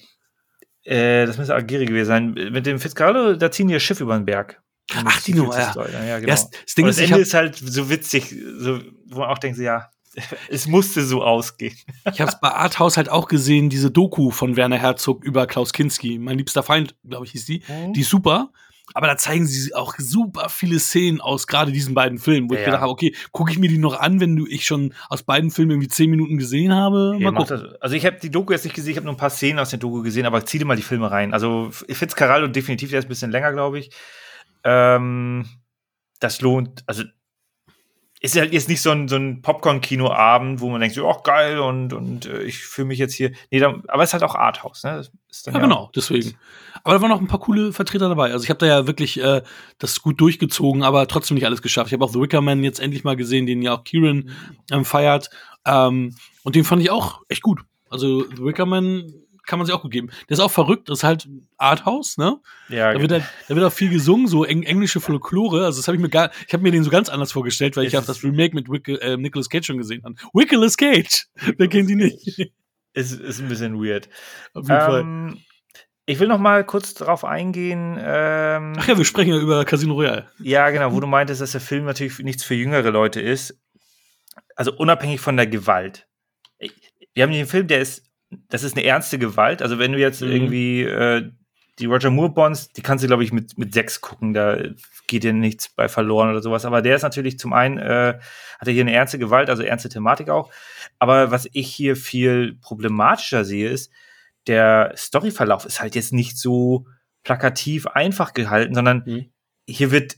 Äh, das müsste Agire gewesen sein. Mit dem Fitzcarraldo, da ziehen die das Schiff über den Berg. Ach, die Nummer, ja. ja, genau. das, das Ding ist, das Ende ist halt so witzig, so, wo man auch denkt, ja, [LAUGHS] es musste so ausgehen. ich habe es bei Arthouse halt auch gesehen, diese Doku von Werner Herzog über Klaus Kinski. Mein liebster Feind, glaube ich, hieß die. Mhm. Die ist super. aber da zeigen sie auch super viele Szenen aus gerade diesen beiden Filmen, wo Ja, ich gedacht habe, okay, gucke ich mir die noch an, wenn du ich schon aus beiden Filmen irgendwie zehn Minuten gesehen habe? Ja. Also ich habe die Doku jetzt nicht gesehen, ich habe nur ein paar Szenen aus der Doku gesehen, aber zieh dir mal die Filme rein. Also Fitzcarraldo definitiv, der ist ein bisschen länger, glaube ich. Ähm, das lohnt, also ist halt jetzt nicht so ein, so ein Popcorn-Kino-Abend, wo man denkt, so, ach geil und, und äh, ich fühle mich jetzt hier. Nee, da, aber es ist halt auch Arthouse, ne? Dann Ja, genau, deswegen. Aber da waren noch ein paar coole Vertreter dabei. Also ich habe da ja wirklich äh, das gut durchgezogen, aber trotzdem nicht alles geschafft. Ich habe auch The Wicker Man jetzt endlich mal gesehen, den ja auch Kieran ähm, feiert. Ähm, und den fand ich auch echt gut. Also The Wicker Man kann man sich auch gut geben. Der ist auch verrückt, das ist halt Arthouse, ne? Ja, Da wird, halt, da wird auch viel gesungen, so eng, englische Folklore. Also das habe ich mir gar, ich habe mir den so ganz anders vorgestellt, weil ich habe das Remake mit Wick, äh, Nicolas Cage schon gesehen habe. Nicolas Cage, [LAUGHS] wer kennt die nicht? ist, ist ein bisschen weird. Auf jeden Fall. Ähm, ich will noch mal kurz darauf eingehen. Ähm, Ach ja, wir sprechen ja über Casino Royale. Ja, genau, wo du meintest, dass der Film natürlich nichts für jüngere Leute ist. Also unabhängig von der Gewalt. Wir haben einen Film, der ist, das ist eine ernste Gewalt. Also wenn du jetzt Mhm. irgendwie äh, die Roger Moore Bonds, die kannst du, glaube ich, mit, mit sechs gucken, da geht dir nichts bei verloren oder sowas. Aber der ist natürlich zum einen, äh, hat er hier eine ernste Gewalt, also ernste Thematik auch. Aber was ich hier viel problematischer sehe, ist, der Storyverlauf ist halt jetzt nicht so plakativ einfach gehalten, sondern Mhm. hier wird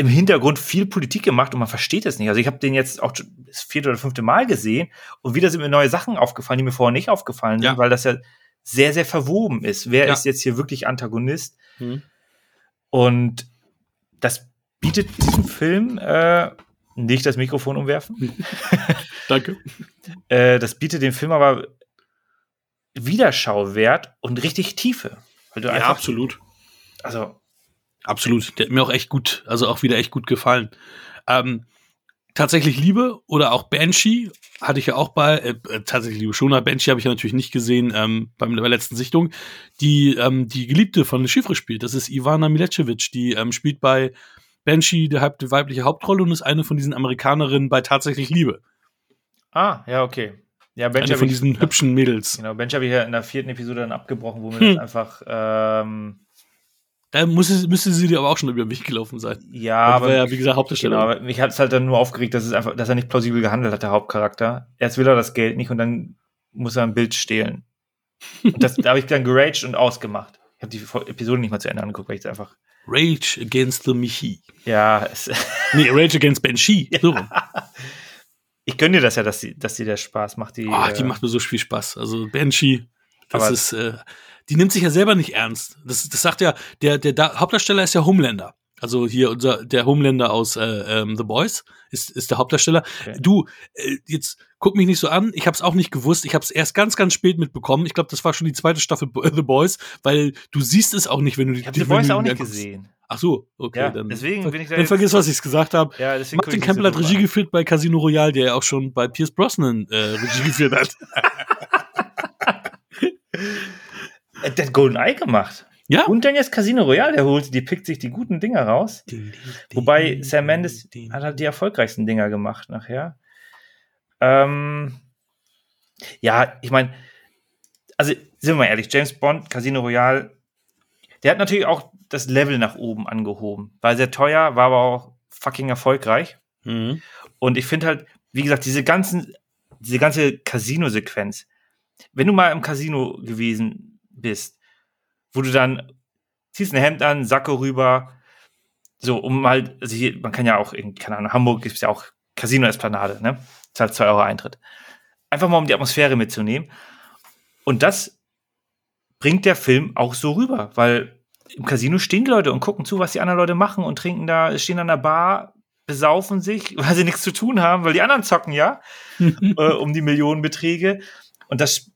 im Hintergrund viel Politik gemacht und man versteht es nicht. Also ich habe den jetzt auch das vierte oder fünfte Mal gesehen und wieder sind mir neue Sachen aufgefallen, die mir vorher nicht aufgefallen sind, Ja. weil das ja sehr, sehr verwoben ist. Wer Ja. ist jetzt hier wirklich Antagonist? Mhm. Und das bietet diesem Film äh, nicht das Mikrofon umwerfen. [LAUGHS] Danke. [LAUGHS] Äh, das bietet dem Film aber Wiederschauwert und richtig Tiefe. Ja, absolut. also Absolut. Der hat mir auch echt gut, also auch wieder echt gut gefallen. Ähm, tatsächlich Liebe oder auch Banshee hatte ich ja auch bei, äh, äh, tatsächlich Liebe schon, aber Banshee habe ich ja natürlich nicht gesehen ähm, bei der letzten Sichtung. Die, ähm, die Geliebte von Chiffre spielt, das ist Ivana Milecevic, die ähm, spielt bei Banshee die, die weibliche Hauptrolle und ist eine von diesen Amerikanerinnen bei tatsächlich Liebe. Ah, ja, okay. Ja, Eine von ich- diesen hübschen Mädels. Genau, Bench habe ich ja in der vierten Episode dann abgebrochen, wo mir Hm. das einfach, ähm, Da muss, müsste sie dir aber auch schon über den Weg gelaufen sein. ja, Aber ja, wie gesagt, Hauptdarsteller. genau, aber mich hat es halt dann nur aufgeregt, dass es einfach, dass er nicht plausibel gehandelt hat, der Hauptcharakter. Erst will er das Geld nicht und dann muss er ein Bild stehlen. Und das, da habe ich dann geraged und ausgemacht. Ich habe die Episode nicht mal zu Ende angeguckt, weil ich es einfach, Rage Against the Michi. ja, es, [LAUGHS] Nee, Rage Against Banshee. So. rum. ich gönne dir das ja, dass, die, dass dir der Spaß macht. Die, Ah, die äh, macht mir so viel Spaß. Also Banshee, das ist, äh, die nimmt sich ja selber nicht ernst. Das, das sagt ja, der, der da Hauptdarsteller ist ja Homelander. Also hier unser, der Homelander aus äh, ähm, The Boys ist, ist der Hauptdarsteller. Okay. Du, äh, jetzt guck mich nicht so an. Ich habe es auch nicht gewusst. Ich habe es erst ganz, ganz spät mitbekommen. Ich glaube, das war schon die zweite Staffel The Boys, weil du siehst es auch nicht, wenn du ich wenn die Voice du auch nicht gesehen. Ach so, okay, Ja, dann, deswegen bin ich da dann vergiss, was ich gesagt habe. Ja, Martin Campbell hat Regie geführt bei Casino Royale, der ja auch schon bei Pierce Brosnan äh, Regie geführt hat. [LAUGHS] Äh, Der hat Golden Eye gemacht. Ja. Und dann jetzt Casino Royale, der holt, die pickt sich die guten Dinger raus. Wobei Sam Mendes hat halt die erfolgreichsten Dinger gemacht nachher. Ähm, ja, ich meine, also sind wir mal ehrlich, James Bond, Casino Royale, der hat natürlich auch das Level nach oben angehoben. War sehr teuer, war aber auch fucking erfolgreich. Mhm. Und ich finde halt, wie gesagt, diese ganzen, diese ganze Casino-Sequenz, wenn du mal im Casino gewesen bist, wo du dann ziehst ein Hemd an, Sakko rüber, so, um mal, also hier, man kann ja auch in, keine Ahnung, Hamburg gibt es ja auch Casino-Esplanade, ne? Zahlt 2 Euro Eintritt. Einfach mal, um die Atmosphäre mitzunehmen. Und das bringt der Film auch so rüber, weil im Casino stehen die Leute und gucken zu, was die anderen Leute machen und trinken da, stehen an der Bar, besaufen sich, [LAUGHS] weil sie nichts zu tun haben, weil die anderen zocken ja [LAUGHS] äh, um die Millionenbeträge. Und das,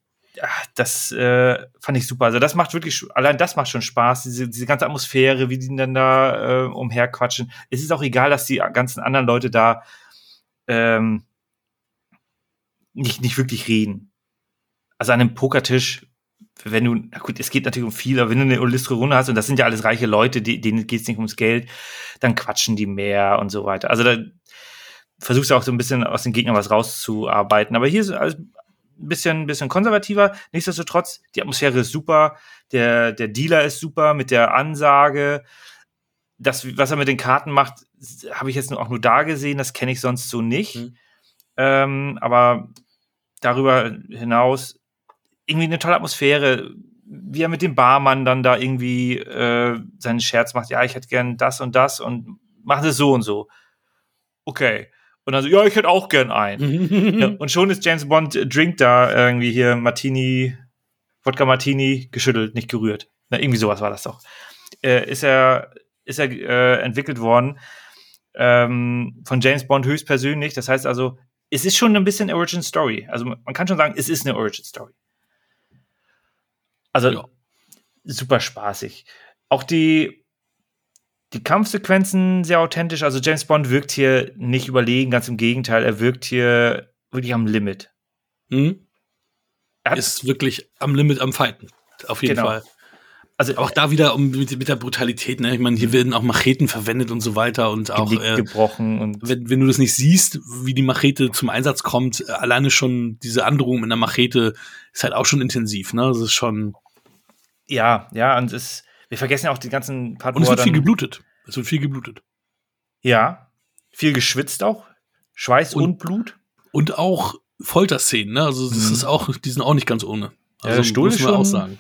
das äh, fand ich super. Also das macht wirklich, allein das macht schon Spaß, diese, diese ganze Atmosphäre, wie die dann da äh, umherquatschen. Es ist auch egal, dass die ganzen anderen Leute da ähm, nicht, nicht wirklich reden. Also an einem Pokertisch, wenn du, na gut, es geht natürlich um viel, aber wenn du eine illustre Runde hast, und das sind ja alles reiche Leute, die, denen geht es nicht ums Geld, dann quatschen die mehr und so weiter. Also da versuchst du auch so ein bisschen aus den Gegnern was rauszuarbeiten. Aber hier ist alles ein bisschen, bisschen konservativer. Nichtsdestotrotz, die Atmosphäre ist super, der, der Dealer ist super mit der Ansage. das, was er mit den Karten macht, habe ich jetzt auch nur da gesehen, das kenne ich sonst so nicht. Mhm. Ähm, aber darüber hinaus irgendwie eine tolle Atmosphäre, wie er mit dem Barmann dann da irgendwie äh, seinen Scherz macht, ja, ich hätte gern das und das und machen es so und so. Okay. Und dann so, ja, ich hätte auch gern einen. [LAUGHS] ja, und schon ist James Bond äh, Drink da irgendwie hier Martini, Wodka Martini geschüttelt, nicht gerührt. Na, irgendwie sowas war das doch. Äh, ist er, ist er äh, entwickelt worden ähm, von James Bond höchstpersönlich. Das heißt also, es ist schon ein bisschen Origin Story. Also man kann schon sagen, es ist eine Origin Story. Also ja. super spaßig. Auch die, die Kampfsequenzen sehr authentisch. Also James Bond wirkt hier nicht überlegen, ganz im Gegenteil, er wirkt hier wirklich am Limit. Mhm. Er ist wirklich am Limit am Fighten. Auf jeden genau. Fall. Also auch da wieder um mit, mit der Brutalität, ne? Ich meine, hier werden auch Macheten verwendet und so weiter und auch äh, gebrochen und wenn, wenn du das nicht siehst, wie die Machete zum Einsatz kommt, äh, alleine schon diese Androhung mit einer Machete ist halt auch schon intensiv, ne? Das ist schon ja, ja, und es, wir vergessen ja auch die ganzen Part, Und es wird viel geblutet. Es wird viel geblutet. Ja, viel geschwitzt auch. Schweiß und, und Blut. Und auch Folterszenen, ne? Also das mhm. ist auch, die sind auch nicht ganz ohne. Also ja, der Stuhl muss man auch sagen.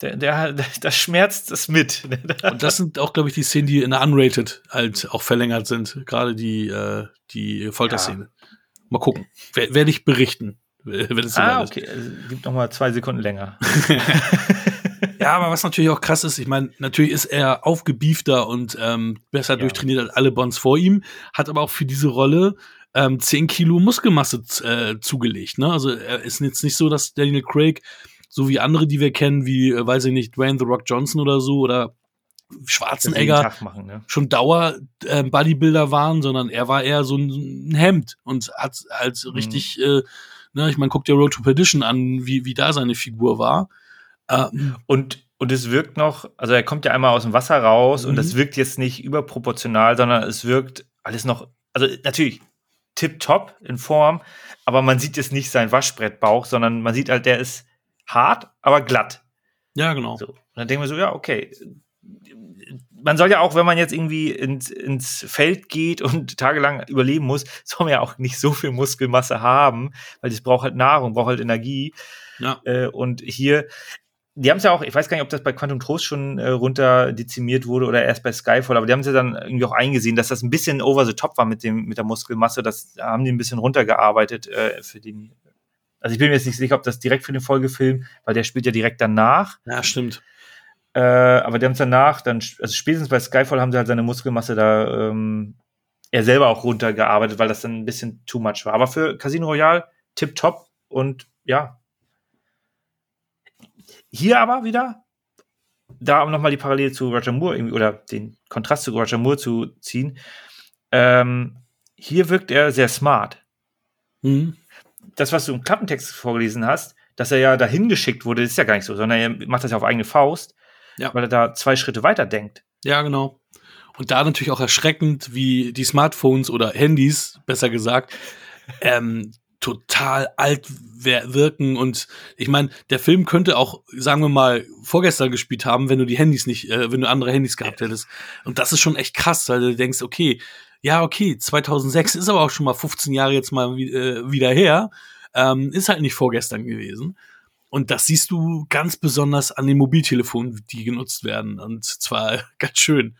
Der, der, der, das schmerzt es mit. [LAUGHS] und das sind auch, glaube ich, die Szenen, die in der Unrated halt auch verlängert sind. Gerade die, äh, die Folterszene. Ja. Mal gucken. Werde ich berichten, [LAUGHS] wenn es so ah, okay. Ist. Also, gibt noch mal zwei Sekunden länger. [LAUGHS] Ja, aber was natürlich auch krass ist, ich meine, natürlich ist er aufgebiefter und ähm, besser ja. durchtrainiert als alle Bonds vor ihm, hat aber auch für diese Rolle ähm, 10 Kilo Muskelmasse äh, zugelegt. Ne? Also er ist jetzt nicht so, dass Daniel Craig, so wie andere, die wir kennen, wie, äh, weiß ich nicht, Dwayne The Rock Johnson oder so oder Schwarzenegger machen, ne? schon Dauer äh, Bodybuilder waren, sondern er war eher so ein, Hemd und hat halt mhm. richtig, äh, ne, ich meine, guck dir Road to Perdition an, wie, wie da seine Figur war. Ähm, und, und es wirkt noch, also er kommt ja einmal aus dem Wasser raus mhm. und das wirkt jetzt nicht überproportional, sondern es wirkt alles noch, also natürlich tipptopp in Form, aber man sieht jetzt nicht seinen Waschbrettbauch, sondern man sieht halt, der ist hart, aber glatt. Ja, genau. So. Und dann denken wir so, ja, okay. Man soll ja auch, wenn man jetzt irgendwie ins, ins Feld geht und [LAUGHS] tagelang überleben muss, soll man ja auch nicht so viel Muskelmasse haben, weil das braucht halt Nahrung, braucht halt Energie. Ja. Äh, und hier, die haben es ja auch, ich weiß gar nicht, ob das bei Quantum Trost schon äh, runter dezimiert wurde oder erst bei Skyfall, aber die haben es ja dann irgendwie auch eingesehen, dass das ein bisschen over the top war mit dem mit der Muskelmasse. Das haben die ein bisschen runtergearbeitet äh, für den. Also ich bin mir jetzt nicht sicher, ob das direkt für den Folgefilm, weil der spielt ja direkt danach. Ja, stimmt. Äh, aber die haben es danach, dann, also spätestens bei Skyfall haben sie halt seine Muskelmasse da ähm, er selber auch runtergearbeitet, weil das dann ein bisschen too much war. Aber für Casino Royale tip top und ja, hier aber wieder, da um nochmal die Parallele zu Roger Moore irgendwie, oder den Kontrast zu Roger Moore zu ziehen, ähm, hier wirkt er sehr smart. Mhm. Das, was du im Klappentext vorgelesen hast, dass er ja dahin geschickt wurde, ist ja gar nicht so, sondern er macht das ja auf eigene Faust, ja. weil er da zwei Schritte weiter denkt. Ja, genau. Und da natürlich auch erschreckend, wie die Smartphones oder Handys, besser gesagt, ähm, total alt wirken und ich meine, der Film könnte auch, sagen wir mal, vorgestern gespielt haben, wenn du die Handys nicht, äh, wenn du andere Handys gehabt hättest. Und das ist schon echt krass, weil du denkst, okay, ja, okay, 2006 ist aber auch schon mal 15 Jahre jetzt mal äh, wieder her, ähm, ist halt nicht vorgestern gewesen. Und das siehst du ganz besonders an den Mobiltelefonen, die genutzt werden. Und zwar [LAUGHS] ganz schön.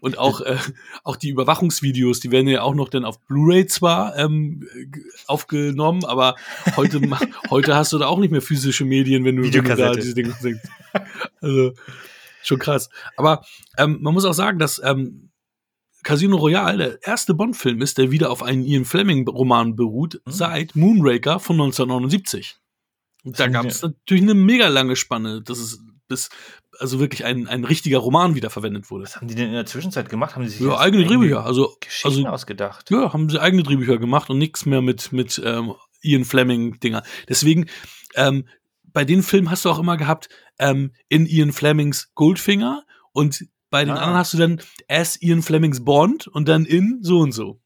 Und auch, äh, auch die Überwachungsvideos, die werden ja auch noch dann auf Blu-ray zwar ähm, aufgenommen, aber heute, [LAUGHS] heute hast du da auch nicht mehr physische Medien, wenn du, wenn du da diese Dinge siehst. Also schon krass. Aber ähm, man muss auch sagen, dass ähm, Casino Royale der erste Bond-Film ist, der wieder auf einen Ian Fleming-Roman beruht, mhm. seit Moonraker von 1979. Und da gab es natürlich eine mega lange Spanne. Das ist bis also wirklich ein, ein richtiger Roman wiederverwendet wurde. Was haben die denn in der Zwischenzeit gemacht? Haben sie sich ja, eigene Drehbücher, also Geschichten also, ausgedacht? Ja, haben sie eigene Drehbücher gemacht und nichts mehr mit mit ähm, Ian Fleming Dinger. Deswegen ähm, bei den Filmen hast du auch immer gehabt ähm, in Ian Flemings Goldfinger und bei den ah. anderen hast du dann as Ian Flemings Bond und dann in so und so.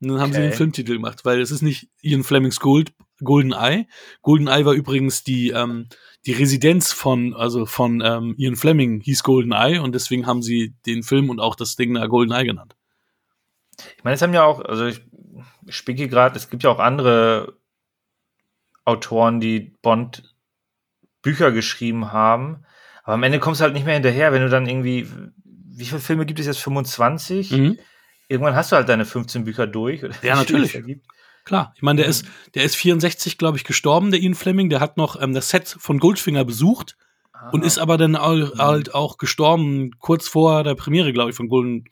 Und dann haben okay. sie den Filmtitel gemacht, weil es ist nicht Ian Flemings Gold, Golden Eye. Golden Eye war übrigens die, ähm, die Residenz von, also von ähm, Ian Fleming hieß GoldenEye und deswegen haben sie den Film und auch das Ding da GoldenEye genannt. Ich meine, es haben ja auch, also ich spicke gerade, es gibt ja auch andere Autoren, die Bond Bücher geschrieben haben. Aber am Ende kommst du halt nicht mehr hinterher, wenn du dann irgendwie, wie viele Filme gibt es jetzt? 25? Mhm. Irgendwann hast du halt deine 15 Bücher durch. Oder Ja, [LAUGHS] natürlich. Klar, ich meine, der ist, der ist 64, glaube ich, gestorben, der Ian Fleming. Der hat noch ähm, das Set von Goldfinger besucht und Ah. ist aber dann au- halt auch gestorben, kurz vor der Premiere, glaube ich, von Gold,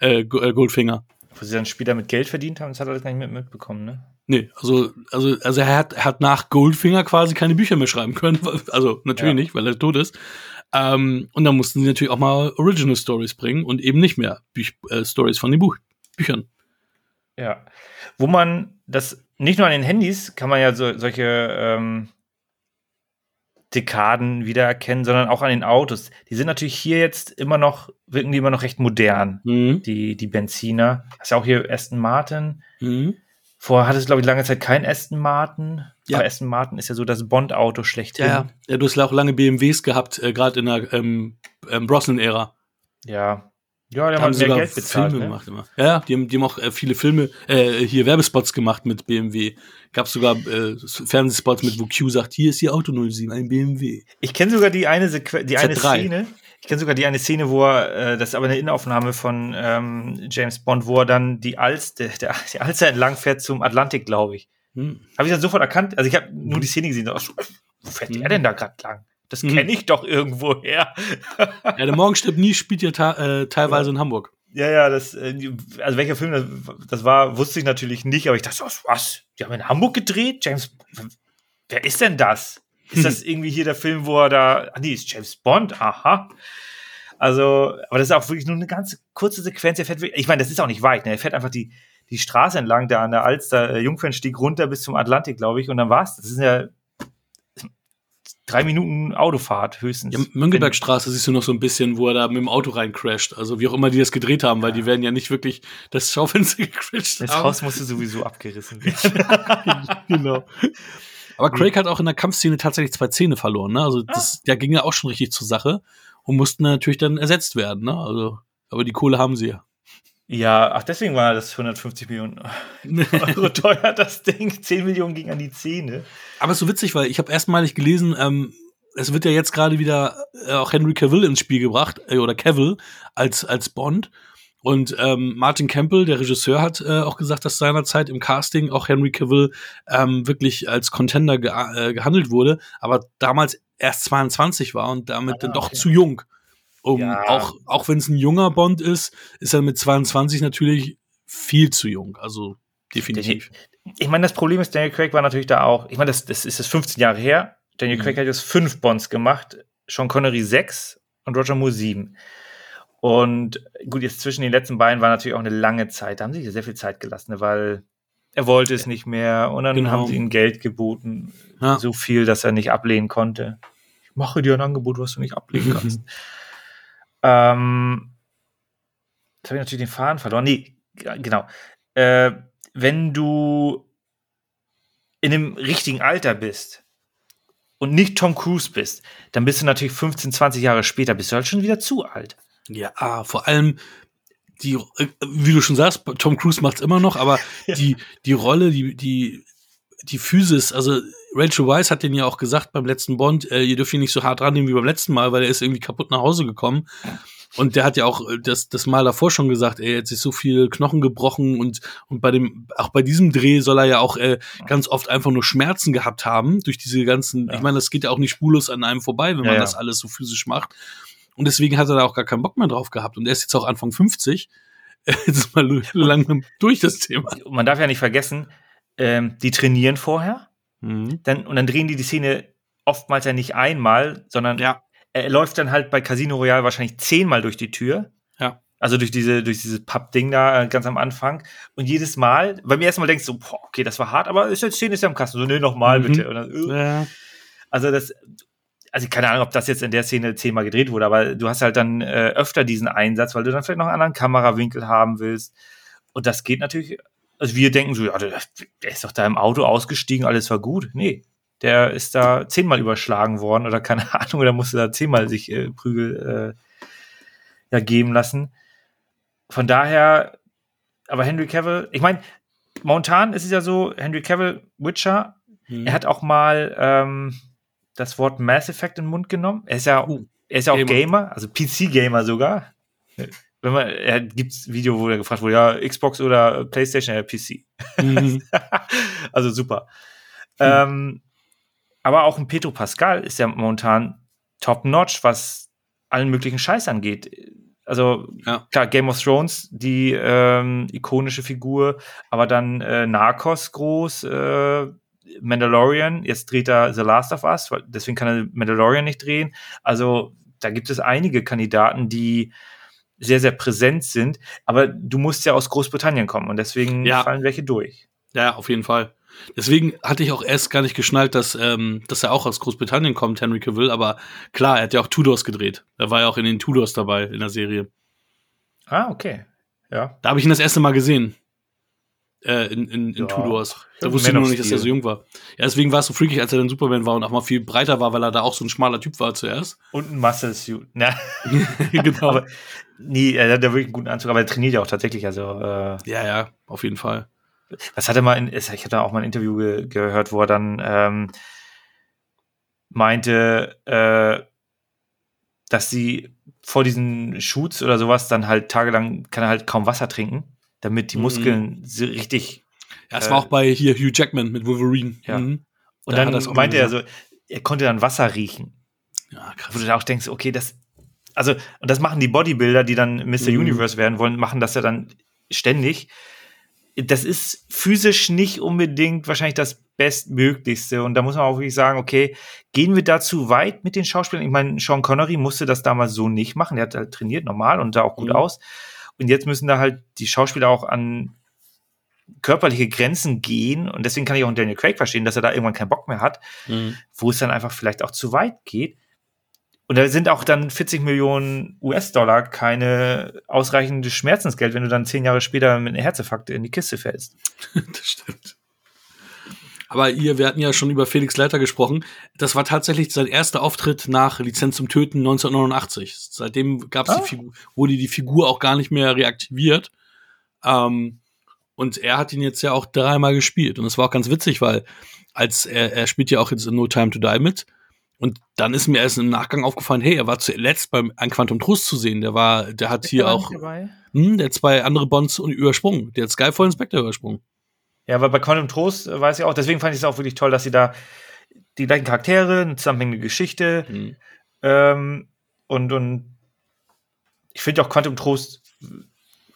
äh, Go- äh, Goldfinger. Wo sie dann später mit Geld verdient haben, das hat er alles gar nicht mit, mitbekommen, ne? Nee, also, also, also er hat, er hat nach Goldfinger quasi keine Bücher mehr schreiben können. [LAUGHS] Also natürlich Ja. nicht, weil er tot ist. Ähm, und dann mussten sie natürlich auch mal Original Stories bringen und eben nicht mehr Büch äh, Stories von den Buch Büchern. Ja. Wo man das, nicht nur an den Handys kann man ja so, solche ähm, Dekaden wiedererkennen, sondern auch an den Autos. Die sind natürlich hier jetzt immer noch, wirken die immer noch recht modern, Mhm. die, die Benziner. Hast ja auch hier Aston Martin. Mhm. Vorher hatte es, glaube ich, lange Zeit kein Aston Martin. Ja. Aber Aston Martin ist ja so das Bond-Auto schlechthin. Ja, ja. ja, du hast ja auch lange BMWs gehabt, äh, gerade in der ähm, ähm, Brosnan-Ära. Ja. Ja, der hat haben mehr sogar Geld bezahlt. Filme Ne? gemacht immer. Ja, die haben, die haben auch äh, viele Filme, äh, hier Werbespots gemacht mit BMW. Gab sogar äh, Fernsehspots mit, wo Q sagt, hier ist Ihr Auto 07, ein BMW. Ich kenne sogar die eine Sequ die eine Z3. Szene. Ich kenne sogar die eine Szene, wo er, äh, das ist aber eine Innenaufnahme von ähm, James Bond, wo er dann die Alster, [LAUGHS] der, die Alster entlang fährt zum Atlantik, glaube ich. Hm. Habe ich dann sofort erkannt. Also ich habe nur die Szene gesehen. so, Wo fährt Mhm. der denn da gerade lang? Das Mhm. kenne ich doch irgendwo her. Ja, der Morgen stirbt nie spielt ja äh, teilweise in Hamburg. Ja, ja, das, äh, also welcher Film das, das war, wusste ich natürlich nicht, aber ich dachte, was, was? Die haben in Hamburg gedreht? James, wer ist denn das? Ist das [LAUGHS] irgendwie hier der Film, wo er da, ah nee, ist James Bond, aha. Also, aber das ist auch wirklich nur eine ganz kurze Sequenz. Er fährt, ich meine, das ist auch nicht weit, ne? Er fährt einfach die, die Straße entlang, da an der Alster, äh, Jungfernstieg runter bis zum Atlantik, glaube ich, und dann war's. Das sind ja drei Minuten Autofahrt höchstens. Ja, Mönckebergstraße siehst du noch so ein bisschen, wo er da mit dem Auto reincrasht. Also wie auch immer die das gedreht haben, weil die werden ja nicht wirklich das Schaufenster [LAUGHS] gecrasht Das haben. Haus musste sowieso abgerissen werden. [LAUGHS] genau. Aber Craig hat auch in der Kampfszene tatsächlich zwei Zähne verloren. Ne? Also das, der ging ja auch schon richtig zur Sache und mussten natürlich dann ersetzt werden. Ne? Also, aber die Kohle haben sie ja. Ja, ach, deswegen war das 150 Millionen [LAUGHS] Euro teuer, das Ding. 10 Millionen ging an die Zähne. Aber es ist so witzig, weil ich habe erstmalig gelesen, ähm, es wird ja jetzt gerade wieder äh, auch Henry Cavill ins Spiel gebracht, äh, oder Cavill als, als Bond. Und ähm, Martin Campbell, der Regisseur, hat äh, auch gesagt, dass seinerzeit im Casting auch Henry Cavill ähm, wirklich als Contender ge äh, gehandelt wurde, aber damals erst 22 war und damit Ah, dann doch okay. zu jung. Um, Ja. Auch, auch wenn es ein junger Bond ist, ist er mit 22 natürlich viel zu jung. Also definitiv. Ich meine, das Problem ist, Daniel Craig war natürlich da auch. Ich meine, das, das ist jetzt 15 Jahre her. Daniel Mhm. Craig hat jetzt fünf Bonds gemacht, Sean Connery sechs und Roger Moore sieben. Und gut, jetzt zwischen den letzten beiden war natürlich auch eine lange Zeit. Da haben sie sich sehr viel Zeit gelassen, ne, weil er wollte es nicht mehr und dann Genau. haben sie ihm Geld geboten. Ja. So viel, dass er nicht ablehnen konnte. Ich mache dir ein Angebot, was du nicht ablehnen [LAUGHS] kannst. Ähm, jetzt habe ich natürlich den Faden verloren. Nee, genau. Äh, wenn du in dem richtigen Alter bist und nicht Tom Cruise bist, dann bist du natürlich 15, 20 Jahre später, bist du halt schon wieder zu alt. Ja, ah, vor allem die, äh, wie du schon sagst, Tom Cruise macht's immer noch, aber [LAUGHS] Ja. die, die Rolle, die, die, die Physis, also Rachel Weisz hat den ja auch gesagt beim letzten Bond, äh, ihr dürft ihn nicht so hart rannehmen wie beim letzten Mal, weil er ist irgendwie kaputt nach Hause gekommen. Und der hat ja auch äh, das, das Mal davor schon gesagt, ey, jetzt ist so viel Knochen gebrochen und, und bei dem, auch bei diesem Dreh soll er ja auch äh, ganz oft einfach nur Schmerzen gehabt haben durch diese ganzen, Ja. ich meine, das geht ja auch nicht spurlos an einem vorbei, wenn Ja, man ja. das alles so physisch macht. Und deswegen hat er da auch gar keinen Bock mehr drauf gehabt. Und er ist jetzt auch Anfang 50. [LAUGHS] Jetzt ist mal langsam durch das Thema. Man darf ja nicht vergessen, ähm, die trainieren vorher Mhm. dann, und dann drehen die die Szene oftmals ja nicht einmal, sondern Ja. er läuft dann halt bei Casino Royale wahrscheinlich zehnmal durch die Tür. Ja. Also durch diese, durch dieses Pappding da äh, ganz am Anfang. Und jedes Mal, beim ersten Mal denkst du, boah, okay, das war hart, aber ist jetzt Szene ist ja im Kasten. So, nee, nochmal Mhm. bitte. Dann, äh. Ja. Also das, also keine Ahnung, ob das jetzt in der Szene zehnmal gedreht wurde, aber du hast halt dann äh, öfter diesen Einsatz, weil du dann vielleicht noch einen anderen Kamerawinkel haben willst. Und das geht natürlich, also wir denken so, ja, der, der ist doch da im Auto ausgestiegen, alles war gut. Nee, der ist da zehnmal überschlagen worden oder keine [LAUGHS] Ahnung, oder musste da zehnmal sich äh, Prügel äh, ja, geben lassen. Von daher, aber Henry Cavill, ich meine, momentan ist es ja so, Henry Cavill, Witcher, hm. er hat auch mal ähm, das Wort Mass Effect in den Mund genommen. Er ist ja, uh, er ist ja auch Gamer, Gamer also PC-Gamer sogar. Wenn man, er gibt's Video, wo er gefragt wurde, ja, Xbox oder PlayStation, ja, PC. Mhm. [LAUGHS] also super. Mhm. Ähm, aber auch ein Petro Pascal ist ja momentan top-notch, was allen möglichen Scheiß angeht. Also ja. klar, Game of Thrones, die ähm, ikonische Figur, aber dann äh, Narcos groß, äh, Mandalorian, jetzt dreht er The Last of Us, deswegen kann er Mandalorian nicht drehen. Also da gibt es einige Kandidaten, die sehr, sehr präsent sind, aber du musst ja aus Großbritannien kommen und deswegen ja. fallen welche durch. Ja, auf jeden Fall. Deswegen hatte ich auch erst gar nicht geschnallt, dass, ähm, dass er auch aus Großbritannien kommt, Henry Cavill, aber klar, er hat ja auch Tudors gedreht. Er war ja auch in den Tudors dabei in der Serie. Ah, okay. Ja. Da habe ich ihn das erste Mal gesehen. Äh, in, in, in ja. Tudors. Da wusste ich nur noch nicht, dass er so jung war. Ja, deswegen war es so freakig, als er dann Superman war und auch mal viel breiter war, weil er da auch so ein schmaler Typ war zuerst. Und ein Muscle Suit. Ja. [LAUGHS] genau. aber, nee, er hat ja wirklich einen guten Anzug, aber er trainiert ja auch tatsächlich. Also, äh, ja, ja, auf jeden Fall. Was hat er mal in, ich hatte auch mal ein Interview ge gehört, wo er dann ähm, meinte, äh, dass sie vor diesen Shoots oder sowas dann halt tagelang kann er halt kaum Wasser trinken, damit die mhm. Muskeln mhm. richtig. Ja, es äh, war auch bei hier Hugh Jackman mit Wolverine. Ja. Mhm. Und da dann meinte er so, er konnte dann Wasser riechen. Ja, krass. Wo du da auch denkst, okay, das, also, und das machen die Bodybuilder, die dann Mr. Mhm. Universe werden wollen, machen das ja dann ständig das ist physisch nicht unbedingt wahrscheinlich das Bestmöglichste. Und da muss man auch wirklich sagen, okay, gehen wir da zu weit mit den Schauspielern? Ich meine, Sean Connery musste das damals so nicht machen. Der hat halt trainiert normal und sah auch gut mhm. aus. Und jetzt müssen da halt die Schauspieler auch an körperliche Grenzen gehen. Und deswegen kann ich auch Daniel Craig verstehen, dass er da irgendwann keinen Bock mehr hat, mhm. wo es dann einfach vielleicht auch zu weit geht. Und da sind auch dann 40 Millionen US-Dollar keine ausreichende Schmerzensgeld, wenn du dann zehn Jahre später mit einer Herzinfarkt in die Kiste fällst. [LAUGHS] das stimmt. Aber ihr, wir hatten ja schon über Felix Leiter gesprochen. Das war tatsächlich sein erster Auftritt nach Lizenz zum Töten 1989. Seitdem gab's ah. die Figur, wurde die Figur auch gar nicht mehr reaktiviert. Ähm, und er hat ihn jetzt ja auch dreimal gespielt. Und das war auch ganz witzig, weil als er, er spielt ja auch jetzt in No Time to Die mit. Und dann ist mir erst im Nachgang aufgefallen, hey, er war zuletzt beim ein Quantum Trost zu sehen. Der war, der hat hier auch, hm, der hat zwei andere Bonds übersprungen. Der hat Skyfall Inspector übersprungen. Ja, weil bei Quantum Trost äh, weiß ich auch, deswegen fand ich es auch wirklich toll, dass sie da die gleichen Charaktere, eine zusammenhängende Geschichte hm. ähm, und, und ich finde auch Quantum Trost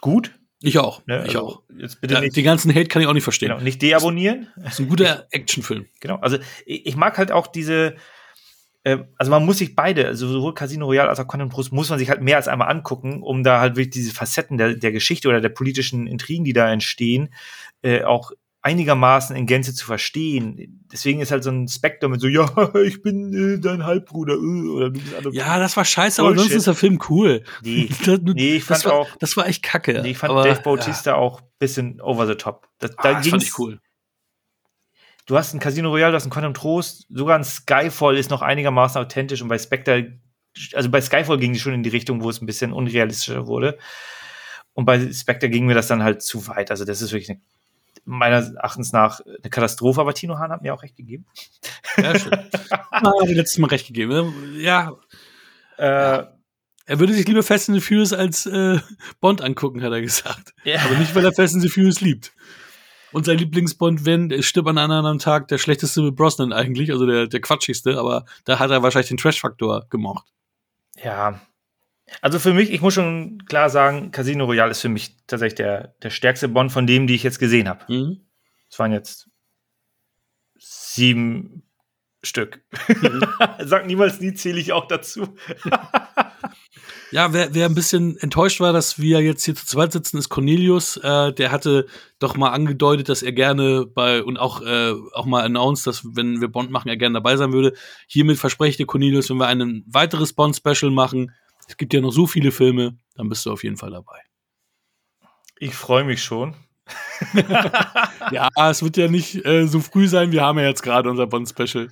gut. Ich auch. Ne? Ich also auch. Jetzt bitte ja, nicht, den ganzen Hate kann ich auch nicht verstehen. Genau, nicht deabonnieren. Das ist ein guter Actionfilm. [LAUGHS] Genau. Also ich, ich mag halt auch diese, ähm, also man muss sich beide, also sowohl Casino Royale als auch Quantum Trost, muss man sich halt mehr als einmal angucken, um da halt wirklich diese Facetten der, der Geschichte oder der politischen Intrigen, die da entstehen, äh, auch einigermaßen in Gänze zu verstehen. Deswegen ist halt so ein Spektrum mit so, ja, [LAUGHS] ich bin äh, dein Halbbruder, äh, oder du bist Ja, das war scheiße, Bullshit. aber sonst ist der Film cool. Nee, [LAUGHS] nee ich fand das war, auch. Das war echt kacke. Nee, ich fand aber, Dave Bautista ja. auch bisschen over the top. Das, ah, da das fand ich cool du hast ein Casino Royale, du hast ein Quantum Trost, sogar ein Skyfall ist noch einigermaßen authentisch und bei Spectre, also bei Skyfall ging die schon in die Richtung, wo es ein bisschen unrealistischer wurde. Und bei Spectre ging mir das dann halt zu weit. Also das ist wirklich eine, meines Erachtens nach eine Katastrophe, aber Tino Hahn hat mir auch recht gegeben. Ja, schön. [LAUGHS] ah, letztes Mal recht gegeben. Ne? Ja. Äh, ja. Er würde sich lieber Fast and the Furious als äh, Bond angucken, hat er gesagt. Ja. Aber nicht, weil er Fast and the Furious liebt. Und sein Lieblingsbond, wenn, stirbt an einem anderen Tag der schlechteste Brosnan eigentlich, also der, der quatschigste, aber da hat er wahrscheinlich den Trash-Faktor gemocht. Ja. Also für mich, ich muss schon klar sagen, Casino Royale ist für mich tatsächlich der, der stärkste Bond von dem, die ich jetzt gesehen habe. Mhm. Es waren jetzt sieben Stück. Mhm. [LAUGHS] Sag niemals nie, zähle ich auch dazu. Ja, wer, wer ein bisschen enttäuscht war, dass wir jetzt hier zu zweit sitzen, ist Cornelius. Äh, der hatte doch mal angedeutet, dass er gerne bei und auch, äh, auch mal announced, dass wenn wir Bond machen, er gerne dabei sein würde. Hiermit verspreche ich dir, Cornelius, wenn wir ein weiteres Bond-Special machen, es gibt ja noch so viele Filme, dann bist du auf jeden Fall dabei. Ich freue mich schon. [LAUGHS] ja, es wird ja nicht äh, so früh sein. Wir haben ja jetzt gerade unser Bond-Special.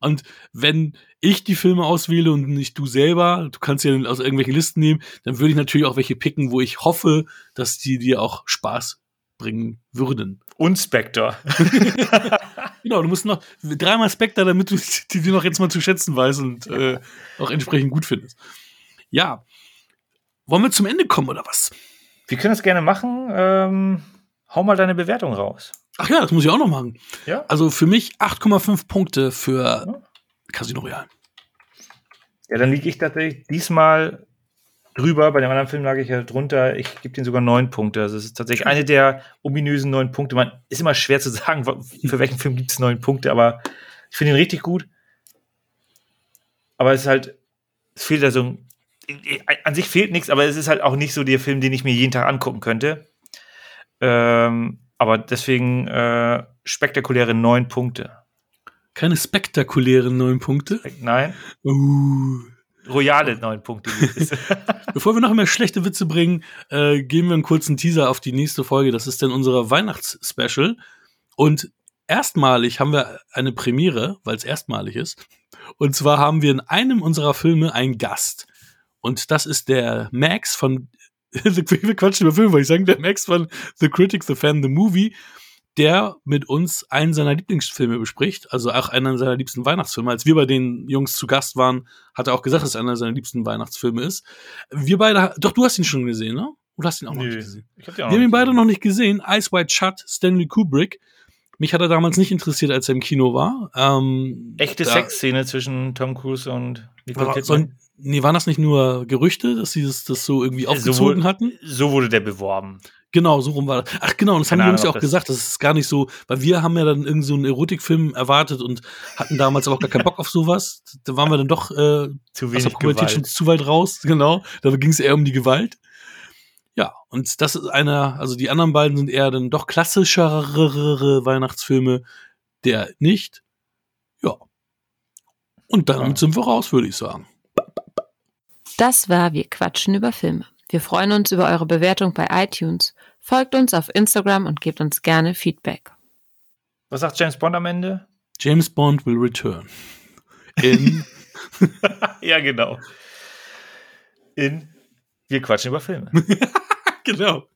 Und wenn ich die Filme auswähle und nicht du selber, du kannst ja aus irgendwelchen Listen nehmen, dann würde ich natürlich auch welche picken, wo ich hoffe, dass die dir auch Spaß bringen würden. Und Spectre. [LAUGHS] genau, du musst noch dreimal Spectre, damit du die, die noch jetzt mal zu schätzen weißt und äh, auch entsprechend gut findest. Ja. Wollen wir zum Ende kommen oder was? Wir können es gerne machen. Ähm, hau mal deine Bewertung raus. Ach ja, das muss ich auch noch machen. Ja. Also für mich 8,5 Punkte für ja. Casino Royale. Ja, dann liege ich tatsächlich diesmal drüber. Bei dem anderen Film lag ich ja drunter. Ich gebe den sogar neun Punkte. Also es ist tatsächlich eine der ominösen neun Punkte. Man ist immer schwer zu sagen, für welchen Film gibt es neun Punkte, aber ich finde ihn richtig gut. Aber es ist halt, es fehlt da so ein, an sich fehlt nichts, aber es ist halt auch nicht so der Film, den ich mir jeden Tag angucken könnte. Ähm, aber deswegen äh, spektakuläre neun Punkte. Keine spektakulären neun Punkte? Nein. Uh. Royale neun Punkte. [LAUGHS] Bevor wir noch mehr schlechte Witze bringen, äh, geben wir einen kurzen Teaser auf die nächste Folge. Das ist dann unser Weihnachtsspecial. Und erstmalig haben wir eine Premiere, weil es erstmalig ist. Und zwar haben wir in einem unserer Filme einen Gast. Und das ist der Max von [LAUGHS] wir quatschen über Filme, weil ich sagen, der Max von The Critic, The Fan, The Movie, der mit uns einen seiner Lieblingsfilme bespricht, also auch einen seiner liebsten Weihnachtsfilme. Als wir bei den Jungs zu Gast waren, hat er auch gesagt, dass es einer seiner liebsten Weihnachtsfilme ist. Wir beide, doch, du hast ihn schon gesehen, ne? Oder hast ihn auch noch nicht gesehen? Ich hab den auch wir haben ihn beide gesehen. noch nicht gesehen. Ice White Shut, Stanley Kubrick. Mich hat er damals nicht interessiert, als er im Kino war. Ähm, Echte Sexszene zwischen Tom Cruise und Nicole Kidman. Nee, waren das nicht nur Gerüchte, dass sie das, das so irgendwie aufgezogen so, hatten? So wurde der beworben. Genau, so rum war das. Ach genau, das Keine haben die Jungs ja auch gesagt, das ist gar nicht so, weil wir haben ja dann irgend so einen Erotikfilm erwartet und hatten damals aber auch gar keinen Bock auf sowas. Da waren wir dann doch äh, [LAUGHS] zu wenig aus der Pubertät schon zu weit raus, [LAUGHS] genau. Da ging es eher um die Gewalt. Ja, und das ist einer, also die anderen beiden sind eher dann doch klassischere Weihnachtsfilme, der nicht. Ja. Und damit ja. sind wir raus, würde ich sagen. Das war Wir quatschen über Filme. Wir freuen uns über eure Bewertung bei iTunes. Folgt uns auf Instagram und gebt uns gerne Feedback. Was sagt James Bond am Ende? James Bond will return. In. [LAUGHS] ja, genau. In Wir quatschen über Filme. [LAUGHS] genau.